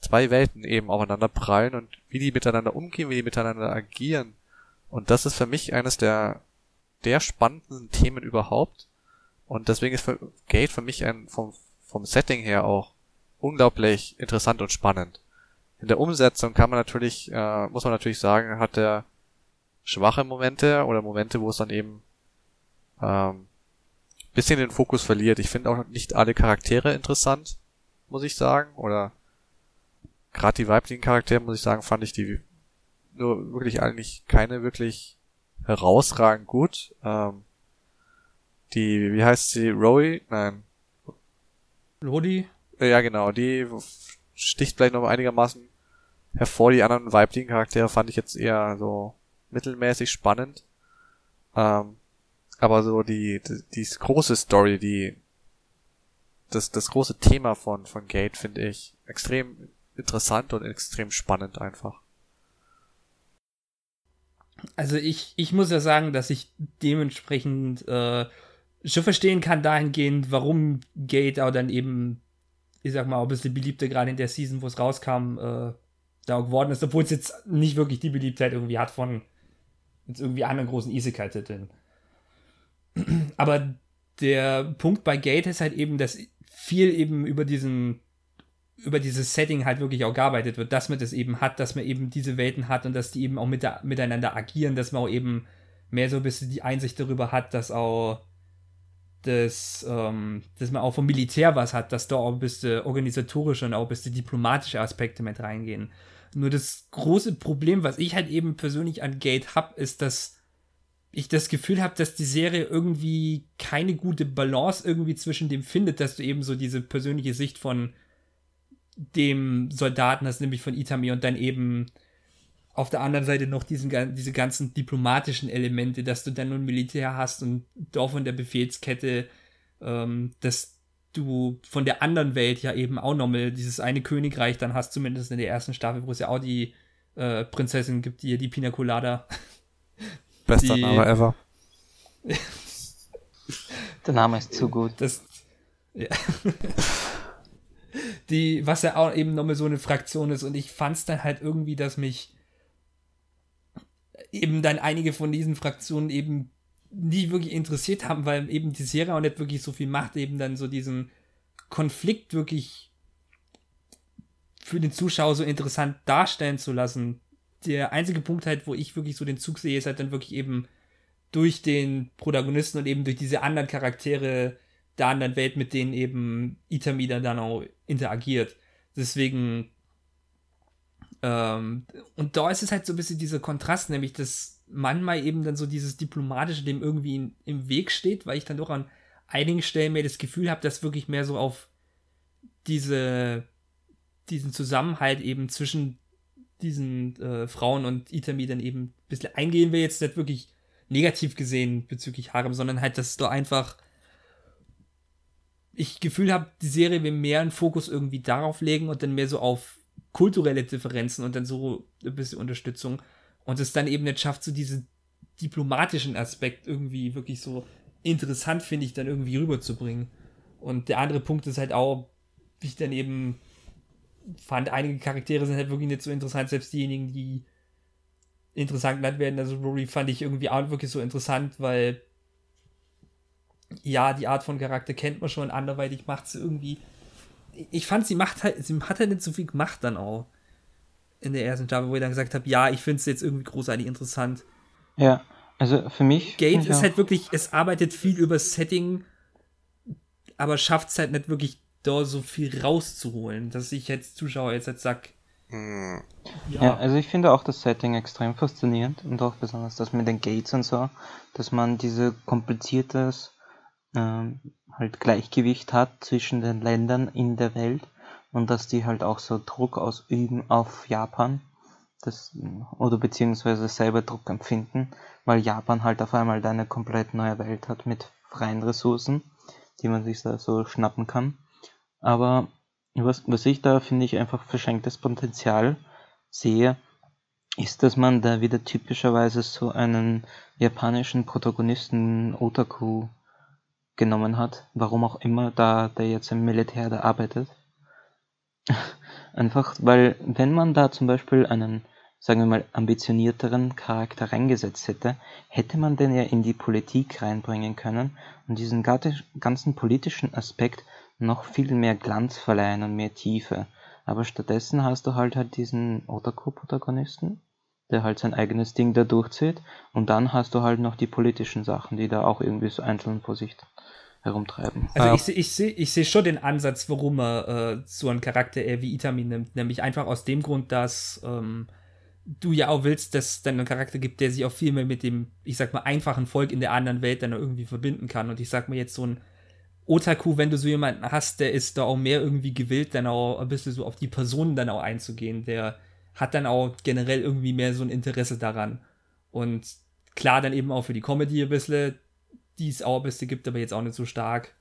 zwei Welten eben aufeinander prallen und wie die miteinander umgehen, wie die miteinander agieren. Und das ist für mich eines der, der spannendsten Themen überhaupt. Und deswegen ist für Gate für mich ein, vom, vom Setting her auch unglaublich interessant und spannend. In der Umsetzung kann man natürlich, äh, muss man natürlich sagen, hat er schwache Momente oder Momente, wo es dann eben ähm, bisschen den Fokus verliert. Ich finde auch nicht alle Charaktere interessant, muss ich sagen. Oder gerade die weiblichen Charaktere, muss ich sagen, fand ich die nur wirklich eigentlich keine wirklich herausragend gut. Ähm, die, wie heißt sie, Rowie? Nein.
Lodi?
Ja, genau, die sticht vielleicht noch einigermaßen hervor. Die anderen weiblichen Charaktere fand ich jetzt eher so mittelmäßig spannend. Ähm, aber so die, die, die große Story, die, das, das große Thema von, von Gate finde ich extrem interessant und extrem spannend einfach.
Also ich, ich muss ja sagen, dass ich dementsprechend äh, schon verstehen kann dahingehend, warum Gate auch dann eben, ich sag mal, ein bisschen beliebter gerade in der Season, wo es rauskam, äh, da geworden ist, obwohl es jetzt nicht wirklich die Beliebtheit irgendwie hat von jetzt irgendwie anderen großen Isekai-Titeln. Aber der Punkt bei Gate ist halt eben, dass viel eben über diesen über dieses Setting halt wirklich auch gearbeitet wird, dass man das eben hat, dass man eben diese Welten hat und dass die eben auch mit der, miteinander agieren, dass man auch eben mehr so ein bisschen die Einsicht darüber hat, dass auch das, ähm, dass man auch vom Militär was hat, dass da auch ein bisschen organisatorische und auch ein bisschen diplomatische Aspekte mit reingehen. Nur das große Problem, was ich halt eben persönlich an Gate habe, ist, dass ich das Gefühl habe, dass die Serie irgendwie keine gute Balance irgendwie zwischen dem findet, dass du eben so diese persönliche Sicht von dem Soldaten hast, nämlich von Itami und dann eben auf der anderen Seite noch diesen, diese ganzen diplomatischen Elemente, dass du dann nun Militär hast und doch von der Befehlskette, ähm, dass du von der anderen Welt ja eben auch nochmal dieses eine Königreich dann hast, zumindest in der ersten Staffel, wo es ja auch die äh, Prinzessin gibt, die die Pina Colada.
Bester die, Name ever.
der Name ist zu gut.
Das, ja. die, was ja auch eben nochmal so eine Fraktion ist und ich fand es dann halt irgendwie, dass mich eben dann einige von diesen Fraktionen eben nie wirklich interessiert haben, weil eben die Serie auch nicht wirklich so viel macht, eben dann so diesen Konflikt wirklich für den Zuschauer so interessant darstellen zu lassen. Der einzige Punkt halt, wo ich wirklich so den Zug sehe, ist halt dann wirklich eben durch den Protagonisten und eben durch diese anderen Charaktere der anderen Welt, mit denen eben Itamida dann auch interagiert. Deswegen ähm, und da ist es halt so ein bisschen dieser Kontrast, nämlich dass manchmal eben dann so dieses Diplomatische dem irgendwie in, im Weg steht, weil ich dann doch an einigen Stellen mehr das Gefühl habe, dass wirklich mehr so auf diese, diesen Zusammenhalt eben zwischen diesen äh, Frauen und Itami dann eben ein bisschen eingehen wir jetzt nicht wirklich negativ gesehen bezüglich Harem, sondern halt, dass da einfach ich Gefühl habe, die Serie will mehr einen Fokus irgendwie darauf legen und dann mehr so auf kulturelle Differenzen und dann so ein bisschen Unterstützung und es dann eben nicht schafft, so diesen diplomatischen Aspekt irgendwie wirklich so interessant, finde ich, dann irgendwie rüberzubringen. Und der andere Punkt ist halt auch, wie ich dann eben fand, einige Charaktere sind halt wirklich nicht so interessant, selbst diejenigen, die interessant genannt werden. Also Rory fand ich irgendwie auch wirklich so interessant, weil ja, die Art von Charakter kennt man schon, anderweitig macht sie irgendwie ich fand, sie macht halt, sie hat halt nicht so viel gemacht dann auch. In der ersten Staffel, wo ich dann gesagt habe, ja, ich finde es jetzt irgendwie großartig interessant.
Ja, also für mich.
Gate ist halt wirklich, es arbeitet viel über Setting, aber schafft es halt nicht wirklich da so viel rauszuholen, dass ich als Zuschauer jetzt halt sag.
Hm. Ja. ja, also ich finde auch das Setting extrem faszinierend und auch besonders das mit den Gates und so, dass man diese kompliziertes halt Gleichgewicht hat zwischen den Ländern in der Welt und dass die halt auch so Druck ausüben auf Japan das, oder beziehungsweise selber Druck empfinden, weil Japan halt auf einmal eine komplett neue Welt hat mit freien Ressourcen, die man sich da so schnappen kann. Aber was, was ich da finde ich einfach verschenktes Potenzial sehe, ist, dass man da wieder typischerweise so einen japanischen Protagonisten Otaku genommen hat, warum auch immer, da der jetzt im Militär da arbeitet. Einfach, weil wenn man da zum Beispiel einen, sagen wir mal, ambitionierteren Charakter reingesetzt hätte, hätte man den ja in die Politik reinbringen können und diesen ganzen politischen Aspekt noch viel mehr Glanz verleihen und mehr Tiefe. Aber stattdessen hast du halt halt diesen Otaku-Protagonisten, der halt sein eigenes Ding da durchzieht. Und dann hast du halt noch die politischen Sachen, die da auch irgendwie so einzeln vor sich herumtreiben.
Also ich, ich sehe ich seh schon den Ansatz, warum er äh, so einen Charakter eher wie Itami nimmt. Nämlich einfach aus dem Grund, dass ähm, du ja auch willst, dass es dann einen Charakter gibt, der sich auch viel mehr mit dem, ich sag mal, einfachen Volk in der anderen Welt dann irgendwie verbinden kann. Und ich sag mal jetzt so ein Otaku, wenn du so jemanden hast, der ist da auch mehr irgendwie gewillt, dann auch ein bisschen so auf die Personen dann auch einzugehen. Der hat dann auch generell irgendwie mehr so ein Interesse daran. Und klar, dann eben auch für die Comedy ein bisschen, die es auch ein bisschen gibt, aber jetzt auch nicht so stark.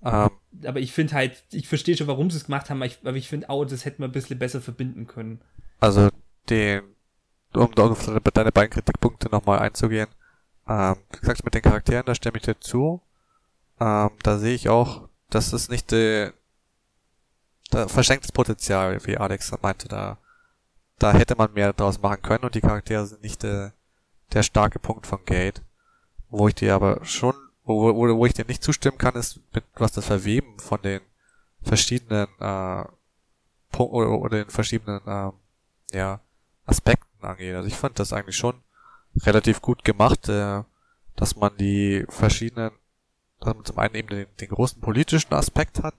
Um. Aber ich finde halt, ich verstehe schon, warum sie es gemacht haben, aber ich, ich finde auch, das hätten wir ein bisschen besser verbinden können.
Also, den, um auf deine beiden Kritikpunkte nochmal einzugehen, ähm, wie gesagt, mit den Charakteren, da stimme ich dir zu. Ähm, da sehe ich auch, dass es nicht äh, da verschenktes Potenzial, wie Alex meinte, da, da hätte man mehr draus machen können und die Charaktere sind nicht äh, der starke Punkt von Gate. Wo ich dir aber schon, wo, wo, wo ich dir nicht zustimmen kann, ist mit was das Verweben von den verschiedenen äh, Punkten oder, oder den verschiedenen äh, ja, Aspekten angeht. Also ich fand das eigentlich schon relativ gut gemacht, äh, dass man die verschiedenen dass man zum einen eben den, den großen politischen Aspekt hat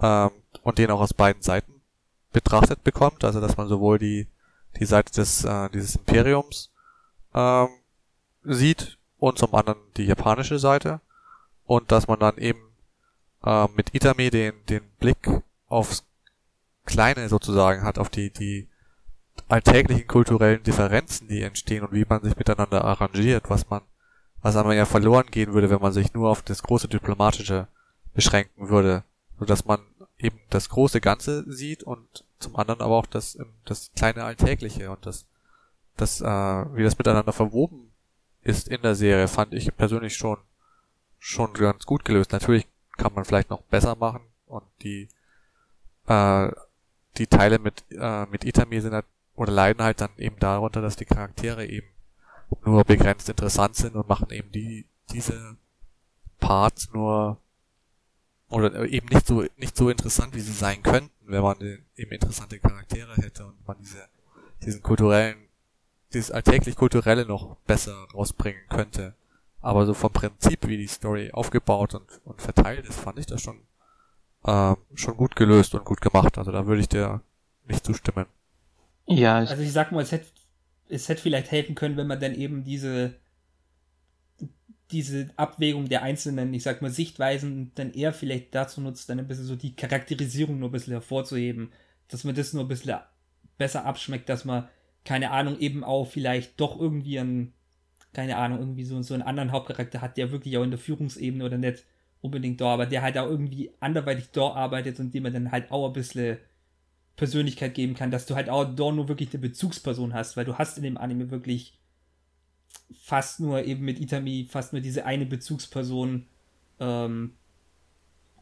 ähm, und den auch aus beiden Seiten betrachtet bekommt, also dass man sowohl die die Seite des äh, dieses Imperiums ähm, sieht und zum anderen die japanische Seite und dass man dann eben äh, mit Itami den den Blick aufs Kleine sozusagen hat, auf die die alltäglichen kulturellen Differenzen, die entstehen und wie man sich miteinander arrangiert, was man was aber ja verloren gehen würde, wenn man sich nur auf das große Diplomatische beschränken würde, so dass man eben das große Ganze sieht und zum anderen aber auch das, das kleine Alltägliche und das, das, äh, wie das miteinander verwoben ist in der Serie, fand ich persönlich schon, schon ganz gut gelöst. Natürlich kann man vielleicht noch besser machen und die, äh, die Teile mit, äh, mit Itami sind halt, oder leiden halt dann eben darunter, dass die Charaktere eben nur begrenzt interessant sind und machen eben die, diese Parts nur oder eben nicht so nicht so interessant, wie sie sein könnten, wenn man eben interessante Charaktere hätte und man diese diesen kulturellen dieses alltäglich kulturelle noch besser rausbringen könnte. Aber so vom Prinzip, wie die Story aufgebaut und, und verteilt ist, fand ich das schon ähm, schon gut gelöst und gut gemacht. Also da würde ich dir nicht zustimmen.
Ja, also ich sag mal, es hätte es hätte vielleicht helfen können, wenn man dann eben diese, diese Abwägung der einzelnen, ich sag mal, Sichtweisen dann eher vielleicht dazu nutzt, dann ein bisschen so die Charakterisierung nur ein bisschen hervorzuheben, dass man das nur ein bisschen besser abschmeckt, dass man, keine Ahnung, eben auch vielleicht doch irgendwie einen, keine Ahnung, irgendwie so, so einen anderen Hauptcharakter hat, der wirklich auch in der Führungsebene oder nicht unbedingt da, aber der halt auch irgendwie anderweitig da arbeitet und dem man dann halt auch ein bisschen Persönlichkeit geben kann, dass du halt auch dort nur wirklich eine Bezugsperson hast, weil du hast in dem Anime wirklich fast nur eben mit Itami fast nur diese eine Bezugsperson ähm,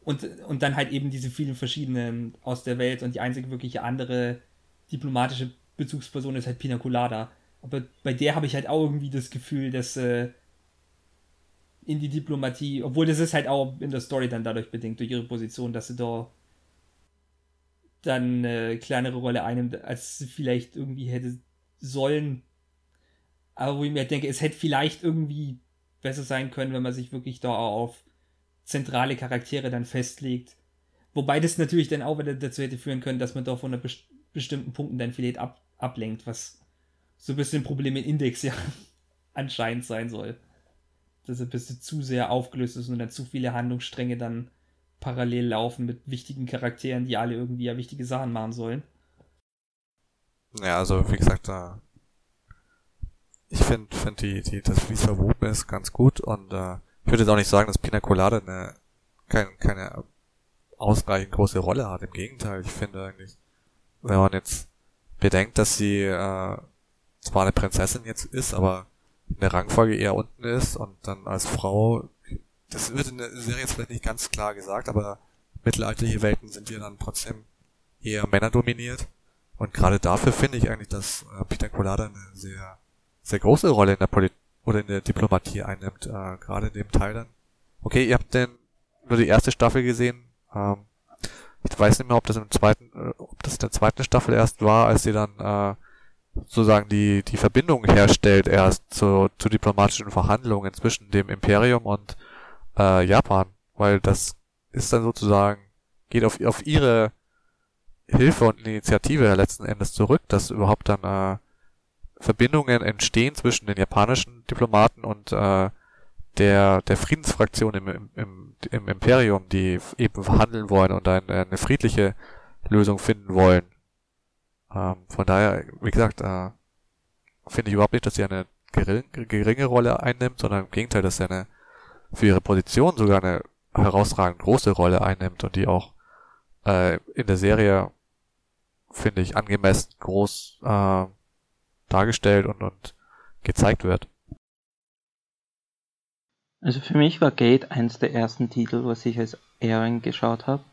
und, und dann halt eben diese vielen verschiedenen aus der Welt und die einzige wirkliche andere diplomatische Bezugsperson ist halt Pina Colada. Aber bei der habe ich halt auch irgendwie das Gefühl, dass äh, in die Diplomatie, obwohl das ist halt auch in der Story dann dadurch bedingt, durch ihre Position, dass sie da dann eine kleinere Rolle einnimmt, als sie vielleicht irgendwie hätte sollen. Aber wo ich mir denke, es hätte vielleicht irgendwie besser sein können, wenn man sich wirklich da auf zentrale Charaktere dann festlegt. Wobei das natürlich dann auch wieder dazu hätte führen können, dass man da von best bestimmten Punkten dann vielleicht ab ablenkt, was so ein bisschen Problem in Index ja anscheinend sein soll. Dass er ein bisschen zu sehr aufgelöst ist und dann zu viele Handlungsstränge dann parallel laufen mit wichtigen Charakteren, die alle irgendwie ja wichtige Sachen machen sollen.
Ja, also wie gesagt, äh, ich finde find die, die, das, wie es verwoben ist, ganz gut und äh, ich würde jetzt auch nicht sagen, dass Pina Colada eine, kein, keine ausreichend große Rolle hat. Im Gegenteil, ich finde eigentlich, wenn man jetzt bedenkt, dass sie äh, zwar eine Prinzessin jetzt ist, aber in der Rangfolge eher unten ist und dann als Frau das wird in der Serie jetzt vielleicht nicht ganz klar gesagt, aber mittelalterliche Welten sind ja dann trotzdem eher männerdominiert. Und gerade dafür finde ich eigentlich, dass äh, Peter Colada eine sehr, sehr große Rolle in der Polit oder in der Diplomatie einnimmt, äh, gerade in dem Teil dann. Okay, ihr habt denn nur die erste Staffel gesehen. Ähm, ich weiß nicht mehr, ob das im zweiten, äh, ob das in der zweiten Staffel erst war, als sie dann äh, sozusagen die, die Verbindung herstellt erst zu, zu diplomatischen Verhandlungen zwischen dem Imperium und äh, Japan, weil das ist dann sozusagen, geht auf, auf ihre Hilfe und Initiative letzten Endes zurück, dass überhaupt dann äh, Verbindungen entstehen zwischen den japanischen Diplomaten und äh, der, der Friedensfraktion im, im, im Imperium, die eben verhandeln wollen und eine, eine friedliche Lösung finden wollen. Ähm, von daher, wie gesagt, äh, finde ich überhaupt nicht, dass sie eine geringe, geringe Rolle einnimmt, sondern im Gegenteil, dass sie eine für ihre Position sogar eine herausragend große Rolle einnimmt und die auch äh, in der Serie, finde ich, angemessen groß äh, dargestellt und, und gezeigt wird.
Also für mich war Gate eins der ersten Titel, was ich als Airing geschaut habe.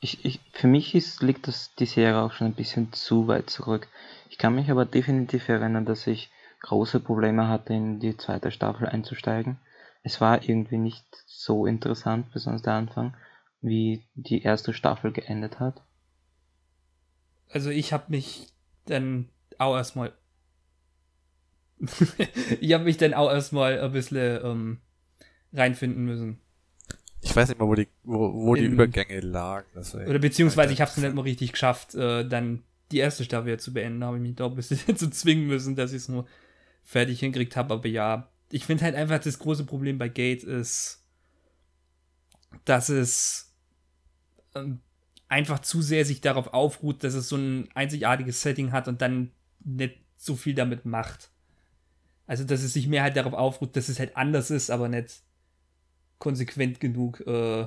Ich, ich, für mich ist, liegt das, die Serie auch schon ein bisschen zu weit zurück. Ich kann mich aber definitiv erinnern, dass ich große Probleme hatte, in die zweite Staffel einzusteigen. Es war irgendwie nicht so interessant, besonders der Anfang, wie die erste Staffel geendet hat.
Also ich habe mich dann auch erstmal ich habe mich dann auch erstmal ein bisschen ähm, reinfinden müssen.
Ich weiß nicht mal, wo die, wo, wo die Übergänge lagen.
oder beziehungsweise ich habe es nicht mal richtig geschafft, äh, dann die erste Staffel zu beenden. habe ich mich da ein bisschen zu zwingen müssen, dass ich es nur fertig hingekriegt habe. Aber ja, ich finde halt einfach, das große Problem bei Gate ist, dass es ähm, einfach zu sehr sich darauf aufruht, dass es so ein einzigartiges Setting hat und dann nicht so viel damit macht. Also, dass es sich mehr halt darauf aufruht, dass es halt anders ist, aber nicht konsequent genug äh,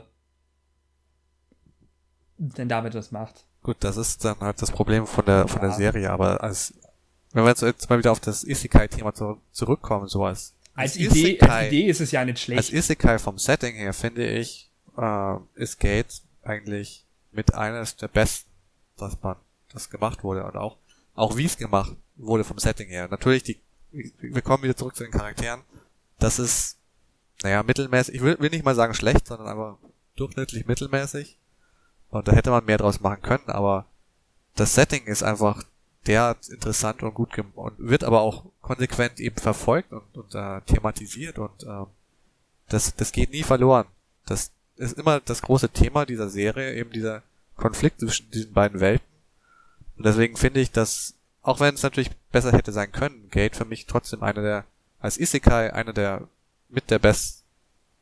denn damit was macht.
Gut, das ist dann halt das Problem von der von der Serie, aber als wenn wir jetzt mal wieder auf das Isekai-Thema zu, zurückkommen, sowas.
Als, als Idee, Isekai, als Idee ist es ja nicht schlecht.
Als Isekai vom Setting her finde ich, äh, ist Gate eigentlich mit eines der besten, dass man das gemacht wurde und auch auch wie es gemacht wurde vom Setting her. Natürlich die wir kommen wieder zurück zu den Charakteren. Das ist naja, mittelmäßig, ich will, will nicht mal sagen schlecht, sondern einfach durchschnittlich mittelmäßig. Und da hätte man mehr draus machen können, aber das Setting ist einfach derart interessant und gut und wird aber auch konsequent eben verfolgt und, und äh, thematisiert und äh, das, das geht nie verloren. Das ist immer das große Thema dieser Serie, eben dieser Konflikt zwischen diesen beiden Welten. Und deswegen finde ich, dass, auch wenn es natürlich besser hätte sein können, Gate für mich trotzdem eine der, als Isekai, eine der mit der besten,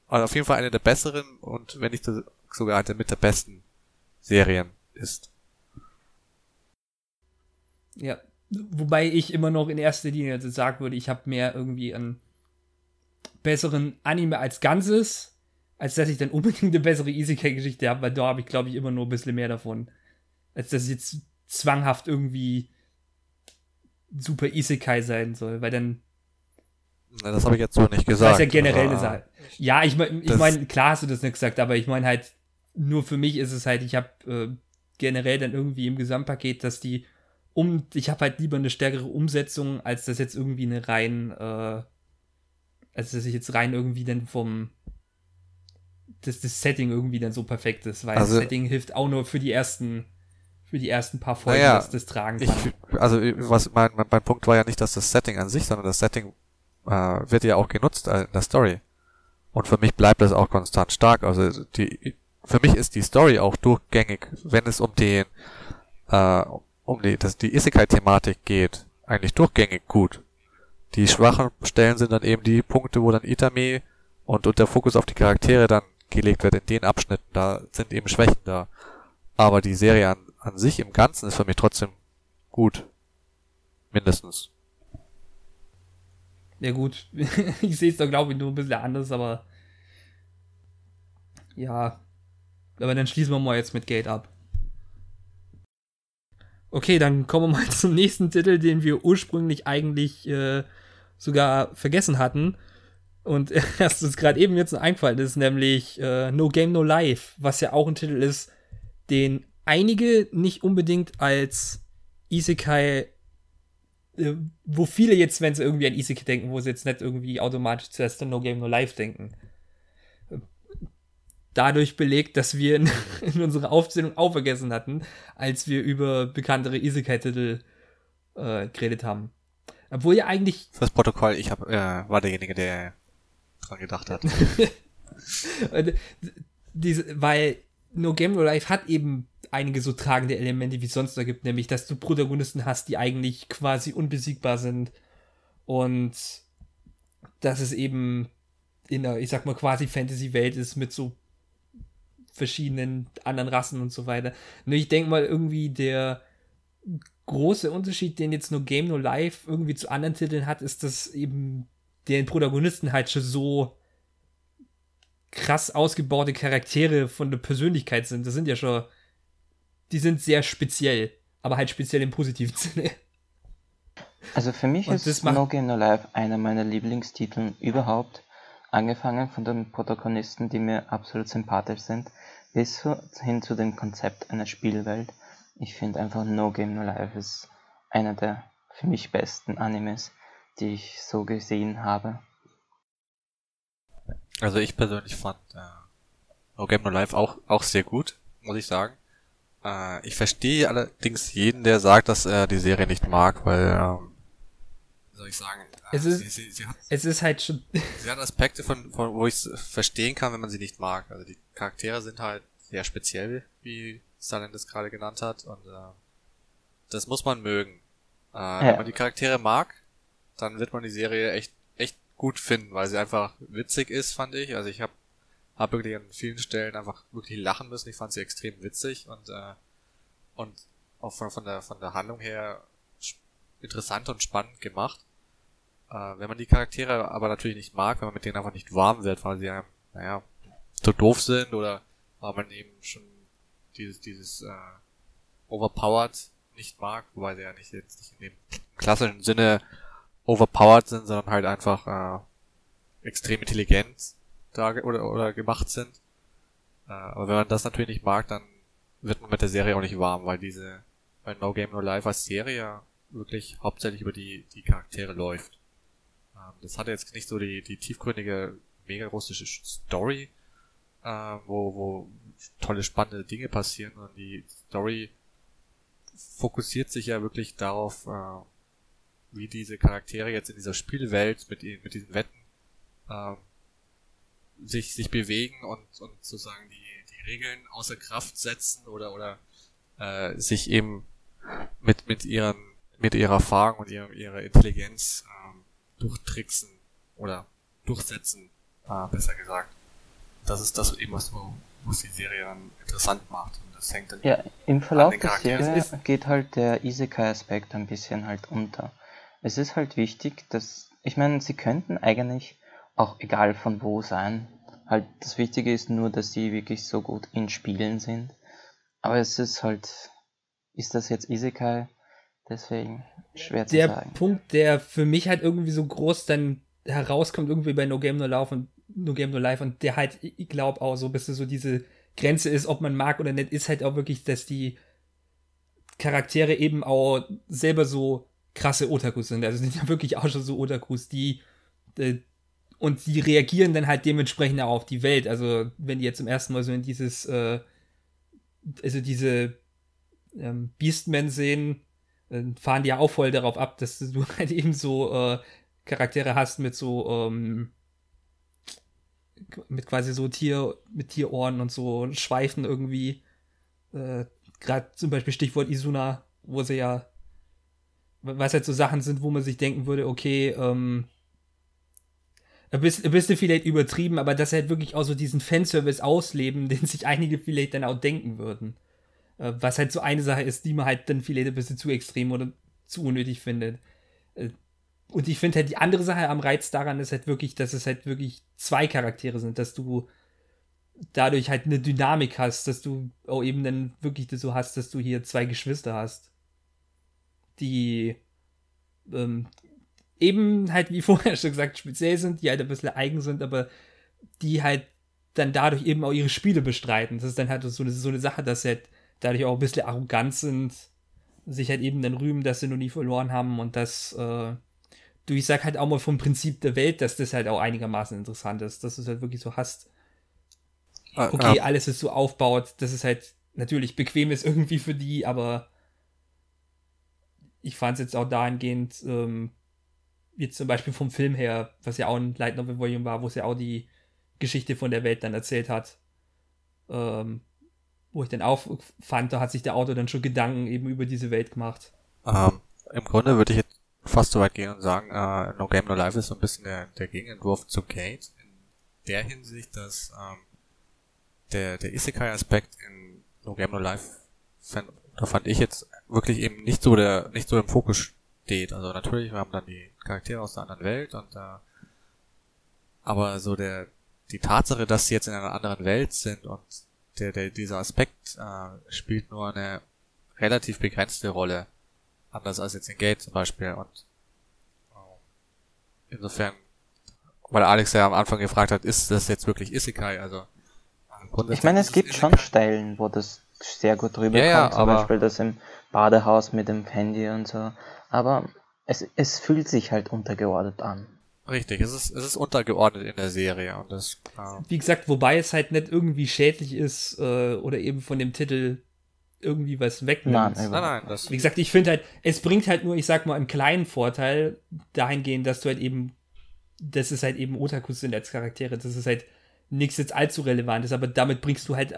also auf jeden Fall eine der besseren und wenn nicht sogar eine mit der besten Serien ist.
Ja, wobei ich immer noch in erster Linie sagen würde, ich habe mehr irgendwie einen besseren Anime als Ganzes, als dass ich dann unbedingt eine bessere Isekai-Geschichte habe, weil da habe ich, glaube ich, immer nur ein bisschen mehr davon. Als dass es jetzt zwanghaft irgendwie super Isekai sein soll, weil dann
das habe ich jetzt so nicht gesagt. Das
ist ja generell eine Sache. Ja, ich meine, ich mein, klar hast du das nicht gesagt, aber ich meine halt, nur für mich ist es halt, ich habe äh, generell dann irgendwie im Gesamtpaket, dass die um, ich habe halt lieber eine stärkere Umsetzung, als das jetzt irgendwie eine rein, äh, als dass ich jetzt rein irgendwie dann vom, dass das Setting irgendwie dann so perfekt ist, weil also, das Setting hilft auch nur für die ersten, für die ersten paar Folgen,
naja,
dass das tragen kann.
Ich, also was mein, mein, mein Punkt war ja nicht, dass das Setting an sich, sondern das Setting äh, wird ja auch genutzt in der Story. Und für mich bleibt das auch konstant stark. Also die, für mich ist die Story auch durchgängig, wenn es um den, äh, um die, dass die Isekai-Thematik geht, eigentlich durchgängig gut. Die schwachen Stellen sind dann eben die Punkte, wo dann Itami und, und der Fokus auf die Charaktere dann gelegt wird in den Abschnitten. Da sind eben Schwächen da. Aber die Serie an, an sich im Ganzen ist für mich trotzdem gut. Mindestens.
Ja gut, ich sehe es da glaube ich nur ein bisschen anders, aber ja. Aber dann schließen wir mal jetzt mit Gate ab. Okay, dann kommen wir mal zum nächsten Titel, den wir ursprünglich eigentlich äh, sogar vergessen hatten. Und erst uns gerade eben jetzt eingefallen ist, nämlich äh, No Game No Life, was ja auch ein Titel ist, den einige nicht unbedingt als Isekai äh, wo viele jetzt, wenn sie irgendwie an Isekai denken, wo sie jetzt nicht irgendwie automatisch zuerst an No Game No Life denken. Dadurch belegt, dass wir in, in unserer Aufzählung auch vergessen hatten, als wir über bekanntere Isekai-Titel äh, geredet haben. Obwohl ja eigentlich.
Fürs Protokoll, ich hab, äh, war derjenige, der dran gedacht hat.
Diese, weil No Game No Life hat eben einige so tragende Elemente, wie es sonst da gibt, nämlich, dass du Protagonisten hast, die eigentlich quasi unbesiegbar sind. Und dass es eben in einer, ich sag mal, quasi Fantasy-Welt ist mit so verschiedenen anderen Rassen und so weiter. Nur ich denke mal, irgendwie der große Unterschied, den jetzt nur Game No Life irgendwie zu anderen Titeln hat, ist, dass eben den Protagonisten halt schon so krass ausgebaute Charaktere von der Persönlichkeit sind. Das sind ja schon, die sind sehr speziell, aber halt speziell im positiven Sinne.
Also für mich
Und
ist No Game No Life einer meiner Lieblingstitel überhaupt. Angefangen von den Protagonisten, die mir absolut sympathisch sind, bis hin zu dem Konzept einer Spielwelt. Ich finde einfach No Game No Life ist einer der für mich besten Animes, die ich so gesehen habe.
Also ich persönlich fand äh, No Game No Life auch, auch sehr gut, muss ich sagen. Äh, ich verstehe allerdings jeden, der sagt, dass er die Serie nicht mag, weil, ähm, soll ich sagen, äh,
Es ist-
sie, sie, sie, hat,
Es ist halt schon,
sie hat Aspekte, von, von wo ich es verstehen kann, wenn man sie nicht mag. Also die Charaktere sind halt sehr speziell, wie Stalin das gerade genannt hat, und äh, das muss man mögen. Äh, Wenn man die Charaktere mag, dann wird man die Serie echt gut finden, weil sie einfach witzig ist, fand ich. Also ich habe hab wirklich an vielen Stellen einfach wirklich lachen müssen. Ich fand sie extrem witzig und äh, und auch von, von der von der Handlung her interessant und spannend gemacht. Äh, wenn man die Charaktere aber natürlich nicht mag, wenn man mit denen einfach nicht warm wird, weil sie einem, naja, zu doof sind oder weil man eben schon dieses dieses äh, overpowered nicht mag, wobei sie ja nicht jetzt nicht in dem klassischen Sinne overpowered sind, sondern halt einfach äh, extrem intelligent da oder, oder gemacht sind. Äh, aber wenn man das natürlich nicht mag, dann wird man mit der Serie auch nicht warm, weil diese, weil No Game No Life als Serie wirklich hauptsächlich über die, die Charaktere läuft. Ähm, das hatte jetzt nicht so die, die tiefgründige, mega Sch- Story, äh, wo, wo tolle, spannende Dinge passieren, sondern die Story fokussiert sich ja wirklich darauf, äh, wie diese Charaktere jetzt in dieser Spielwelt mit, mit diesen Wetten ähm, sich, sich bewegen und, und sozusagen die, die Regeln außer Kraft setzen oder, oder äh, sich eben mit, mit ihren mit ihrer Erfahrung und ihrer, ihrer Intelligenz ähm, durchtricksen oder durchsetzen, äh, besser gesagt. Das ist das eben, was, wo- was die Serie dann interessant macht. Und das hängt dann
Ja, im Verlauf der. Serie geht halt der Isekai-Aspekt ein bisschen halt unter. Es ist halt wichtig, dass, ich meine, sie könnten eigentlich auch egal von wo sein. Halt, das Wichtige ist nur, dass sie wirklich so gut in Spielen sind. Aber es ist halt, ist das jetzt Isekai? Deswegen schwer zu
der
sagen.
Punkt, der für mich halt irgendwie so groß dann herauskommt, irgendwie bei No Game No Life und No Game No Life und der halt, ich glaube auch so ein bisschen so diese Grenze ist, ob man mag oder nicht, ist halt auch wirklich, dass die Charaktere eben auch selber so krasse Otakus sind. Also sind ja wirklich auch schon so Otakus, die äh, und die reagieren dann halt dementsprechend auch auf die Welt. Also wenn die jetzt zum ersten Mal so in dieses, äh, also diese ähm, Beastmen sehen, dann fahren die ja auch voll darauf ab, dass du halt eben so äh, Charaktere hast mit so ähm, mit quasi so Tier mit Tierohren und so Schweifen irgendwie. Äh, Gerade zum Beispiel Stichwort Isuna, wo sie ja was halt so Sachen sind, wo man sich denken würde, okay, ähm, ein bisschen, ein bisschen vielleicht übertrieben, aber dass sie halt wirklich auch so diesen Fanservice ausleben, den sich einige vielleicht dann auch denken würden. Äh, was halt so eine Sache ist, die man halt dann vielleicht ein bisschen zu extrem oder zu unnötig findet. Äh, und ich finde halt die andere Sache am Reiz daran ist halt wirklich, dass es halt wirklich zwei Charaktere sind, dass du dadurch halt eine Dynamik hast, dass du auch eben dann wirklich das so hast, dass du hier zwei Geschwister hast, die ähm, eben halt, wie vorher schon gesagt, speziell sind, die halt ein bisschen eigen sind, aber die halt dann dadurch eben auch ihre Spiele bestreiten. Das ist dann halt so eine, so eine Sache, dass sie halt dadurch auch ein bisschen arrogant sind, sich halt eben dann rühmen, dass sie noch nie verloren haben und dass, äh, du, ich sag halt auch mal vom Prinzip der Welt, dass das halt auch einigermaßen interessant ist, dass du es halt wirklich so hast.
Äh,
Okay, alles ist so aufbaut, dass es halt natürlich bequem ist irgendwie für die, aber ich fand es jetzt auch dahingehend, ähm, jetzt zum Beispiel vom Film her, was ja auch ein Light Novel Volume war, wo es ja auch die Geschichte von der Welt dann erzählt hat, ähm, wo ich dann auch fand, da hat sich der Autor dann schon Gedanken eben über diese Welt gemacht.
Ähm, Im Grunde würde ich jetzt fast so weit gehen und sagen, äh, No Game No Life ist so ein bisschen der, der Gegenentwurf zu Gate. In der Hinsicht, dass ähm, der, der Isekai-Aspekt in No Game No Life da fand ich jetzt wirklich eben nicht so der, nicht so im Fokus steht. Also natürlich, wir haben dann die Charaktere aus der anderen Welt und äh, aber so der, die Tatsache, dass sie jetzt in einer anderen Welt sind und der, der, dieser Aspekt äh, spielt nur eine relativ begrenzte Rolle. Anders als jetzt in Gate zum Beispiel. Und äh, insofern, weil Alex ja am Anfang gefragt hat, ist das jetzt wirklich Isekai? Also
ich meine, es gibt schon Stellen, wo das sehr gut rüberkommt. Ja, ja, zum Beispiel das im Badehaus mit dem Handy und so. Aber es, es fühlt sich halt untergeordnet an.
Richtig, es ist, es ist untergeordnet in der Serie und das.
Äh Wie gesagt, wobei es halt nicht irgendwie schädlich ist äh, oder eben von dem Titel irgendwie was wegnimmt. Nein, nein, nein. Das Wie gesagt, ich finde halt, es bringt halt nur, ich sag mal, einen kleinen Vorteil dahingehend, dass du halt eben, das ist halt eben Otakus sind als Charaktere, das ist halt nichts jetzt allzu relevantes, aber damit bringst du halt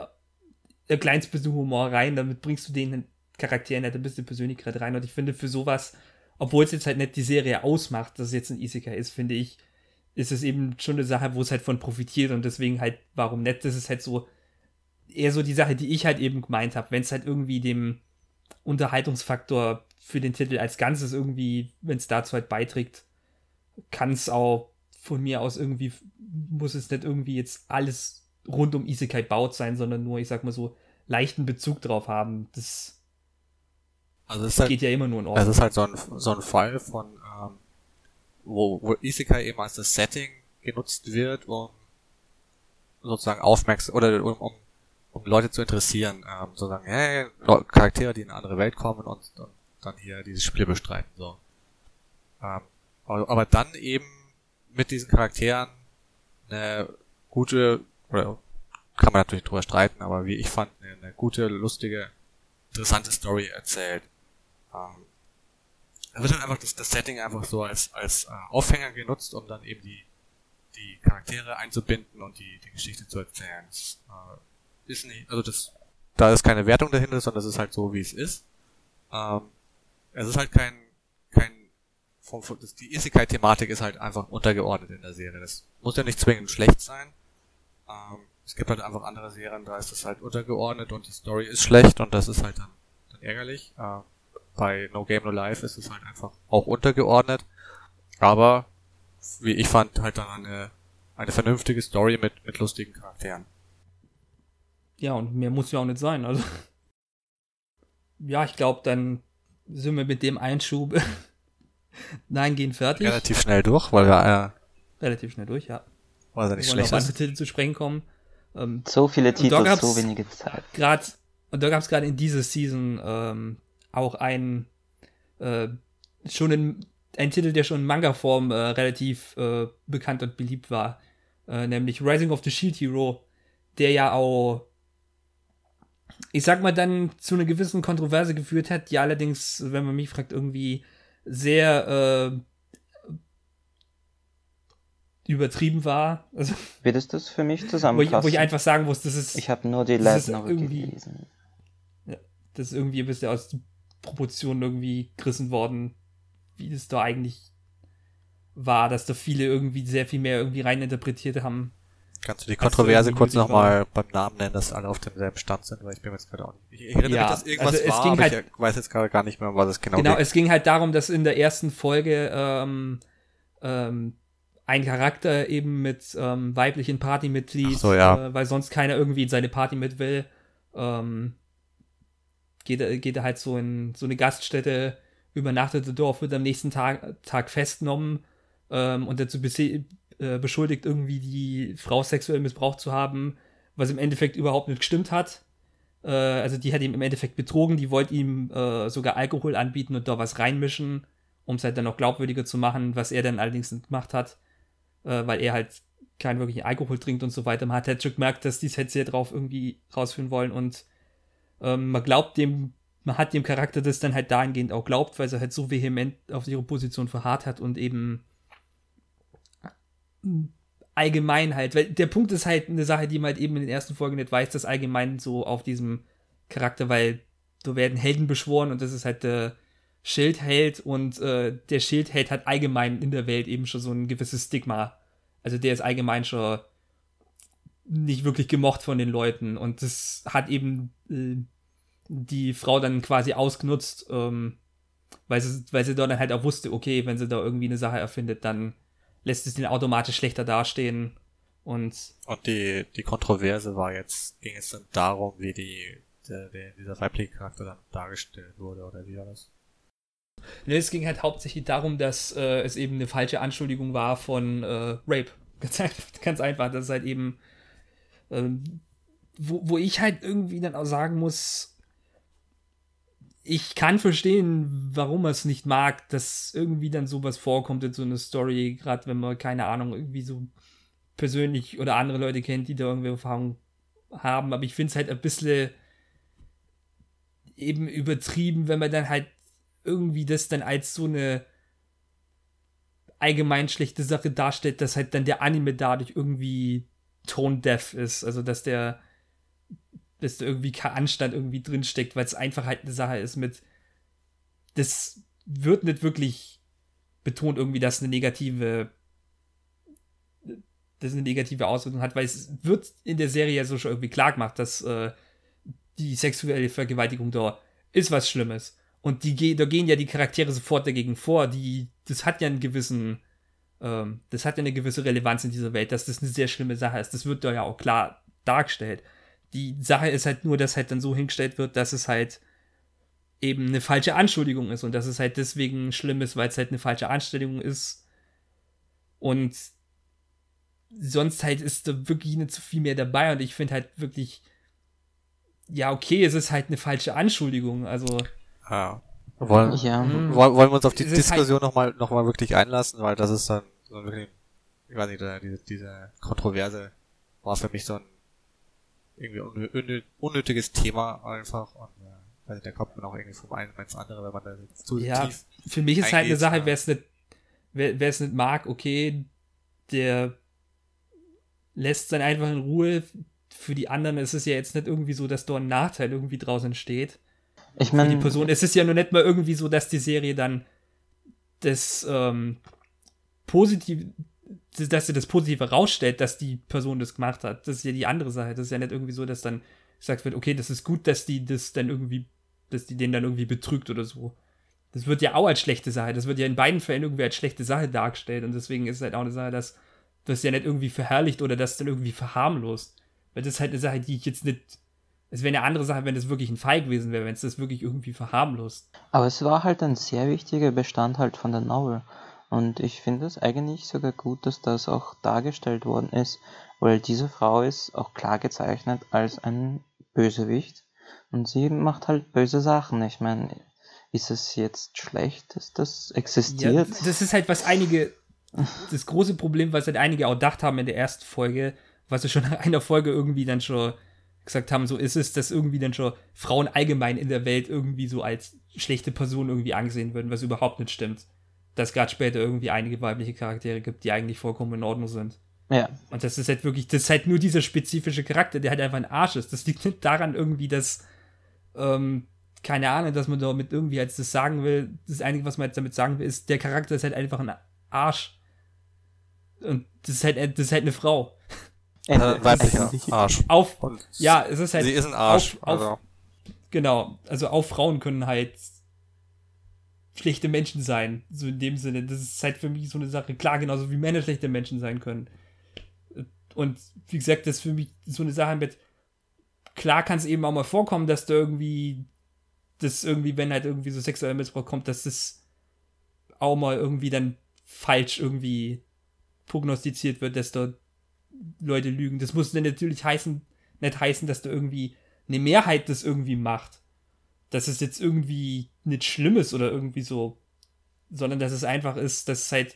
ein kleines bisschen Humor rein, damit bringst du den Charakteren halt ein bisschen Persönlichkeit rein. Und ich finde für sowas obwohl es jetzt halt nicht die Serie ausmacht, dass es jetzt ein Isekai ist, finde ich, ist es eben schon eine Sache, wo es halt von profitiert. Und deswegen halt, warum nicht? Das ist halt so eher so die Sache, die ich halt eben gemeint habe, wenn es halt irgendwie dem Unterhaltungsfaktor für den Titel als Ganzes irgendwie, wenn es dazu halt beiträgt, kann es auch von mir aus irgendwie, muss es nicht irgendwie jetzt alles rund um Isekai baut sein, sondern nur, ich sag mal so, leichten Bezug drauf haben. Das also es halt, geht ja immer nur in
Ordnung. Es ist halt so ein, so ein Fall von, ähm, wo, wo Isekai eben als das Setting genutzt wird, um sozusagen aufmerksam oder um, um, um Leute zu interessieren, ähm, sozusagen, hey, Charaktere, die in eine andere Welt kommen und, und dann hier dieses Spiel bestreiten, so. Ähm, aber, aber dann eben mit diesen Charakteren eine gute, oder kann man natürlich drüber streiten, aber wie ich fand, eine, eine gute, lustige, interessante Story erzählt. Ähm, da wird dann einfach das, das Setting einfach so als, als äh, Aufhänger genutzt, um dann eben die, die Charaktere einzubinden und die, die Geschichte zu erzählen. Das, äh, ist nicht, also das, da ist keine Wertung dahinter, sondern das ist halt so, wie es ist. Ähm, es ist halt kein, kein, vom, das, die Isekai-Thematik ist halt einfach untergeordnet in der Serie. Das muss ja nicht zwingend schlecht sein. Ähm, es gibt halt einfach andere Serien, da ist das halt untergeordnet und die Story ist schlecht und das ist halt dann, dann ärgerlich. Äh, bei No Game No Life ist es halt einfach auch untergeordnet. Aber, wie ich fand, halt dann eine, eine vernünftige Story mit, mit lustigen Charakteren.
Ja, und mehr muss ja auch nicht sein, also. Ja, ich glaube, dann sind wir mit dem Einschub Nein, gehen fertig.
Relativ schnell durch, weil wir
äh, relativ schnell durch, ja.
Er nicht schlecht
ist. Titel zu sprechen kommen.
Ähm, so viele Titel, so wenige Zeit.
Grad, und da gab es gerade in dieser Season ähm, auch ein äh, schon in, ein Titel, der schon in Manga-Form äh, relativ äh, bekannt und beliebt war, äh, nämlich Rising of the Shield Hero, der ja auch, ich sag mal, dann zu einer gewissen Kontroverse geführt hat, die allerdings, wenn man mich fragt, irgendwie sehr äh, übertrieben war. Also,
Würdest du es für mich zusammenfassen?
Wo ich, wo ich einfach sagen muss, das ist.
Ich habe nur die Light Novel gelesen.
Ja, das ist irgendwie ein bisschen aus Proportionen irgendwie gerissen worden, wie das da eigentlich war, dass da viele irgendwie sehr viel mehr irgendwie reininterpretiert haben.
Kannst du die Kontroverse kurz nochmal beim Namen nennen, dass alle auf demselben Stand sind, weil ich bin mir jetzt gerade auch nicht. Ich erinnere ja, mich, dass irgendwas also es war, ging halt, ich weiß jetzt gerade gar nicht mehr, was es genau
Genau, ging. es ging halt darum, dass in der ersten Folge ähm, ähm, ein Charakter eben mit ähm, weiblichen Partymitglied,
so, ja.
äh, weil sonst keiner irgendwie in seine Party mit will, ähm, geht, er, geht er halt so in so eine Gaststätte, übernachtet dort, wird am nächsten Tag, Tag festgenommen ähm, und dazu äh, beschuldigt, irgendwie die Frau sexuell missbraucht zu haben, was im Endeffekt überhaupt nicht gestimmt hat. Äh, also die hat ihm im Endeffekt betrogen, die wollte ihm äh, sogar Alkohol anbieten und da was reinmischen, um es halt dann noch glaubwürdiger zu machen, was er dann allerdings nicht gemacht hat, äh, weil er halt keinen wirklichen Alkohol trinkt und so weiter. Man hat halt schon gemerkt, dass die halt sehr drauf irgendwie rausführen wollen und ähm, man glaubt dem man hat dem Charakter das dann halt dahingehend auch glaubt, weil sie halt so vehement auf ihre Position verharrt hat und eben allgemein halt, weil der Punkt ist halt eine Sache, die man halt eben in den ersten Folgen nicht weiß, dass allgemein so auf diesem Charakter, weil da werden Helden beschworen und das ist halt der Schildheld und äh, der Schildheld hat allgemein in der Welt eben schon so ein gewisses Stigma. Also der ist allgemein schon nicht wirklich gemocht von den Leuten und das hat eben äh, die Frau dann quasi ausgenutzt, ähm, weil, sie, weil sie dann halt auch wusste, okay, wenn sie da irgendwie eine Sache erfindet, dann lässt es den automatisch schlechter dastehen und
und die die Kontroverse war jetzt ging es dann darum, wie die der, der, dieser weibliche Charakter dann dargestellt wurde oder wie war das?
Ne, es ging halt hauptsächlich darum, dass äh, es eben eine falsche Anschuldigung war von äh, Rape. Ganz einfach, ganz einfach. Das ist halt eben, ähm, wo, wo ich halt irgendwie dann auch sagen muss, ich kann verstehen, warum er es nicht mag, dass irgendwie dann sowas vorkommt in so einer Story, gerade wenn man, keine Ahnung, irgendwie so persönlich oder andere Leute kennt, die da irgendwie Erfahrung haben. Aber ich finde es halt ein bisschen eben übertrieben, wenn man dann halt irgendwie das dann als so eine allgemein schlechte Sache darstellt, dass halt dann der Anime dadurch irgendwie tone deaf ist. Also, dass der, dass da irgendwie kein Anstand irgendwie drinsteckt, weil es einfach halt eine Sache ist mit, das wird nicht wirklich betont irgendwie, dass eine negative, dass eine negative Auswirkung hat, weil es wird in der Serie ja so schon irgendwie klar gemacht, dass äh, die sexuelle Vergewaltigung da ist was Schlimmes. Und die, da gehen ja die Charaktere sofort dagegen vor. Die, das hat ja einen gewissen, ähm, das hat ja eine gewisse Relevanz in dieser Welt, dass das eine sehr schlimme Sache ist. Das wird da ja auch klar dargestellt. Die Sache ist halt nur, dass halt dann so hingestellt wird, dass es halt eben eine falsche Anschuldigung ist und dass es halt deswegen schlimm ist, weil es halt eine falsche Anstellung ist. Und sonst halt ist da wirklich nicht so viel mehr dabei und ich finde halt wirklich, ja, okay, es ist halt eine falsche Anschuldigung. Also
ja. Wollen, ja. Hm. wollen, wollen wir uns auf die Diskussion halt nochmal noch mal wirklich einlassen, weil das ist dann so wirklich, ich weiß nicht, diese, diese Kontroverse war für mich so ein irgendwie unnötiges Thema einfach und äh, also da kommt man auch irgendwie vom einen ins andere, wenn man da zu
ja, tief für mich ist halt eine Sache, wer es nicht wer es nicht mag, okay, der lässt dann einfach in Ruhe. Für die anderen ist es ja jetzt nicht irgendwie so, dass da ein Nachteil irgendwie draußen steht. Ich meine, die Person. Es ist ja nur nicht mal irgendwie so, dass die Serie dann das ähm, positiv, dass sie das Positive rausstellt, dass die Person das gemacht hat. Das ist ja die andere Sache. Das ist ja nicht irgendwie so, dass dann gesagt wird, okay, das ist gut, dass die das dann irgendwie, dass die den dann irgendwie betrügt oder so. Das wird ja auch als schlechte Sache. Das wird ja in beiden Fällen irgendwie als schlechte Sache dargestellt. Und deswegen ist es halt auch eine Sache, dass das ja nicht irgendwie verherrlicht oder das dann irgendwie verharmlost. Weil das ist halt eine Sache, die ich jetzt nicht es wäre eine andere Sache, wenn es wirklich ein Fall gewesen wäre, wenn es das wirklich irgendwie verharmlost.
Aber es war halt ein sehr wichtiger Bestandteil von der Novel. Und ich finde es eigentlich sogar gut, dass das auch dargestellt worden ist, weil diese Frau ist auch klar gezeichnet als ein Bösewicht. Und sie macht halt böse Sachen. Ich meine, ist es jetzt schlecht, dass das existiert? Ja,
das ist halt, was einige, das große Problem, was halt einige auch gedacht haben in der ersten Folge, was sie schon nach einer Folge irgendwie dann schon gesagt haben, so ist es, dass irgendwie dann schon Frauen allgemein in der Welt irgendwie so als schlechte Personen irgendwie angesehen würden, was überhaupt nicht stimmt. Dass gerade später irgendwie einige weibliche Charaktere gibt, die eigentlich vollkommen in Ordnung sind.
Ja.
Und das ist halt wirklich, das ist halt nur dieser spezifische Charakter, der halt einfach ein Arsch ist. Das liegt nicht daran irgendwie, dass, ähm, keine Ahnung, dass man damit irgendwie als das sagen will. Das Einige, was man jetzt damit sagen will, ist, der Charakter ist halt einfach ein Arsch. Und das ist halt, das ist halt eine Frau.
Äh, weiblicher Arsch.
Auf, ja, es ist halt.
Sie ist ein Arsch.
Auf, also. genau, also auch Frauen können halt schlechte Menschen sein. So in dem Sinne. Das ist halt für mich so eine Sache. Klar, genauso wie Männer schlechte Menschen sein können. Und wie gesagt, das ist für mich so eine Sache mit. Klar kann es eben auch mal vorkommen, dass da irgendwie. Das irgendwie, wenn halt irgendwie so sexueller Missbrauch kommt, dass das auch mal irgendwie dann falsch irgendwie prognostiziert wird, dass dort Leute lügen. Das muss dann natürlich heißen, nicht heißen, dass da irgendwie eine Mehrheit das irgendwie macht. Dass es jetzt irgendwie nicht schlimm ist oder irgendwie so, sondern dass es einfach ist, dass es halt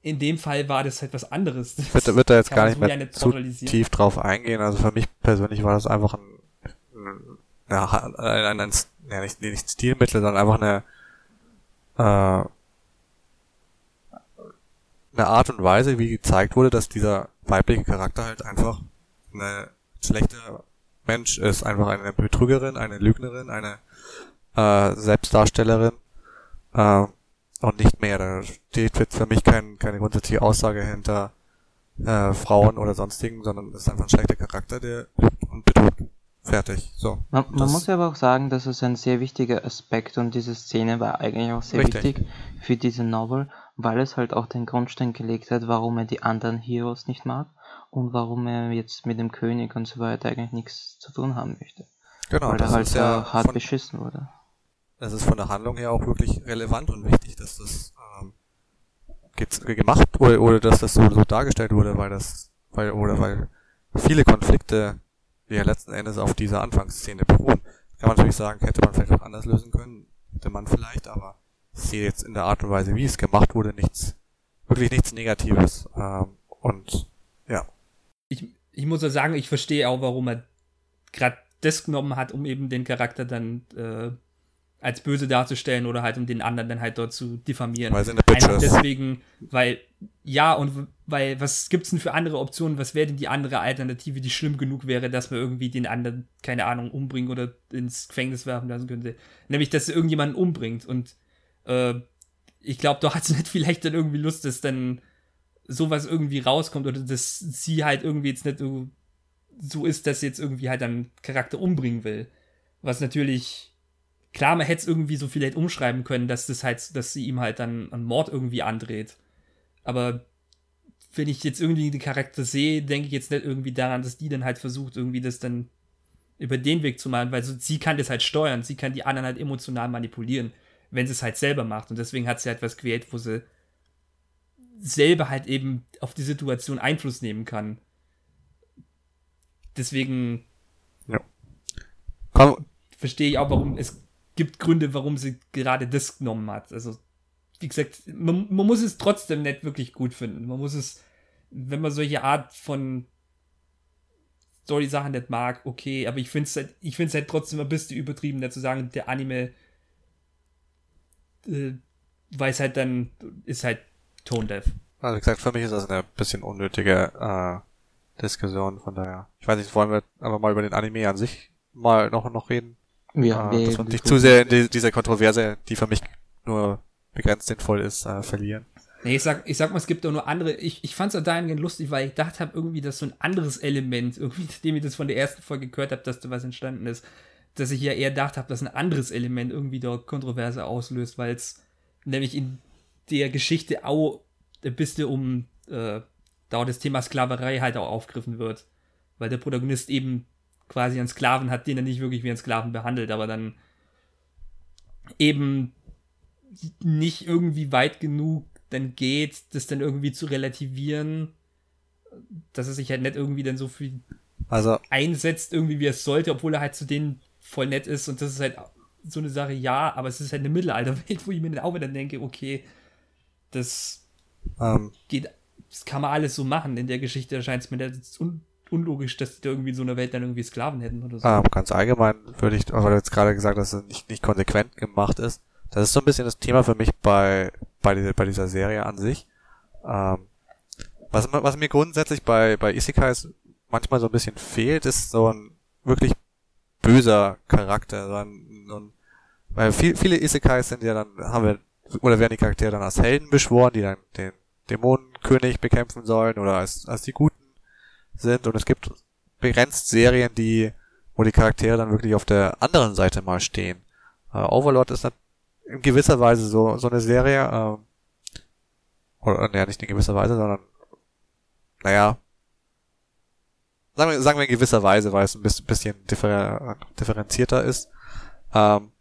in dem Fall war das halt was anderes.
Ich würde, würde da jetzt gar nicht mehr zu tief drauf eingehen. Also für mich persönlich war das einfach ein, ein eine, ein, ein, ja, nicht, nicht Stilmittel, sondern einfach eine, äh, eine Art und Weise, wie gezeigt wurde, dass dieser weibliche Charakter halt einfach eine schlechte Mensch ist, einfach eine Betrügerin, eine Lügnerin, eine äh, Selbstdarstellerin äh, und nicht mehr. Da steht jetzt für mich kein, keine grundsätzliche Aussage hinter äh, Frauen oder sonstigen, sondern es ist einfach ein schlechter Charakter, der lügt und betrügt. Fertig. So.
Man, man muss aber auch sagen, dass es ein sehr wichtiger Aspekt und diese Szene war eigentlich auch sehr
Richtig.
wichtig für diese Novel, weil es halt auch den Grundstein gelegt hat, warum er die anderen Heroes nicht mag und warum er jetzt mit dem König und so weiter eigentlich nichts zu tun haben möchte.
Genau,
weil er halt
ist ja
hart
von,
beschissen wurde.
das ist von der Handlung her auch wirklich relevant und wichtig, dass das ähm, ge- gemacht wurde oder dass das so, so dargestellt wurde, weil das, weil, oder weil viele Konflikte, ja letzten Endes auf dieser Anfangsszene beruhen, kann man natürlich sagen, hätte man vielleicht auch anders lösen können, hätte man vielleicht, aber ich sehe jetzt in der Art und Weise, wie es gemacht wurde, nichts, wirklich nichts Negatives. Ähm, und ja,
ich, ich muss ja sagen, ich verstehe auch, warum er gerade das genommen hat, um eben den Charakter dann äh, als böse darzustellen oder halt um den anderen dann halt dort zu diffamieren.
weil sie eine Bitch
Einfach
ist.
deswegen, weil, ja, und weil, was gibt's denn für andere Optionen? Was wäre denn die andere Alternative, die schlimm genug wäre, dass man irgendwie den anderen, keine Ahnung, umbringen oder ins Gefängnis werfen lassen könnte? Nämlich, dass er irgendjemanden umbringt. Und äh, ich glaube, doch hat sie nicht vielleicht dann irgendwie Lust, dass dann sowas irgendwie rauskommt oder dass sie halt irgendwie jetzt nicht so, so ist, dass sie jetzt irgendwie halt einen Charakter umbringen will. Was natürlich, klar, man hätte es irgendwie so vielleicht umschreiben können, dass das halt, dass sie ihm halt dann einen Mord irgendwie andreht. Aber wenn ich jetzt irgendwie den Charakter sehe, denke ich jetzt nicht irgendwie daran, dass die dann halt versucht, irgendwie das dann über den Weg zu machen, weil so, sie kann das halt steuern, sie kann die anderen halt emotional manipulieren, wenn sie es halt selber macht. Und deswegen hat sie halt was gewählt, wo sie selber halt eben auf die Situation Einfluss nehmen kann. Deswegen
Komm,
verstehe ich auch, warum es gibt Gründe, warum sie gerade das genommen hat. Also, wie gesagt, man, man muss es trotzdem nicht wirklich gut finden. Man muss es, wenn man solche Art von Story-Sachen nicht mag, okay, aber ich finde es halt, ich find's halt trotzdem ein bisschen übertrieben, da zu sagen, der Anime, äh, weil es halt dann, ist halt Tone-Deaf.
Also wie gesagt, für mich ist das eine bisschen unnötige äh, Diskussion, von daher. Ich weiß nicht, wollen wir einfach mal über den Anime an sich mal noch noch reden?
Ja,
äh, dass wir nicht zu sehr in die, diese Kontroverse, die für mich nur begrenzt sinnvoll ist, äh, verlieren.
Nee, ich sag, ich sag mal, es gibt auch nur andere. Ich, ich fand es auch dahingehend lustig, weil ich gedacht habe, irgendwie, dass so ein anderes Element, irgendwie, nachdem ich das von der ersten Folge gehört habe, dass da was entstanden ist, dass ich ja eher gedacht habe, dass ein anderes Element irgendwie dort Kontroverse auslöst, weil es nämlich in der Geschichte auch ein bisschen um äh, da auch das Thema Sklaverei halt auch aufgegriffen wird. Weil der Protagonist eben quasi einen Sklaven hat, den er nicht wirklich wie einen Sklaven behandelt, aber dann eben nicht irgendwie weit genug dann geht, das dann irgendwie zu relativieren, dass er sich halt nicht irgendwie dann so viel
Also,
einsetzt, irgendwie wie es sollte, obwohl er halt zu denen voll nett ist und das ist halt so eine Sache, ja, aber es ist halt eine Mittelalterwelt, wo ich mir dann auch wieder denke, okay, das
ähm,
geht, das kann man alles so machen. In der Geschichte erscheint es mir jetzt un unlogisch, dass die da irgendwie in so einer Welt dann irgendwie Sklaven hätten oder so.
ähm, ganz allgemein würde ich, weil du jetzt gerade gesagt hast, dass es nicht, nicht konsequent gemacht ist. Das ist so ein bisschen das Thema für mich bei, bei, dieser, bei dieser Serie an sich. Ähm, was, was mir grundsätzlich bei, bei Isekais manchmal so ein bisschen fehlt, ist so ein wirklich böser Charakter. So ein, so ein, weil viel, viele Isekais sind ja dann, haben wir, oder werden die Charaktere dann als Helden beschworen, die dann den Dämonenkönig bekämpfen sollen oder als, als die Guten sind. Und es gibt begrenzt Serien, die, wo die Charaktere dann wirklich auf der anderen Seite mal stehen. Äh, Overlord ist dann in gewisser Weise so, so eine Serie, ähm, oder, naja, nicht in gewisser Weise, sondern, naja, sagen wir, sagen wir in gewisser Weise, weil es ein bisschen, bisschen differ, differenzierter ist. Ähm,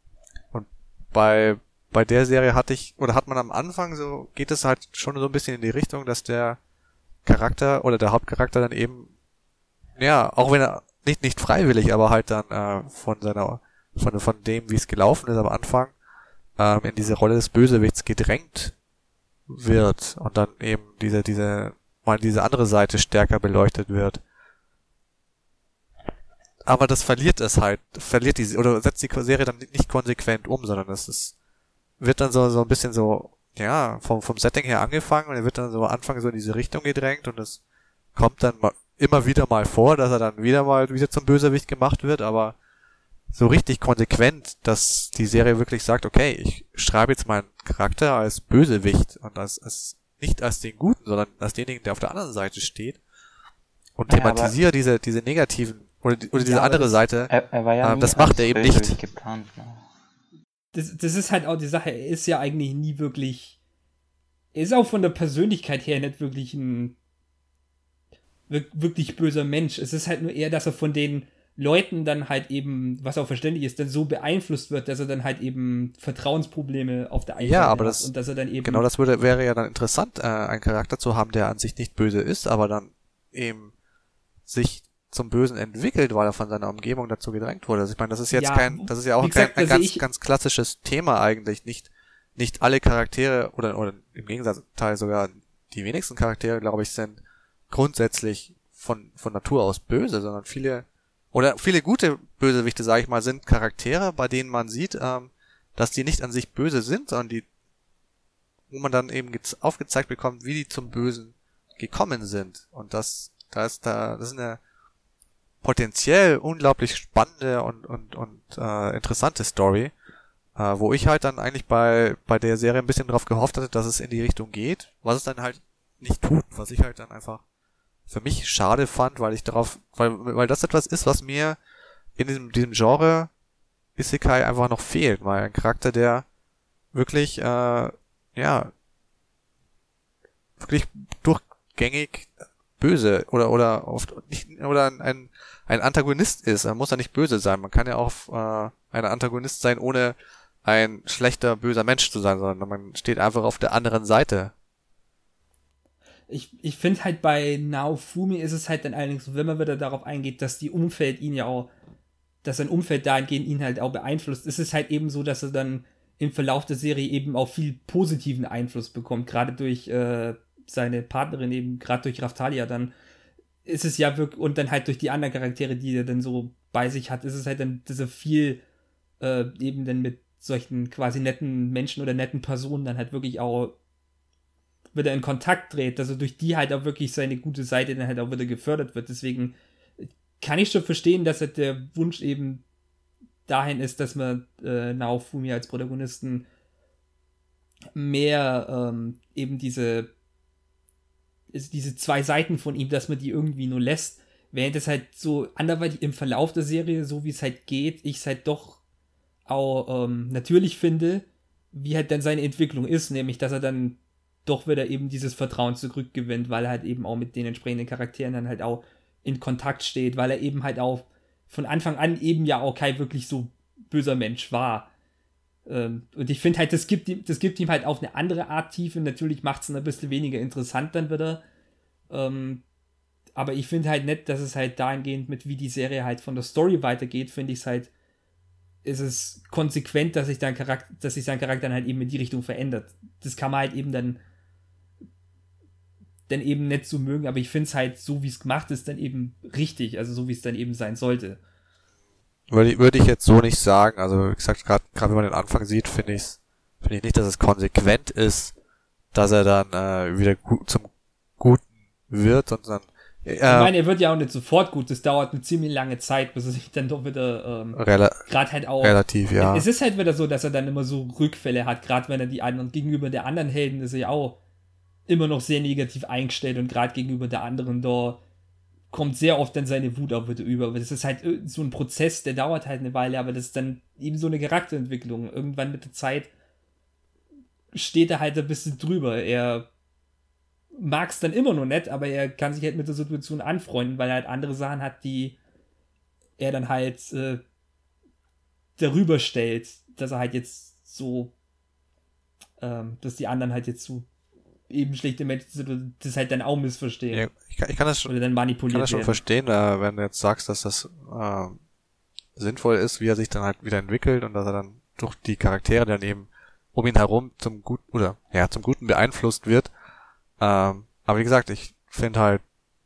und bei, bei der Serie hatte ich, oder hat man am Anfang so, geht es halt schon so ein bisschen in die Richtung, dass der Charakter oder der Hauptcharakter dann eben, ja, auch wenn er nicht, nicht freiwillig, aber halt dann äh, von seiner, von, von dem, wie es gelaufen ist am Anfang, ähm, in diese Rolle des Bösewichts gedrängt wird und dann eben diese, diese, mal diese andere Seite stärker beleuchtet wird. Aber das verliert es halt, verliert die, oder setzt die Serie dann nicht konsequent um, sondern es ist, wird dann so, so ein bisschen so, ja, vom, vom Setting her angefangen und er wird dann so anfangen so in diese Richtung gedrängt und es kommt dann mal, immer wieder mal vor, dass er dann wieder mal wieder zum Bösewicht gemacht wird, aber so richtig konsequent, dass die Serie wirklich sagt, okay, ich schreibe jetzt meinen Charakter als Bösewicht und als, als nicht als den Guten, sondern als denjenigen, der auf der anderen Seite steht und
Ja,
thematisiere diese diese negativen oder, die- oder diese
Ja,
andere
das-
Seite.
Er, er war ja
Ähm, das macht er eben nicht.
geplant. Ne?
das, das ist halt auch die Sache, er ist ja eigentlich nie wirklich. Er ist auch von der Persönlichkeit her nicht wirklich ein wirk- wirklich böser Mensch. Es ist halt nur eher, dass er von den Leuten dann halt eben, was auch verständlich ist, dann so beeinflusst wird, dass er dann halt eben Vertrauensprobleme auf der einen
Ja,
Seite
aber
hat
das-
und dass er dann eben
Genau, das würde wäre ja dann interessant, äh, einen Charakter zu haben, der an sich nicht böse ist, aber dann eben sich zum Bösen entwickelt, weil er von seiner Umgebung dazu gedrängt wurde. Also ich meine, das ist jetzt
Ja,
kein, das ist ja auch
wie gesagt,
kein, ein
sehe
ganz, ganz klassisches Thema eigentlich. Nicht, nicht alle Charaktere oder, oder im Gegenteil sogar die wenigsten Charaktere, glaube ich, sind grundsätzlich von, von Natur aus böse, sondern viele, oder viele gute Bösewichte, sage ich mal, sind Charaktere, bei denen man sieht, ähm, dass die nicht an sich böse sind, sondern die, wo man dann eben gez- aufgezeigt bekommt, wie die zum Bösen gekommen sind. Und das, da ist da, das ist eine potenziell unglaublich spannende und, und, und äh, interessante Story, äh, wo ich halt dann eigentlich bei, bei der Serie ein bisschen drauf gehofft hatte, dass es in die Richtung geht, was es dann halt nicht tut, was ich halt dann einfach für mich schade fand, weil ich darauf, weil, weil das etwas ist, was mir in diesem, diesem Genre Isekai einfach noch fehlt, weil ein Charakter, der wirklich, äh, ja, wirklich durchgängig böse oder oder oft nicht oder ein ein Antagonist ist. Er muss ja nicht böse sein. Man kann ja auch äh, ein Antagonist sein, ohne ein schlechter böser Mensch zu sein, sondern man steht einfach auf der anderen Seite.
Ich, ich finde halt bei Naofumi ist es halt dann allerdings so, wenn man wieder darauf eingeht, dass die Umfeld ihn ja auch, dass sein Umfeld dahingehend ihn halt auch beeinflusst, ist es halt eben so, dass er dann im Verlauf der Serie eben auch viel positiven Einfluss bekommt, gerade durch äh, seine Partnerin eben, gerade durch Raftalia dann ist es ja wirklich, und dann halt durch die anderen Charaktere, die er dann so bei sich hat, ist es halt dann, dass er viel äh, eben dann mit solchen quasi netten Menschen oder netten Personen dann halt wirklich auch wieder in Kontakt dreht, also durch die halt auch wirklich seine gute Seite dann halt auch wieder gefördert wird. Deswegen kann ich schon verstehen, dass halt der Wunsch eben dahin ist, dass man äh, Naofumi als Protagonisten mehr ähm, eben diese ist diese zwei Seiten von ihm, dass man die irgendwie nur lässt, während es halt so anderweitig im Verlauf der Serie, so wie es halt geht, ich es halt doch auch ähm, natürlich finde, wie halt dann seine Entwicklung ist, nämlich dass er dann doch wieder eben dieses Vertrauen zurückgewinnt, weil er halt eben auch mit den entsprechenden Charakteren dann halt auch in Kontakt steht, weil er eben halt auch von Anfang an eben ja auch kein wirklich so böser Mensch war. Ähm, und ich finde halt, das gibt, ihm, das gibt ihm halt auf eine andere Art Tiefe. Natürlich macht es ein bisschen weniger interessant dann wieder. Ähm, aber ich finde halt nett, dass es halt dahingehend mit, wie die Serie halt von der Story weitergeht, finde ich es halt, ist es konsequent, dass sich dein Charakter, dass sich sein Charakter dann halt eben in die Richtung verändert. Das kann man halt eben dann dann eben nicht so mögen, aber ich finde es halt so, wie es gemacht ist, dann eben richtig, also so wie es dann eben sein sollte.
Würde, ich- würde ich jetzt so nicht sagen. Also wie gesagt, gerade wenn man den Anfang sieht, finde ich finde ich nicht, dass es konsequent ist, dass er dann äh, wieder gu zum Guten wird, sondern äh,
Ich meine, er wird ja auch nicht sofort gut, das dauert eine ziemlich lange Zeit, bis er sich dann doch wieder ähm, gerade halt auch
relativ, ja.
Es ist halt wieder so, dass er dann immer so Rückfälle hat, gerade wenn er die anderen gegenüber der anderen Helden ist er ja auch immer noch sehr negativ eingestellt und gerade gegenüber der anderen da kommt sehr oft dann seine Wut auch wieder über. Aber das ist halt so ein Prozess, der dauert halt eine Weile, aber das ist dann eben so eine Charakterentwicklung. Irgendwann mit der Zeit steht er halt ein bisschen drüber. Er mag es dann immer noch nicht, aber er kann sich halt mit der Situation anfreunden, weil er halt andere Sachen hat, die er dann halt äh, darüber stellt, dass er halt jetzt so, ähm, dass die anderen halt jetzt so eben schlechte Menschen sind und das halt dann auch missverstehen.
ja ich, kann, ich kann das schon
Oder dann
Ich
manipuliert
kann das schon
werden.
verstehen, äh, wenn du jetzt sagst, dass das äh, sinnvoll ist, wie er sich dann halt wieder entwickelt und dass er dann durch die Charaktere dann eben um ihn herum zum Guten oder ja zum Guten beeinflusst wird. Ähm, aber wie gesagt, ich finde halt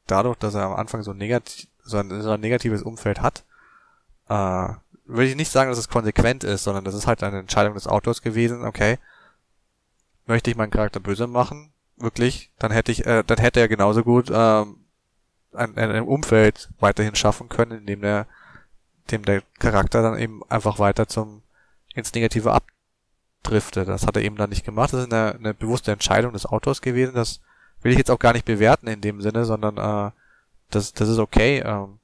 dadurch, dass er am Anfang so negativ so ein, so ein negatives Umfeld hat, äh, würde ich nicht sagen, dass es konsequent ist, sondern das ist halt eine Entscheidung des Autors gewesen, okay, möchte ich meinen Charakter böse machen, wirklich, dann hätte ich, äh, dann hätte er genauso gut ähm, ein, ein Umfeld weiterhin schaffen können, in dem der, dem der Charakter dann eben einfach weiter zum ins Negative abdriftet. Das hat er eben dann nicht gemacht. Das ist eine, eine bewusste Entscheidung des Autors gewesen. Das will ich jetzt auch gar nicht bewerten in dem Sinne, sondern äh, das, das ist okay. Ähm,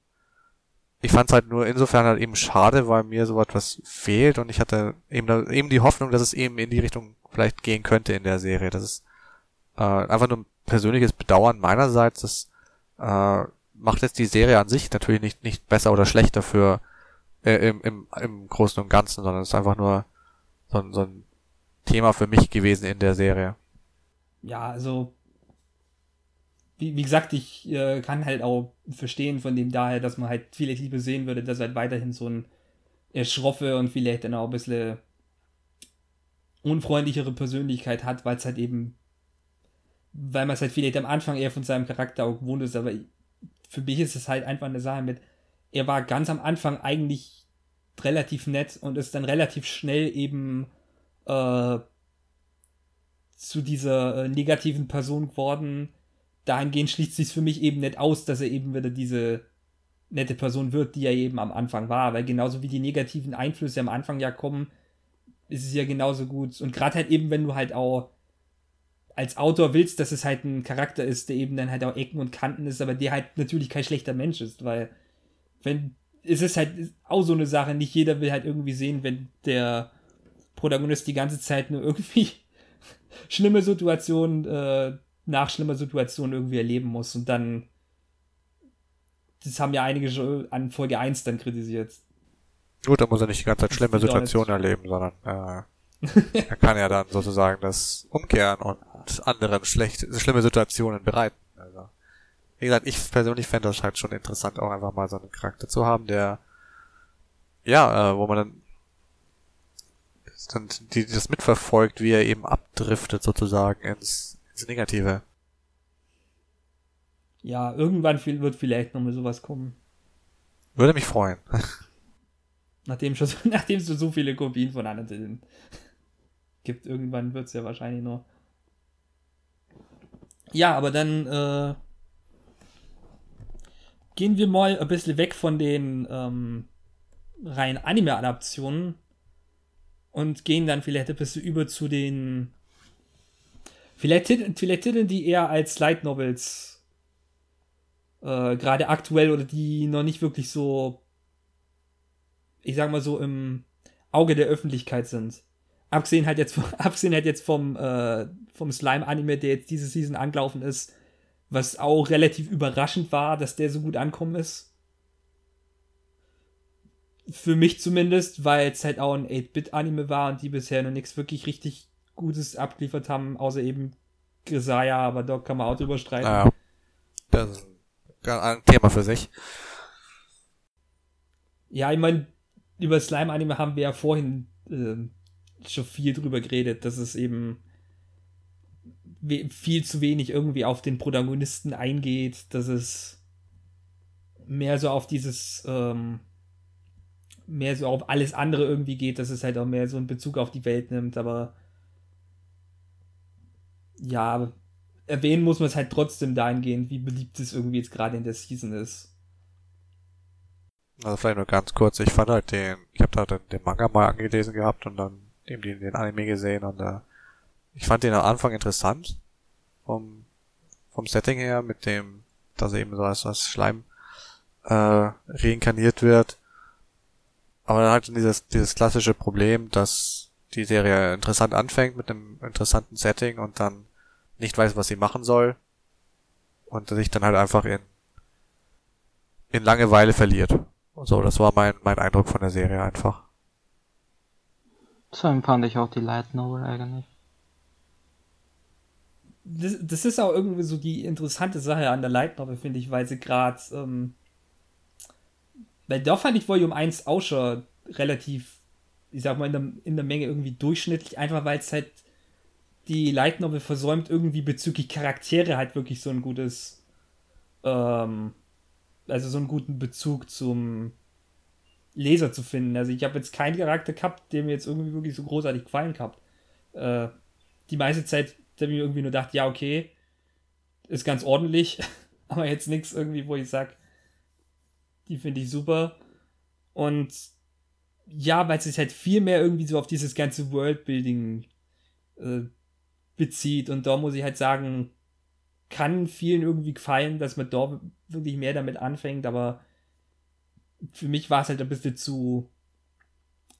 ich fand es halt nur insofern halt eben schade, weil mir so etwas fehlt und ich hatte eben, da, eben die Hoffnung, dass es eben in die Richtung vielleicht gehen könnte in der Serie. Das ist äh, einfach nur ein persönliches Bedauern meinerseits. Das äh, macht jetzt die Serie an sich natürlich nicht, nicht besser oder schlechter für äh, im, im, im Großen und Ganzen, sondern es ist einfach nur so, so ein Thema für mich gewesen in der Serie.
Ja, also wie, wie gesagt, ich äh, kann halt auch verstehen von dem daher, dass man halt vielleicht lieber sehen würde, dass halt weiterhin so ein schroffe und vielleicht dann auch ein bisschen unfreundlichere Persönlichkeit hat, weil es halt eben, weil man es halt vielleicht am Anfang eher von seinem Charakter auch gewohnt ist, aber für mich ist es halt einfach eine Sache mit, er war ganz am Anfang eigentlich relativ nett und ist dann relativ schnell eben äh, zu dieser äh, negativen Person geworden, dahingehend schließt sich für mich eben nicht aus, dass er eben wieder diese nette Person wird, die er eben am Anfang war, weil genauso wie die negativen Einflüsse am Anfang ja kommen, ist es ja genauso gut. Und gerade halt eben, wenn du halt auch als Autor willst, dass es halt ein Charakter ist, der eben dann halt auch Ecken und Kanten ist, aber der halt natürlich kein schlechter Mensch ist, weil wenn es ist halt auch so eine Sache, nicht jeder will halt irgendwie sehen, wenn der Protagonist die ganze Zeit nur irgendwie schlimme Situationen äh, nach schlimmer Situation irgendwie erleben muss. Und dann, das haben ja einige schon an Folge 1 dann kritisiert.
Gut, da muss er nicht die ganze Zeit schlimme Situationen erleben, sondern äh, er kann ja dann sozusagen das umkehren und anderen schlecht, schlimme Situationen bereiten. Also, wie gesagt, ich persönlich fände das halt schon interessant, auch einfach mal so einen Charakter zu haben, der ja, äh, wo man dann dann die, das mitverfolgt, wie er eben abdriftet sozusagen ins ins Negative.
Ja, irgendwann wird vielleicht noch mal sowas kommen.
Würde mich freuen.
Nachdem schon, nachdem es so viele Kopien von anderen gibt, irgendwann wird es ja wahrscheinlich noch. Ja, aber dann äh, gehen wir mal ein bisschen weg von den ähm, rein Anime-Adaptionen und gehen dann vielleicht ein bisschen über zu den Vielleicht, vielleicht Titel, die eher als Light Novels äh, gerade aktuell oder die noch nicht wirklich so, ich sag mal so, im Auge der Öffentlichkeit sind. Abgesehen halt jetzt, abgesehen halt jetzt vom, äh, vom Slime-Anime, der jetzt diese Season angelaufen ist, was auch relativ überraschend war, dass der so gut ankommen ist. Für mich zumindest, weil es halt auch ein 8-Bit-Anime war und die bisher noch nichts wirklich richtig Gutes abgeliefert haben, außer eben Grisaya, aber da kann man auch drüber streiten.
Naja, das ist ein Thema für sich.
Ja, ich meine, über Slime-Anime haben wir ja vorhin äh, schon viel drüber geredet, dass es eben viel zu wenig irgendwie auf den Protagonisten eingeht, dass es mehr so auf dieses, ähm, mehr so auf alles andere irgendwie geht, dass es halt auch mehr so einen Bezug auf die Welt nimmt, aber ja, erwähnen muss man es halt trotzdem dahingehend, wie beliebt es irgendwie jetzt gerade in der Season ist.
Also vielleicht nur ganz kurz, ich fand halt den, ich habe da den, den, Manga mal angelesen gehabt und dann eben den, den Anime gesehen und äh, ich fand den am Anfang interessant vom, vom Setting her, mit dem, dass er eben so als, als Schleim äh, reinkarniert wird. Aber dann halt dieses, dieses klassische Problem, dass die Serie interessant anfängt mit einem interessanten Setting und dann nicht weiß, was sie machen soll und sich dann halt einfach in in Langeweile verliert. So, das war mein mein Eindruck von der Serie einfach.
So empfand ich auch die Light Novel eigentlich.
Das, das ist auch irgendwie so die interessante Sache an der Light Novel, finde ich, weil sie gerade, ähm, weil da fand ich Volume 1 auch schon relativ, ich sag mal, in der, in der Menge irgendwie durchschnittlich, einfach weil es halt die Light Novel versäumt, irgendwie bezüglich Charaktere halt wirklich so ein gutes, ähm, also so einen guten Bezug zum, Leser zu finden. Also ich habe jetzt keinen Charakter gehabt, der mir jetzt irgendwie wirklich so großartig gefallen gehabt. Äh, die meiste Zeit ich mir irgendwie nur gedacht, ja, okay, ist ganz ordentlich, aber jetzt nichts irgendwie, wo ich sage, die finde ich super. Und ja, weil es sich halt viel mehr irgendwie so auf dieses ganze Worldbuilding äh, bezieht. Und da muss ich halt sagen, kann vielen irgendwie gefallen, dass man da wirklich mehr damit anfängt, aber für mich war es halt ein bisschen zu,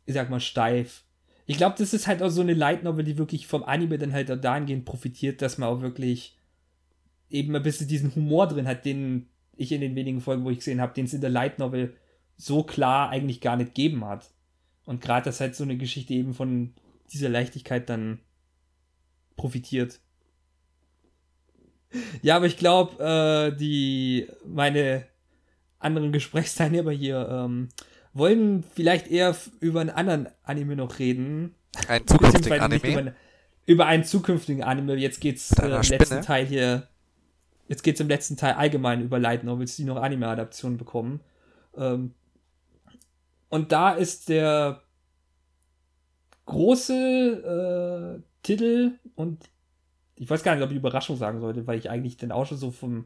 ich sag mal, steif. Ich glaube, das ist halt auch so eine Light Novel, die wirklich vom Anime dann halt dahingehend profitiert, dass man auch wirklich eben ein bisschen diesen Humor drin hat, den ich in den wenigen Folgen, wo ich gesehen habe, den es in der Light Novel so klar eigentlich gar nicht geben hat. Und gerade, dass halt so eine Geschichte eben von dieser Leichtigkeit dann profitiert. Ja, aber ich glaube, äh, die meine anderen Gesprächsteilnehmer hier ähm, wollen vielleicht eher über einen anderen Anime noch reden.
Ein zukünftigen Anime?
Über, über, einen zukünftigen Anime. Jetzt geht's äh, im letzten Teil hier. Jetzt geht's im letzten Teil allgemein über Light Novels, die noch Anime-Adaptionen bekommen. Ähm, und da ist der große äh, Titel und ich weiß gar nicht, ob ich Überraschung sagen sollte, weil ich eigentlich den auch schon so vom.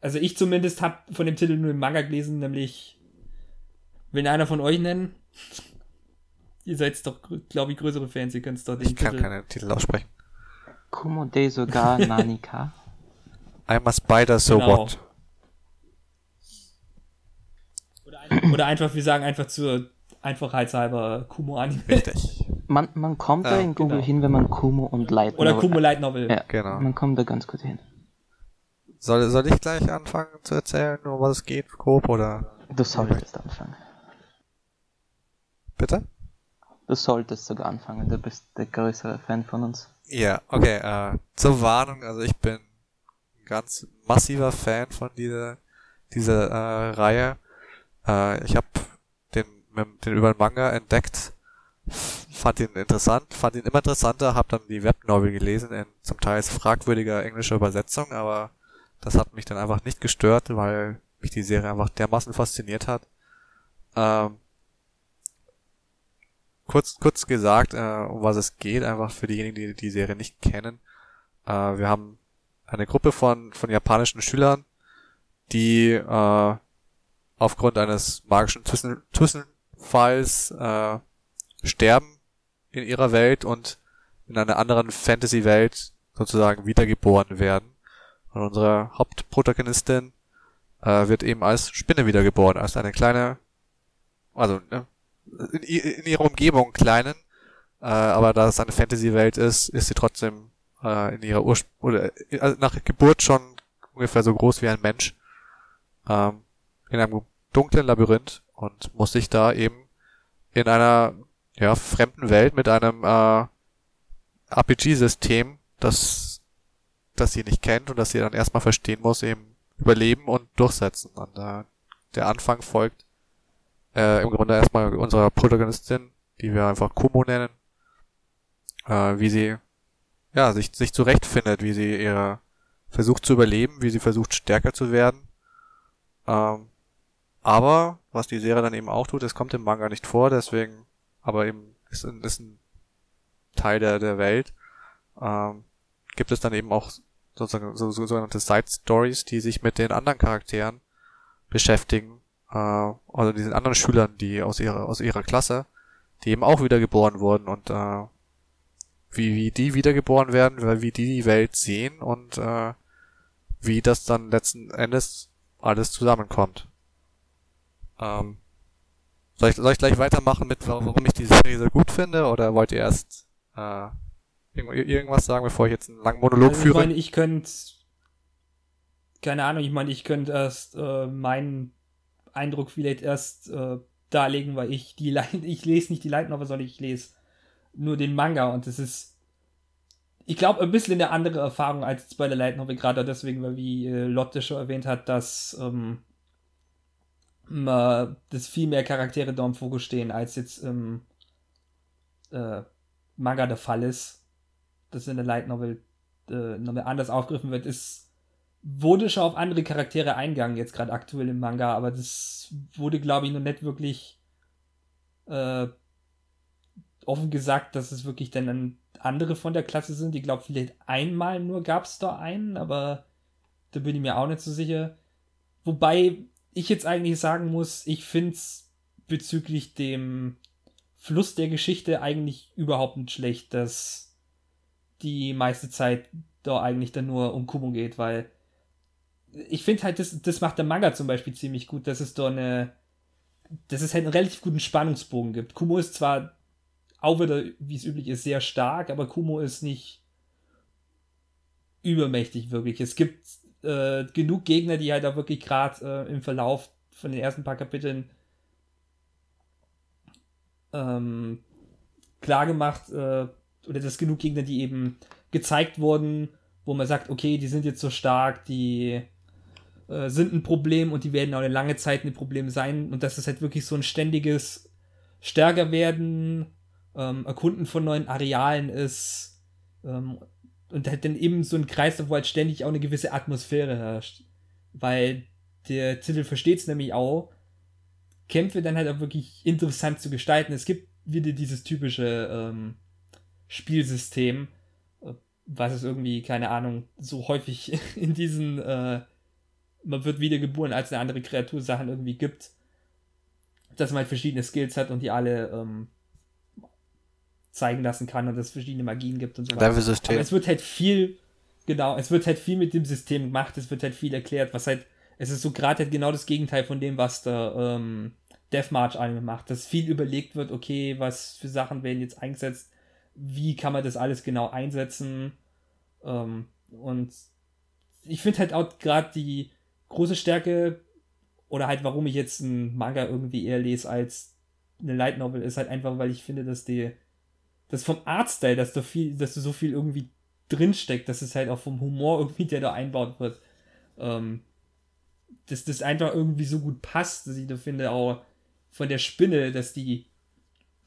Also ich zumindest habe von dem Titel nur im Manga gelesen, nämlich. Will einer von euch nennen? Ihr seid doch, glaube ich, größere Fans, ihr könnt es doch
den Ich kann Titel... keine Titel aussprechen.
Kumode sogar Nanika.
I'm a spider, so genau. what?
Oder, ein, oder einfach, wir sagen einfach zur Einfachheitshalber Kumo Anime.
Richtig.
Man, man kommt ja, da in Google genau. hin, wenn man Kumo und Light
Novel. Oder Kumo Light Novel.
Ja, genau. Man kommt da ganz gut hin.
Soll, soll ich gleich anfangen zu erzählen, um was es geht, grob, oder?
Du solltest anfangen.
Bitte?
Du solltest sogar anfangen, du bist der größere Fan von uns.
Ja, okay, äh, zur Warnung, also ich bin ein ganz massiver Fan von dieser, dieser äh, Reihe. Äh, ich habe den, den über den Manga entdeckt fand ihn interessant, fand ihn immer interessanter, hab dann die Webnovel gelesen in zum Teil fragwürdiger englischer Übersetzung, aber das hat mich dann einfach nicht gestört, weil mich die Serie einfach dermaßen fasziniert hat. Ähm, kurz, kurz gesagt, äh, um was es geht, einfach für diejenigen, die die Serie nicht kennen. Äh, wir haben eine Gruppe von, von japanischen Schülern, die äh, aufgrund eines magischen Zwischenfalls äh, sterben in ihrer Welt und in einer anderen Fantasy-Welt sozusagen wiedergeboren werden. Und unsere Hauptprotagonistin äh, wird eben als Spinne wiedergeboren, als eine kleine, also ne, in, in ihrer Umgebung kleinen, äh, aber da es eine Fantasy-Welt ist, ist sie trotzdem äh, in ihrer Ursprung oder also nach Geburt schon ungefähr so groß wie ein Mensch ähm, in einem dunklen Labyrinth und muss sich da eben in einer ja, fremden Welt mit einem äh, RPG-System, das, das sie nicht kennt und das sie dann erstmal verstehen muss, eben überleben und durchsetzen. Und äh, der Anfang folgt äh, im Grunde erstmal unserer Protagonistin, die wir einfach Kumo nennen, äh, wie sie ja sich sich zurechtfindet, wie sie ihre versucht zu überleben, wie sie versucht stärker zu werden. Ähm, aber was die Serie dann eben auch tut, es kommt im Manga nicht vor, deswegen aber eben ist, ein, ist ein Teil der, der Welt. Ähm, gibt es dann eben auch sozusagen so, so sogenannte Side Stories, die sich mit den anderen Charakteren beschäftigen, äh, also diesen anderen Schülern, die aus ihrer aus ihrer Klasse, die eben auch wiedergeboren wurden und äh, wie wie die wiedergeboren werden, wie die die Welt sehen und äh, wie das dann letzten Endes alles zusammenkommt. Ähm, soll ich, soll ich gleich weitermachen mit, warum ich die Serie so gut finde? Oder wollt ihr erst äh, irgendwas sagen, bevor ich jetzt einen langen Monolog also, führe?
Ich meine, ich könnte, keine Ahnung, ich meine, ich könnte erst äh, meinen Eindruck vielleicht erst äh, darlegen, weil ich die ich lese nicht die Light Novel, sondern ich lese nur den Manga und das ist ich glaube ein bisschen eine andere Erfahrung als bei der Light Novel gerade deswegen, weil wie äh, Lotte schon erwähnt hat, dass ähm, äh, dass viel mehr Charaktere da im Fokus stehen, als jetzt im äh, Manga der Fall ist. Dass in der Light Novel äh, nochmal anders aufgegriffen wird, ist wurde schon auf andere Charaktere eingegangen, jetzt gerade aktuell im Manga, aber das wurde, glaube ich, noch nicht wirklich äh, offen gesagt, dass es wirklich dann andere von der Klasse sind. Ich glaube, vielleicht einmal nur gab es da einen, aber da bin ich mir auch nicht so sicher. Wobei ich jetzt eigentlich sagen muss, ich finde es bezüglich dem Fluss der Geschichte eigentlich überhaupt nicht schlecht, dass die meiste Zeit da eigentlich dann nur um Kumo geht, weil ich finde halt, das, das macht der Manga zum Beispiel ziemlich gut, dass es da eine, dass es halt einen relativ guten Spannungsbogen gibt. Kumo ist zwar auch wieder, wie es üblich ist, sehr stark, aber Kumo ist nicht übermächtig wirklich. Es gibt äh, genug Gegner, die halt auch wirklich gerade äh, im Verlauf von den ersten paar Kapiteln ähm, klar gemacht, äh, oder das genug Gegner, die eben gezeigt wurden, wo man sagt, okay, die sind jetzt so stark, die äh, sind ein Problem und die werden auch eine lange Zeit ein Problem sein und das ist halt wirklich so ein ständiges stärker werden, ähm, Erkunden von neuen Arealen ist ähm, und halt dann eben so ein Kreis, wo halt ständig auch eine gewisse Atmosphäre herrscht. Weil der Titel versteht es nämlich auch, Kämpfe dann halt auch wirklich interessant zu gestalten. Es gibt wieder dieses typische ähm, Spielsystem, was es irgendwie, keine Ahnung, so häufig in diesen äh, man wird wiedergeboren als eine andere Kreatur Sachen irgendwie gibt, dass man halt verschiedene Skills hat und die alle ähm, zeigen lassen kann und es verschiedene Magien gibt und so weiter. Es wird halt viel, genau, es wird halt viel mit dem System gemacht, es wird halt viel erklärt, was halt, es ist so gerade halt genau das Gegenteil von dem, was der ähm, Deathmarch Anime macht, dass viel überlegt wird, okay, was für Sachen werden jetzt eingesetzt, wie kann man das alles genau einsetzen ähm, und ich finde halt auch gerade die große Stärke oder halt warum ich jetzt einen Manga irgendwie eher lese als eine Light Novel ist halt einfach, weil ich finde, dass die das vom Artstyle, dass da viel, dass da so viel irgendwie drinsteckt, dass es halt auch vom Humor irgendwie, der da einbaut wird, ähm, dass das einfach irgendwie so gut passt, dass ich da finde auch von der Spinne, dass die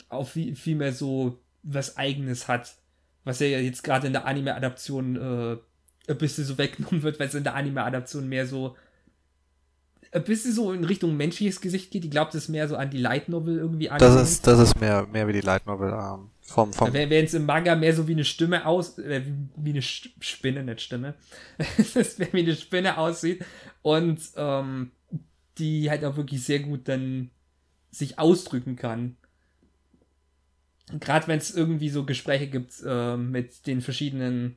auch viel, viel mehr so was Eigenes hat, was ja jetzt gerade in der Anime-Adaption äh, ein bisschen so weggenommen wird, weil es in der Anime-Adaption mehr so ein bisschen so in Richtung menschliches Gesicht geht. Ich glaube, das ist mehr so an die Light Novel irgendwie
an. Das ist, das ist mehr, mehr wie die Light Novel. Ähm, vom, vom
Während es im Manga mehr so wie eine Stimme aus, äh, wie eine Spinne, nicht Stimme. das wäre wie eine Spinne aussieht. Und ähm, die halt auch wirklich sehr gut dann sich ausdrücken kann. Gerade wenn es irgendwie so Gespräche gibt äh, mit den verschiedenen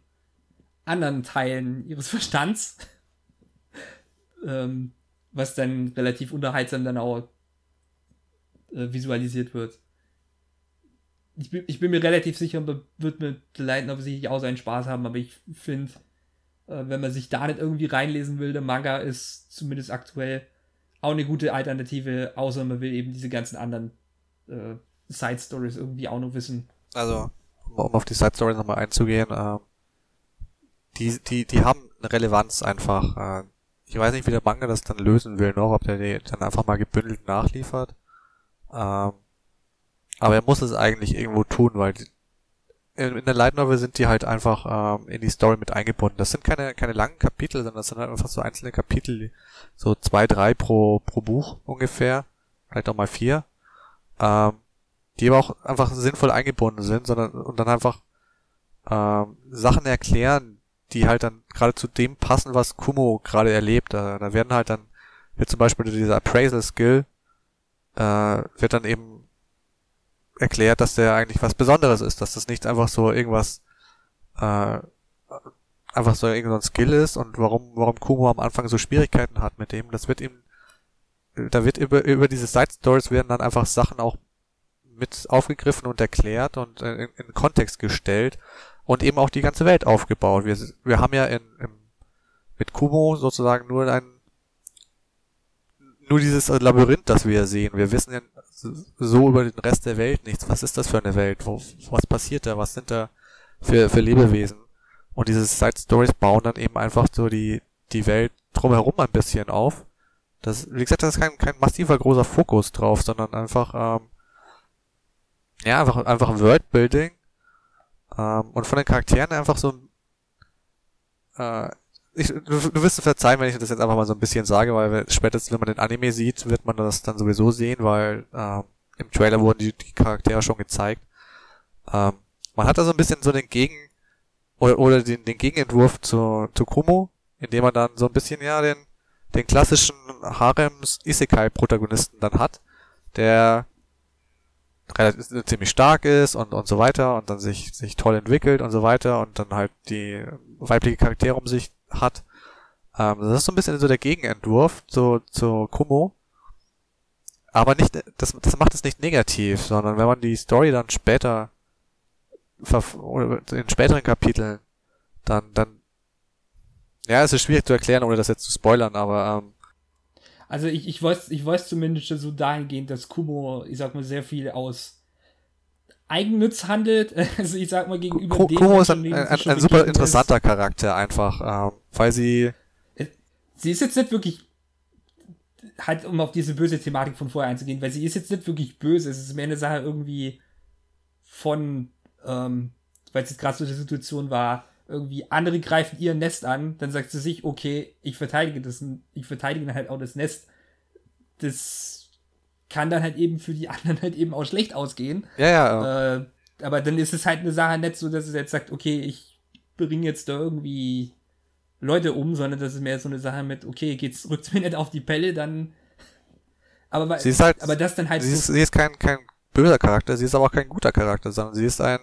anderen Teilen ihres Verstands. ähm, was dann relativ unterhaltsam dann auch äh, visualisiert wird. Ich bin, ich bin mir relativ sicher, man wird mit aber sicherlich auch seinen Spaß haben, aber ich finde, äh, wenn man sich da nicht irgendwie reinlesen will, der Manga ist zumindest aktuell auch eine gute Alternative, außer man will eben diese ganzen anderen äh, Side Stories irgendwie auch noch wissen.
Also, um auf die Side Stories nochmal einzugehen, äh, die, die, die haben eine Relevanz einfach. Äh, ich weiß nicht, wie der Manga das dann lösen will noch, ob der die dann einfach mal gebündelt nachliefert. Ähm, aber er muss es eigentlich irgendwo tun, weil in, in der Light Novel sind die halt einfach ähm, in die Story mit eingebunden. Das sind keine, keine langen Kapitel, sondern das sind halt einfach so einzelne Kapitel, so zwei, drei pro, pro Buch ungefähr, vielleicht auch mal vier, ähm, die aber auch einfach sinnvoll eingebunden sind, sondern und dann einfach ähm, Sachen erklären, die halt dann gerade zu dem passen, was Kumo gerade erlebt. Da, da werden halt dann, wird zum Beispiel dieser Appraisal Skill, äh, wird dann eben erklärt, dass der eigentlich was Besonderes ist, dass das nicht einfach so irgendwas, äh, einfach so irgendein Skill ist und warum, warum Kumo am Anfang so Schwierigkeiten hat mit dem, das wird ihm, da wird über, über diese Side Stories werden dann einfach Sachen auch mit aufgegriffen und erklärt und in, in Kontext gestellt und eben auch die ganze Welt aufgebaut. Wir, wir haben ja in, im, mit Kumo sozusagen nur ein nur dieses Labyrinth, das wir sehen. Wir wissen ja so über den Rest der Welt nichts. Was ist das für eine Welt? Wo, was passiert da? Was sind da für, für Lebewesen? Und diese Side Stories bauen dann eben einfach so die, die Welt drumherum ein bisschen auf. Das, wie gesagt, das ist kein, kein massiver großer Fokus drauf, sondern einfach, ähm, ja, einfach, einfach Worldbuilding, ähm, und von den Charakteren einfach so, äh, ich, du, du wirst verzeihen, wenn ich das jetzt einfach mal so ein bisschen sage, weil spätestens, wenn man den Anime sieht, wird man das dann sowieso sehen, weil äh, im Trailer wurden die, die Charaktere schon gezeigt. Ähm, man hat da so ein bisschen so den Gegen oder, oder den, den Gegenentwurf zu, zu Kumo, indem man dann so ein bisschen ja den den klassischen Harems Isekai Protagonisten dann hat, der relativ ziemlich stark ist und und so weiter und dann sich sich toll entwickelt und so weiter und dann halt die weibliche Charaktere um sich hat. Ähm, das ist so ein bisschen so der Gegenentwurf zu zu Kumo. Aber nicht das das macht es nicht negativ, sondern wenn man die Story dann später in späteren Kapiteln dann dann ja, es ist schwierig zu erklären, ohne das jetzt zu spoilern, aber ähm,
also ich, ich weiß, ich weiß zumindest so dahingehend, dass Kumo, ich sag mal, sehr viel aus Eigennutz handelt. Also ich sag mal gegenüber
K dem. Kumo ist ein, ein, ein, ein super interessanter ist. Charakter einfach, ähm, weil sie.
Sie ist jetzt nicht wirklich halt, um auf diese böse Thematik von vorher einzugehen, weil sie ist jetzt nicht wirklich böse. Es ist mehr eine Sache irgendwie von, ähm, weil es jetzt gerade so die Situation war, irgendwie andere greifen ihr Nest an, dann sagt sie sich, okay, ich verteidige das, ich verteidige dann halt auch das Nest. Das kann dann halt eben für die anderen halt eben auch schlecht ausgehen.
Ja, ja.
Äh, aber dann ist es halt eine Sache nicht so, dass es jetzt sagt, okay, ich bringe jetzt da irgendwie Leute um, sondern das ist mehr so eine Sache mit, okay, geht's, rückt's mir nicht auf die Pelle, dann. Aber,
sie ist halt,
aber das dann halt.
Sie, so ist, sie ist kein, kein böser Charakter, sie ist aber auch kein guter Charakter, sondern sie ist ein,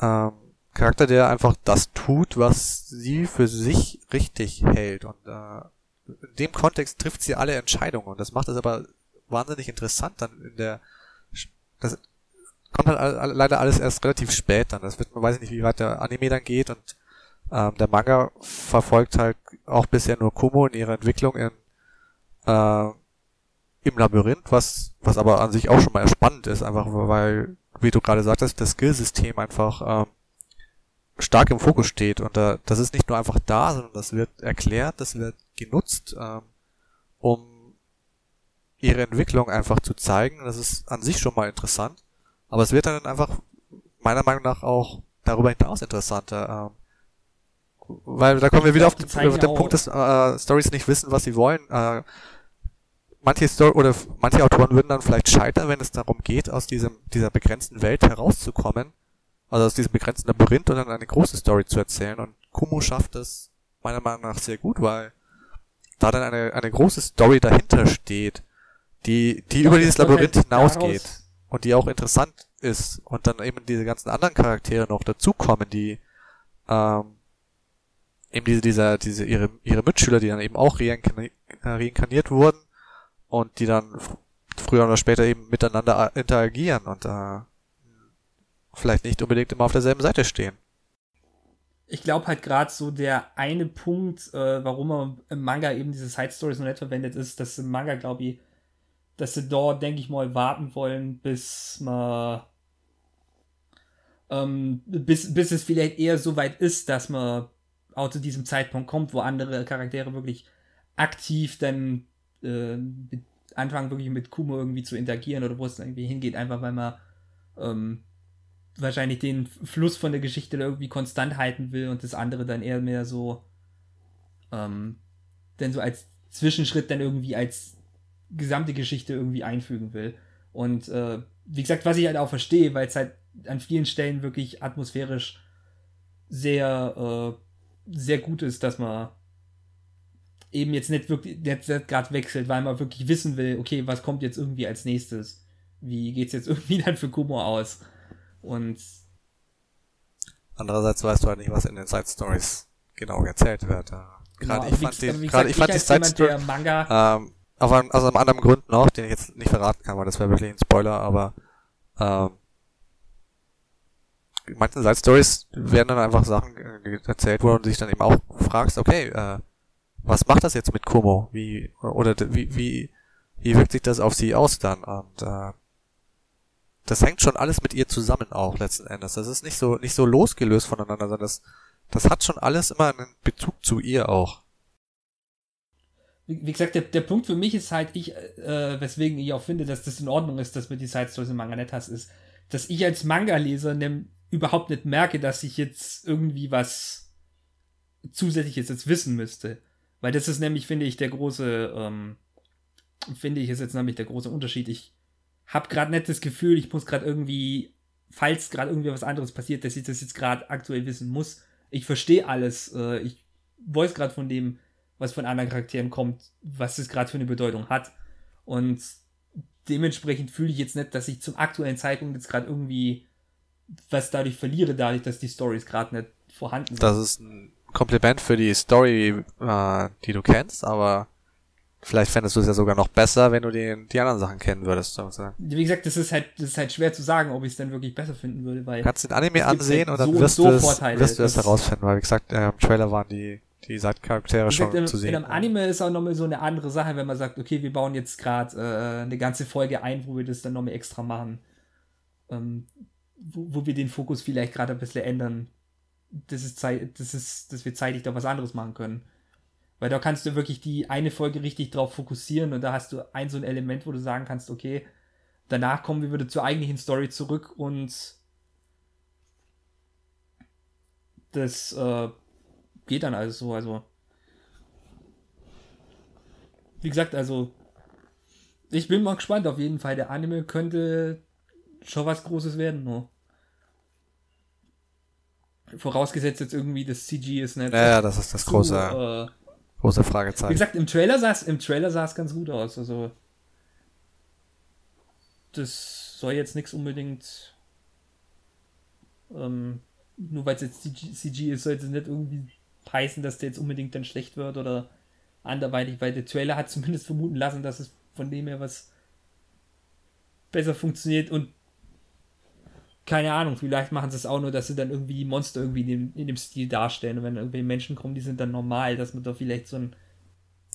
ähm, Charakter, der einfach das tut, was sie für sich richtig hält. Und äh, in dem Kontext trifft sie alle Entscheidungen. Und das macht es aber wahnsinnig interessant dann in der. Das kommt halt leider alles erst relativ spät dann. Das wird, man weiß nicht, wie weit der Anime dann geht. Und ähm, der Manga verfolgt halt auch bisher nur Kumo in ihrer Entwicklung in äh, im Labyrinth, was was aber an sich auch schon mal spannend ist, einfach weil, wie du gerade sagtest, das Skillsystem einfach ähm, stark im Fokus steht. Und äh, das ist nicht nur einfach da, sondern das wird erklärt, das wird genutzt, ähm, um ihre Entwicklung einfach zu zeigen. Das ist an sich schon mal interessant. Aber es wird dann einfach meiner Meinung nach auch darüber hinaus interessanter. Ähm, weil da kommen wir wieder auf den, auf den Punkt, dass äh, Stories nicht wissen, was sie wollen. Äh, manche Story oder manche Autoren würden dann vielleicht scheitern, wenn es darum geht, aus diesem dieser begrenzten Welt herauszukommen also aus diesem begrenzten Labyrinth und dann eine große Story zu erzählen. Und Kumo schafft es meiner Meinung nach sehr gut, weil da dann eine, eine große Story dahinter steht, die, die über dieses Labyrinth halt hinausgeht und die auch interessant ist und dann eben diese ganzen anderen Charaktere noch dazukommen, die ähm, eben diese, dieser, diese, ihre, ihre Mitschüler, die dann eben auch reinkarniert, reinkarniert wurden und die dann früher oder später eben miteinander interagieren und äh, vielleicht nicht unbedingt immer auf derselben Seite stehen.
Ich glaube halt gerade so der eine Punkt, äh, warum man im Manga eben diese Side Stories noch nicht verwendet, ist, dass im Manga, glaube ich, dass sie dort, denke ich mal, warten wollen, bis man ähm, bis, bis es vielleicht eher so weit ist, dass man auch zu diesem Zeitpunkt kommt, wo andere Charaktere wirklich aktiv dann äh, anfangen, wirklich mit Kumo irgendwie zu interagieren oder wo es irgendwie hingeht, einfach weil man ähm, wahrscheinlich den Fluss von der Geschichte irgendwie konstant halten will und das andere dann eher mehr so, ähm, denn so als Zwischenschritt dann irgendwie als gesamte Geschichte irgendwie einfügen will. Und äh, wie gesagt, was ich halt auch verstehe, weil es halt an vielen Stellen wirklich atmosphärisch sehr, äh, sehr gut ist, dass man eben jetzt nicht wirklich jetzt gerade wechselt, weil man wirklich wissen will, okay, was kommt jetzt irgendwie als nächstes? Wie geht's jetzt irgendwie dann für Kumo aus? Und
andererseits weißt du halt nicht, was in den Side Stories genau erzählt wird. Gerade genau, ich fand die, gerade ich fand die Side Story, ähm, auf einem, also einem anderen Grund noch, den ich jetzt nicht verraten kann, weil das wäre wirklich ein Spoiler, aber ähm, in manchen Side Stories werden dann einfach Sachen erzählt, wo du dich dann eben auch fragst, okay, äh, was macht das jetzt mit Kumo? Wie oder wie wie wie wirkt sich das auf sie aus dann? Und äh, das hängt schon alles mit ihr zusammen auch letzten Endes. Das ist nicht so nicht so losgelöst voneinander, sondern das das hat schon alles immer einen Bezug zu ihr auch.
Wie, gesagt, der, der Punkt für mich ist halt, ich, äh, weswegen ich auch finde, dass das in Ordnung ist, dass man die Side Stories im Manga nicht hast, ist, dass ich als Manga-Leser überhaupt nicht merke, dass ich jetzt irgendwie was zusätzliches jetzt wissen müsste. Weil das ist nämlich, finde ich, der große, ähm, finde ich, ist jetzt nämlich der große Unterschied. Ich habe gerade nicht das Gefühl, ich muss gerade irgendwie, falls gerade irgendwie was anderes passiert, dass ich das jetzt gerade aktuell wissen muss. Ich verstehe alles. Äh, ich weiß gerade von dem, was von anderen Charakteren kommt, was es gerade für eine Bedeutung hat. Und dementsprechend fühle ich jetzt nicht, dass ich zum aktuellen Zeitpunkt jetzt gerade irgendwie was dadurch verliere, dadurch, dass die Stories gerade nicht vorhanden sind.
Das ist ein Kompliment für die Story, äh, die du kennst, aber vielleicht fändest du es ja sogar noch besser, wenn du die, die anderen Sachen kennen würdest. Sozusagen.
Wie gesagt, das ist halt, das ist halt schwer zu sagen, ob ich es dann wirklich besser finden würde, weil.
Du kannst den Anime ansehen
halt
und dann
so
wirst,
so
du es,
Vorteile.
wirst du es
Das-
herausfinden, weil wie gesagt, äh, im Trailer waren die, die
gesagt,
schon
in,
zu sehen.
in einem Anime ist auch nochmal so eine andere Sache, wenn man sagt, okay, wir bauen jetzt gerade äh, eine ganze Folge ein, wo wir das dann nochmal extra machen. Ähm, wo, wo wir den Fokus vielleicht gerade ein bisschen ändern. Das ist Zeit, das ist, dass wir zeitlich da was anderes machen können. Weil da kannst du wirklich die eine Folge richtig drauf fokussieren und da hast du ein so ein Element, wo du sagen kannst, okay, danach kommen wir wieder zur eigentlichen Story zurück und das äh, geht dann alles so, also wie gesagt, also ich bin mal gespannt auf jeden Fall. Der Anime könnte schon was Großes werden, nur. Vorausgesetzt jetzt irgendwie das CG ist nicht.
ja, ja, das ist das
zu,
große,
äh,
große
wie
Fragezeichen.
gesagt, im Trailer sah es im Trailer sah es ganz gut aus. Also das soll jetzt nichts unbedingt ähm, nur weil es jetzt CG, CG ist, soll es nicht irgendwie heißen, dass der jetzt unbedingt dann schlecht wird oder anderweitig, weil der Trailer hat zumindest vermuten lassen, dass es von dem her was besser funktioniert und keine Ahnung, vielleicht machen sie es auch nur, dass sie dann irgendwie die Monster irgendwie in dem, in dem Stil darstellen und wenn irgendwie Menschen kommen, die sind dann normal, dass man da vielleicht so ein,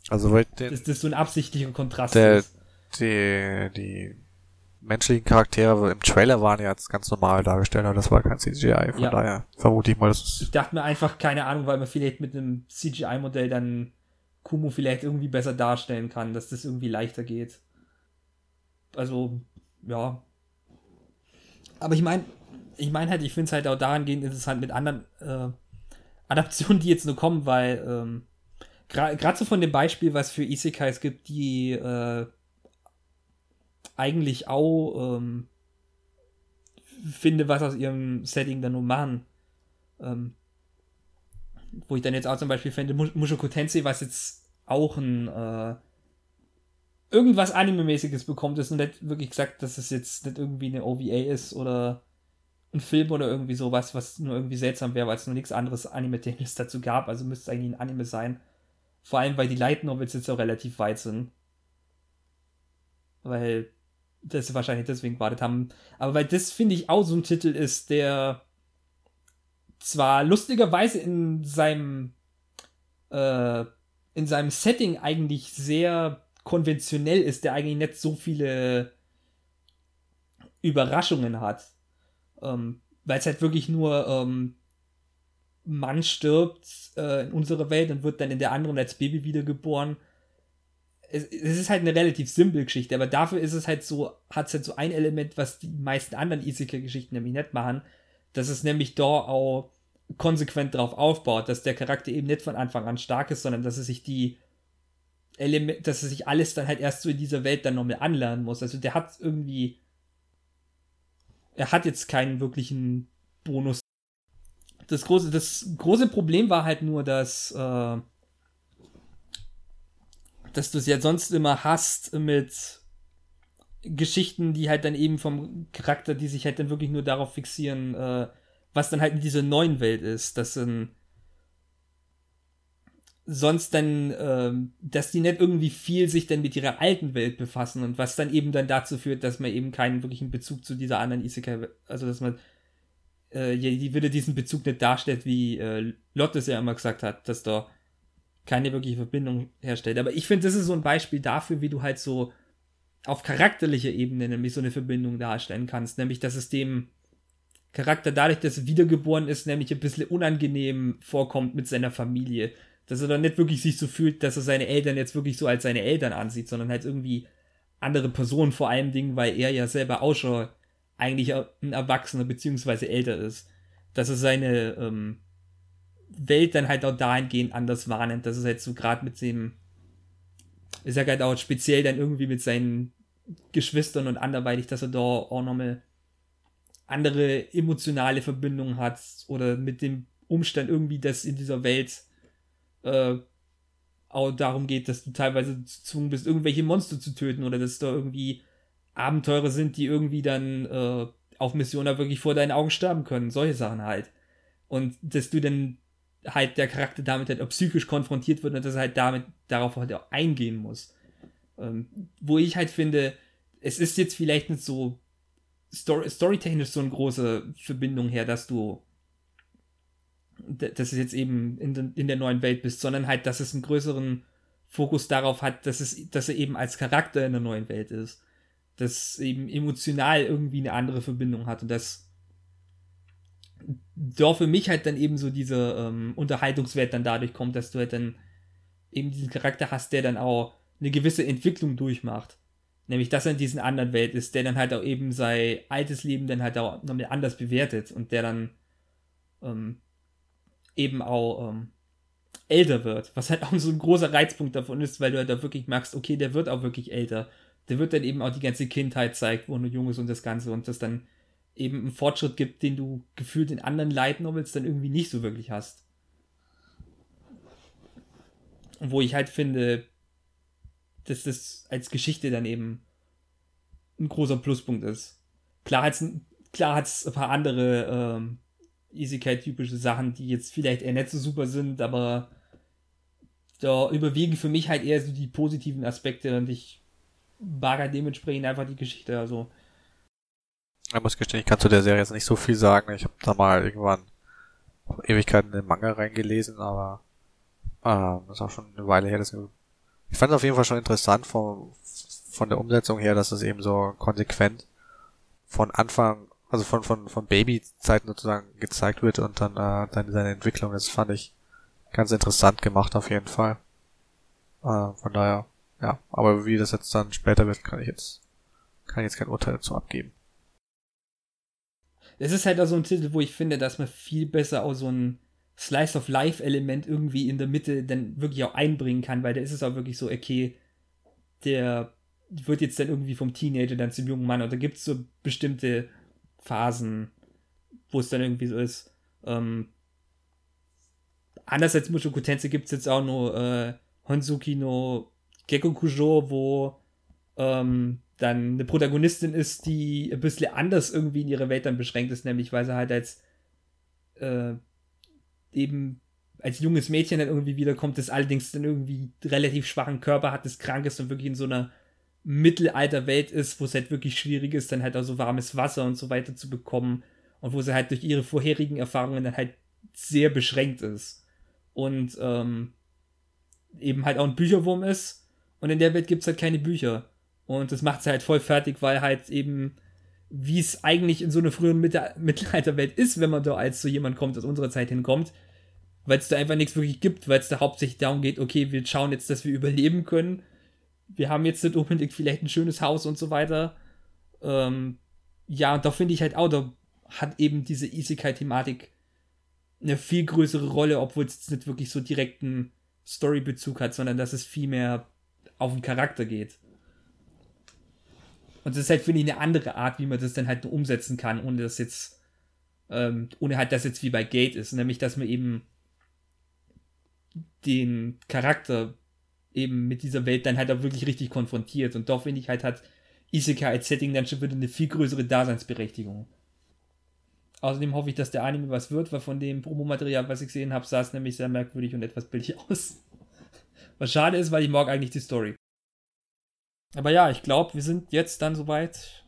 Also weil den,
dass das so ein absichtlicher Kontrast
Der-
ist.
die, die menschlichen Charaktere im Trailer waren ja jetzt ganz normal dargestellt, aber das war kein CGI. Von
Ja.
daher vermute ich mal, das
Ich
ist
dachte mir einfach, keine Ahnung, weil man vielleicht mit einem CGI-Modell dann Kumu vielleicht irgendwie besser darstellen kann, dass das irgendwie leichter geht. Also, ja. Aber ich meine, ich meine halt, ich finde es halt auch dahingehend interessant mit anderen äh, Adaptionen, die jetzt nur kommen, weil ähm, gerade so von dem Beispiel, was für Isekais gibt, die äh, eigentlich auch ähm, finde, was aus ihrem Setting dann nur machen. Ähm, wo ich dann jetzt auch zum Beispiel fände, Mu- Mushoku Tensei, was jetzt auch ein äh, irgendwas Anime-mäßiges bekommt, ist und nicht wirklich gesagt, dass es jetzt nicht irgendwie eine OVA ist oder ein Film oder irgendwie sowas, was nur irgendwie seltsam wäre, weil es nur nichts anderes Anime-technisches dazu gab, also müsste es eigentlich ein Anime sein. Vor allem, weil die Light Novels jetzt auch relativ weit sind. Weil das wahrscheinlich deswegen gewartet haben. Aber weil das, finde ich, auch so ein Titel ist, der zwar lustigerweise in seinem äh, in seinem Setting eigentlich sehr konventionell ist, der eigentlich nicht so viele Überraschungen hat. Ähm, weil es halt wirklich nur ähm, Mann stirbt äh, in unserer Welt und wird dann in der anderen als Baby wiedergeboren. Es, es ist halt eine relativ simple Geschichte, aber dafür ist es halt so, hat es halt so ein Element, was die meisten anderen Isekai-Geschichten nämlich nicht machen, dass es nämlich da auch konsequent darauf aufbaut, dass der Charakter eben nicht von Anfang an stark ist, sondern dass er sich die Element, dass er sich alles dann halt erst so in dieser Welt dann nochmal anlernen muss. Also der hat irgendwie, er hat jetzt keinen wirklichen Bonus. Das große, das große Problem war halt nur, dass, äh, dass du es ja sonst immer hast mit Geschichten, die halt dann eben vom Charakter, die sich halt dann wirklich nur darauf fixieren, äh, was dann halt in dieser neuen Welt ist, dass dann sonst dann, ähm, dass die nicht irgendwie viel sich dann mit ihrer alten Welt befassen und was dann eben dann dazu führt, dass man eben keinen wirklichen Bezug zu dieser anderen Isekai, also dass man äh, die wieder diesen Bezug nicht darstellt, wie äh, Lotte es ja immer gesagt hat, dass da keine wirkliche Verbindung herstellt. Aber ich finde, das ist so ein Beispiel dafür, wie du halt so auf charakterlicher Ebene nämlich so eine Verbindung darstellen kannst, nämlich dass es dem Charakter dadurch, dass er wiedergeboren ist, nämlich ein bisschen unangenehm vorkommt mit seiner Familie. Dass er dann nicht wirklich sich so fühlt, dass er seine Eltern jetzt wirklich so als seine Eltern ansieht, sondern halt irgendwie andere Personen vor allem Dingen, weil er ja selber auch schon eigentlich ein Erwachsener beziehungsweise älter ist. Dass er seine ähm, Welt dann halt auch dahingehend anders wahrnimmt. Das ist halt so gerade mit dem, ich sag halt auch speziell dann irgendwie mit seinen Geschwistern und anderweitig, dass er da auch nochmal andere emotionale Verbindungen hat oder mit dem Umstand irgendwie, dass in dieser Welt äh, auch darum geht, dass du teilweise gezwungen bist, irgendwelche Monster zu töten oder dass da irgendwie Abenteurer sind, die irgendwie dann äh, auf Missionen wirklich vor deinen Augen sterben können. Solche Sachen halt. Und dass du dann halt der Charakter damit halt auch psychisch konfrontiert wird und dass er halt damit darauf halt auch eingehen muss. Ähm, wo ich halt finde, es ist jetzt vielleicht nicht so story storytechnisch so eine große Verbindung her, dass du dass es jetzt eben in, in der neuen Welt bist, sondern halt, dass es einen größeren Fokus darauf hat, dass es, dass er eben als Charakter in der neuen Welt ist. Dass eben emotional irgendwie eine andere Verbindung hat und dass da für mich halt dann eben so dieser ähm, Unterhaltungswert dann dadurch kommt, dass du halt dann eben diesen Charakter hast, der dann auch eine gewisse Entwicklung durchmacht. Nämlich, dass er in diesen anderen Welt ist, der dann halt auch eben sein altes Leben dann halt auch nochmal anders bewertet und der dann ähm, eben auch ähm, älter wird. Was halt auch so ein großer Reizpunkt davon ist, weil du halt da wirklich merkst, okay, der wird auch wirklich älter. Der wird dann eben auch die ganze Kindheit zeigt, wo er jung ist und das Ganze und das dann eben einen Fortschritt gibt, den du gefühlt in anderen Light Novels dann irgendwie nicht so wirklich hast. Und wo ich halt finde, dass das als Geschichte dann eben ein großer Pluspunkt ist. Klar hat es klar hat's ein paar andere ähm, Isekai-typische Sachen, die jetzt vielleicht eher nicht so super sind, aber da überwiegen für mich halt eher so die positiven Aspekte und ich mag halt dementsprechend einfach die Geschichte. Also
ich muss gestehen, ich kann zu der Serie jetzt nicht so viel sagen. Ich habe da mal irgendwann Ewigkeiten in den Manga reingelesen, aber äh, das ist auch schon eine Weile her. Dass ich fand es auf jeden Fall schon interessant von, von der Umsetzung her, dass es eben so konsequent von Anfang, also von, von, von Babyzeiten sozusagen gezeigt wird und dann, äh, dann seine Entwicklung. Das fand ich ganz interessant gemacht auf jeden Fall. Äh, von daher, ja. Aber wie das jetzt dann später wird, kann ich jetzt, kann ich jetzt kein Urteil dazu abgeben
es ist halt auch so ein Titel, wo ich finde, dass man viel besser auch so ein Slice of Life Element irgendwie in der Mitte dann wirklich auch einbringen kann, weil da ist es auch wirklich so, okay, der wird jetzt dann irgendwie vom Teenager dann zum jungen Mann oder gibt es so bestimmte Phasen, wo es dann irgendwie so ist. Ähm, anders als Mushoku Tensei gibt es jetzt auch nur äh, Honsuki no Gekko wo ähm, dann eine Protagonistin ist, die ein bisschen anders irgendwie in ihrer Welt dann beschränkt ist, nämlich weil sie halt als äh, eben als junges Mädchen dann irgendwie wiederkommt, das allerdings dann irgendwie relativ schwachen Körper hat, das krank ist und wirklich in so einer Mittelalterwelt ist, wo es halt wirklich schwierig ist, dann halt auch so warmes Wasser und so weiter zu bekommen und wo sie halt durch ihre vorherigen Erfahrungen dann halt sehr beschränkt ist und ähm, eben halt auch ein Bücherwurm ist und in der Welt gibt es halt keine Bücher und das macht sie halt voll fertig, weil halt eben, wie es eigentlich in so einer frühen Mittelalterwelt ist, wenn man da als so jemand kommt, aus unserer Zeit hinkommt, weil es da einfach nichts wirklich gibt, weil es da hauptsächlich darum geht, okay, wir schauen jetzt, dass wir überleben können. Wir haben jetzt nicht unbedingt vielleicht ein schönes Haus und so weiter. Ähm, ja, und da finde ich halt auch, da hat eben diese Isekai-Thematik eine viel größere Rolle, obwohl es jetzt nicht wirklich so direkten Storybezug hat, sondern dass es viel mehr auf den Charakter geht. Und das ist halt, finde ich, eine andere Art, wie man das dann halt umsetzen kann, ohne dass jetzt, ähm, ohne halt, dass jetzt wie bei Gate ist, nämlich, dass man eben den Charakter eben mit dieser Welt dann halt auch wirklich richtig konfrontiert. Und doch finde ich halt, hat Isekai als Setting dann schon wieder eine viel größere Daseinsberechtigung. Außerdem hoffe ich, dass der Anime was wird, weil von dem Promomaterial, was ich gesehen habe, sah es nämlich sehr merkwürdig und etwas billig aus. Was schade ist, weil ich mag eigentlich die Story. Aber ja, ich glaube, wir sind jetzt dann soweit.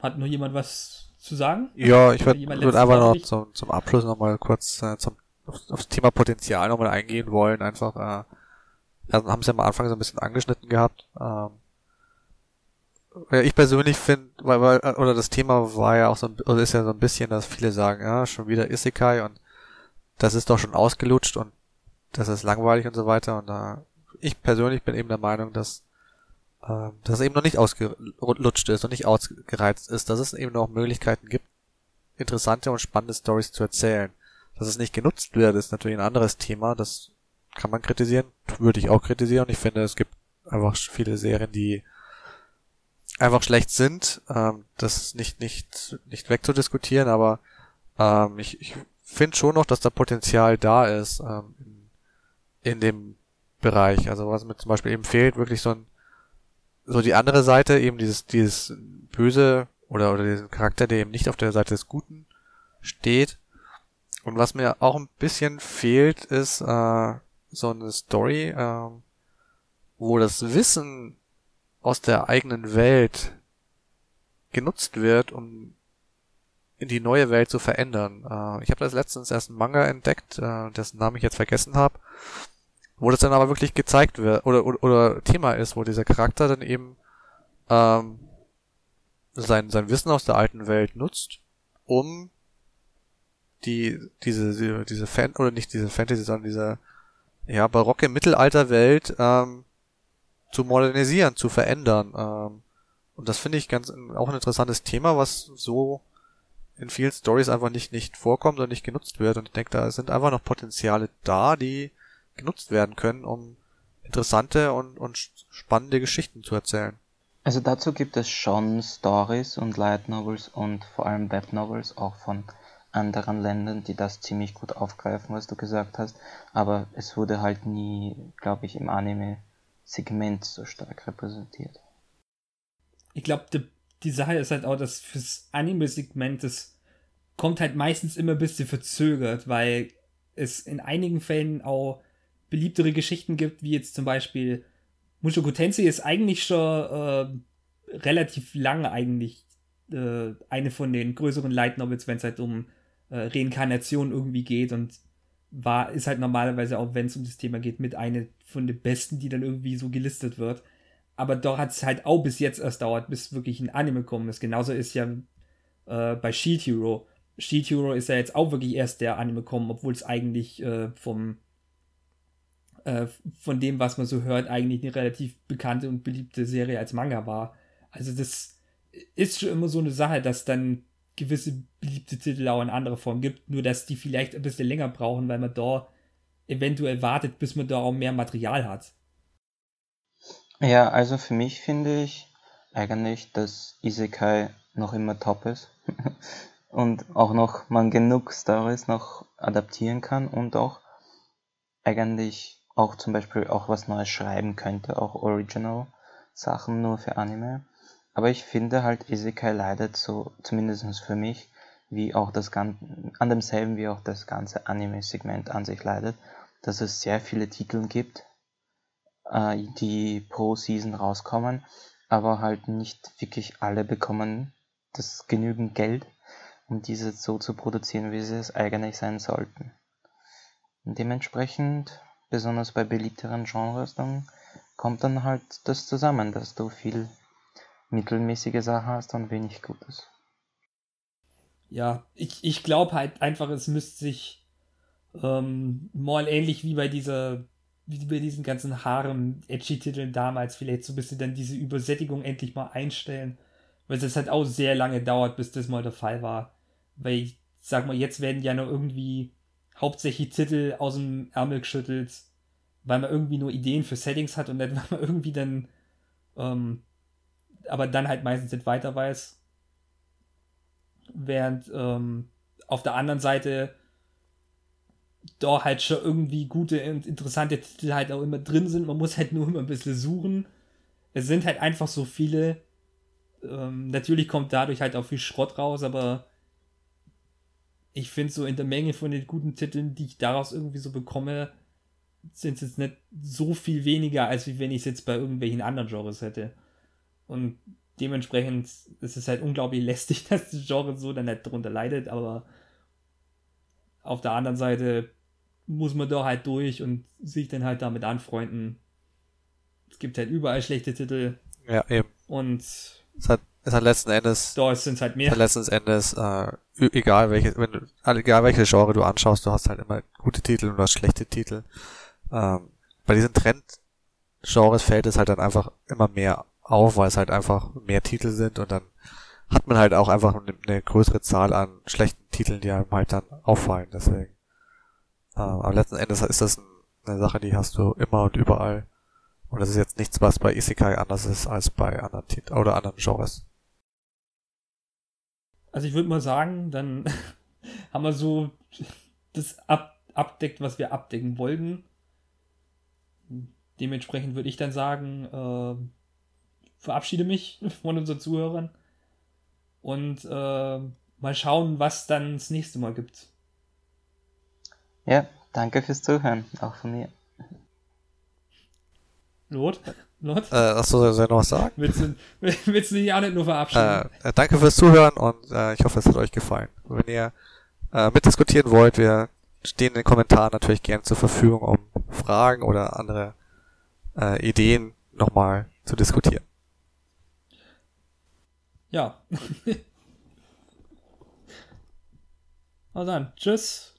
Hat nur jemand was zu sagen?
Ja, ich würde würd einfach noch zum, zum Abschluss nochmal kurz äh, zum, auf, aufs Thema Potenzial nochmal eingehen wollen. Einfach, äh, also haben sie am Anfang so ein bisschen angeschnitten gehabt. Ähm, ich persönlich finde, weil, weil, oder das Thema war ja auch so, oder ist ja so ein bisschen, dass viele sagen, ja, schon wieder Isekai und das ist doch schon ausgelutscht und das ist langweilig und so weiter und da ich persönlich bin eben der Meinung, dass äh, dass es eben noch nicht ausgelutscht ist und nicht ausgereizt ist, dass es eben noch Möglichkeiten gibt, interessante und spannende Stories zu erzählen. Dass es nicht genutzt wird, ist natürlich ein anderes Thema. Das kann man kritisieren, würde ich auch kritisieren. Ich finde, es gibt einfach viele Serien, die einfach schlecht sind. Ähm, das ist nicht, nicht, nicht wegzudiskutieren, aber ähm, ich, ich finde schon noch, dass da Potenzial da ist ähm, in, in dem Bereich. Also was mir zum Beispiel eben fehlt, wirklich so ein so die andere Seite, eben dieses, dieses böse oder, oder diesen Charakter, der eben nicht auf der Seite des Guten steht. Und was mir auch ein bisschen fehlt, ist äh, so eine Story, äh, wo das Wissen aus der eigenen Welt genutzt wird, um in die neue Welt zu verändern. Äh, ich habe das letztens erst einen Manga entdeckt, äh, dessen Namen ich jetzt vergessen habe, wo das dann aber wirklich gezeigt wird oder, oder, oder Thema ist, wo dieser Charakter dann eben ähm, sein, sein Wissen aus der alten Welt nutzt, um die, diese, diese Fan, oder nicht diese Fantasy, sondern diese, ja, barocke Mittelalterwelt, ähm, zu modernisieren, zu verändern. Ähm, und das finde ich ganz, auch ein interessantes Thema, was so in vielen Stories einfach nicht, nicht vorkommt und nicht genutzt wird. Und ich denke, da sind einfach noch Potenziale da, die genutzt werden können, um interessante und, und spannende Geschichten zu erzählen.
Also dazu gibt es schon Stories und Light Novels und vor allem Web Novels auch von anderen Ländern, die das ziemlich gut aufgreifen, was du gesagt hast. Aber es wurde halt nie, glaube ich, im Anime-Segment so stark repräsentiert.
Ich glaube, die, die Sache ist halt auch, dass fürs Anime-Segment das kommt halt meistens immer ein bisschen verzögert, weil es in einigen Fällen auch beliebtere Geschichten gibt, wie jetzt zum Beispiel Mushoku Tensei ist eigentlich schon äh, relativ lange eigentlich äh, eine von den größeren Light Novels, wenn es halt um äh, Reinkarnation irgendwie geht und war, ist halt normalerweise auch, wenn es um das Thema geht, mit eine von den besten, die dann irgendwie so gelistet wird. Aber doch hat es halt auch bis jetzt erst dauert, bis wirklich ein Anime kommen ist. Genauso ist ja äh, bei Shield Hero. Shield Hero ist ja jetzt auch wirklich erst der Anime kommen, obwohl es eigentlich äh, vom äh, von dem, was man so hört, eigentlich eine relativ bekannte und beliebte Serie als Manga war. Also das ist schon immer so eine Sache, dass dann gewisse beliebte Titel auch in anderer Form gibt, nur dass die vielleicht ein bisschen länger brauchen, weil man da eventuell wartet, bis man da auch mehr Material hat.
Ja, also für mich finde ich eigentlich, dass Isekai noch immer top ist und auch noch man genug Stories noch adaptieren kann und auch eigentlich auch zum Beispiel auch was Neues schreiben könnte, auch Original Sachen nur für Anime. Aber ich finde halt Isekai leidet so, zumindest für mich, wie auch das ganze, an demselben wie auch das ganze Anime-Segment an sich leidet, dass es sehr viele Titel gibt, äh, die pro Season rauskommen, aber halt nicht wirklich alle bekommen das genügend Geld, um diese so zu produzieren, wie sie es eigentlich sein sollten. Und dementsprechend besonders bei beliebteren Genres, dann kommt dann halt das zusammen, dass du viel mittelmäßige Sachen hast und wenig Gutes.
Ja, ich, ich glaube halt einfach, es müsste sich ähm, mal ähnlich wie bei dieser, wie bei diesen ganzen Harem-Edgy-Titeln damals vielleicht so ein bisschen dann diese Übersättigung endlich mal einstellen, weil es halt auch sehr lange dauert, bis das mal der Fall war. Weil ich sag mal, jetzt werden ja noch irgendwie hauptsächlich Titel aus dem Ärmel geschüttelt, weil man irgendwie nur Ideen für Settings hat und dann, weil man irgendwie dann, ähm, aber dann halt meistens nicht weiter weiß. Während ähm, auf der anderen Seite da halt schon irgendwie gute und interessante Titel halt auch immer drin sind. Man muss halt nur immer ein bisschen suchen. Es sind halt einfach so viele. Ähm, natürlich kommt dadurch halt auch viel Schrott raus, aber ich finde so in der Menge von den guten Titeln, die ich daraus irgendwie so bekomme, sind es jetzt nicht so viel weniger, als wenn ich es jetzt bei irgendwelchen anderen Genres hätte. Und dementsprechend ist es halt unglaublich lästig, dass das Genre so dann nicht drunter leidet, aber auf der anderen Seite muss man da halt durch und sich dann halt damit anfreunden. Es gibt halt überall schlechte Titel.
Ja, eben.
Und
es hat ist halt letzten Endes.
Da sind halt mehr.
Halt letzten Endes, äh, egal welche, wenn du, egal welche Genre du anschaust, du hast halt immer gute Titel und du hast schlechte Titel. Ähm, bei diesen Trend-Genres fällt es halt dann einfach immer mehr auf, weil es halt einfach mehr Titel sind und dann hat man halt auch einfach eine, größere Zahl an schlechten Titeln, die einem halt dann auffallen, deswegen. Ähm, aber letzten Endes ist das eine Sache, die hast du immer und überall. Und das ist jetzt nichts, was bei Isekai anders ist als bei anderen Titeln oder anderen Genres.
Also ich würde mal sagen, dann haben wir so das ab, abdeckt, was wir abdecken wollten. Dementsprechend würde ich dann sagen, äh, verabschiede mich von unseren Zuhörern und äh, mal schauen, was dann das nächste Mal gibt.
Ja, danke fürs Zuhören, auch von mir.
Lot? Lot?
Äh, achso, soll ich noch was sagen?
Willst du, willst du dich auch nicht nur verabschieden?
Äh, äh, danke fürs Zuhören und äh, ich hoffe, es hat euch gefallen. Wenn ihr äh, mitdiskutieren wollt, wir stehen in den Kommentaren natürlich gerne zur Verfügung, um Fragen oder andere äh, Ideen nochmal zu diskutieren.
Ja. also dann, tschüss.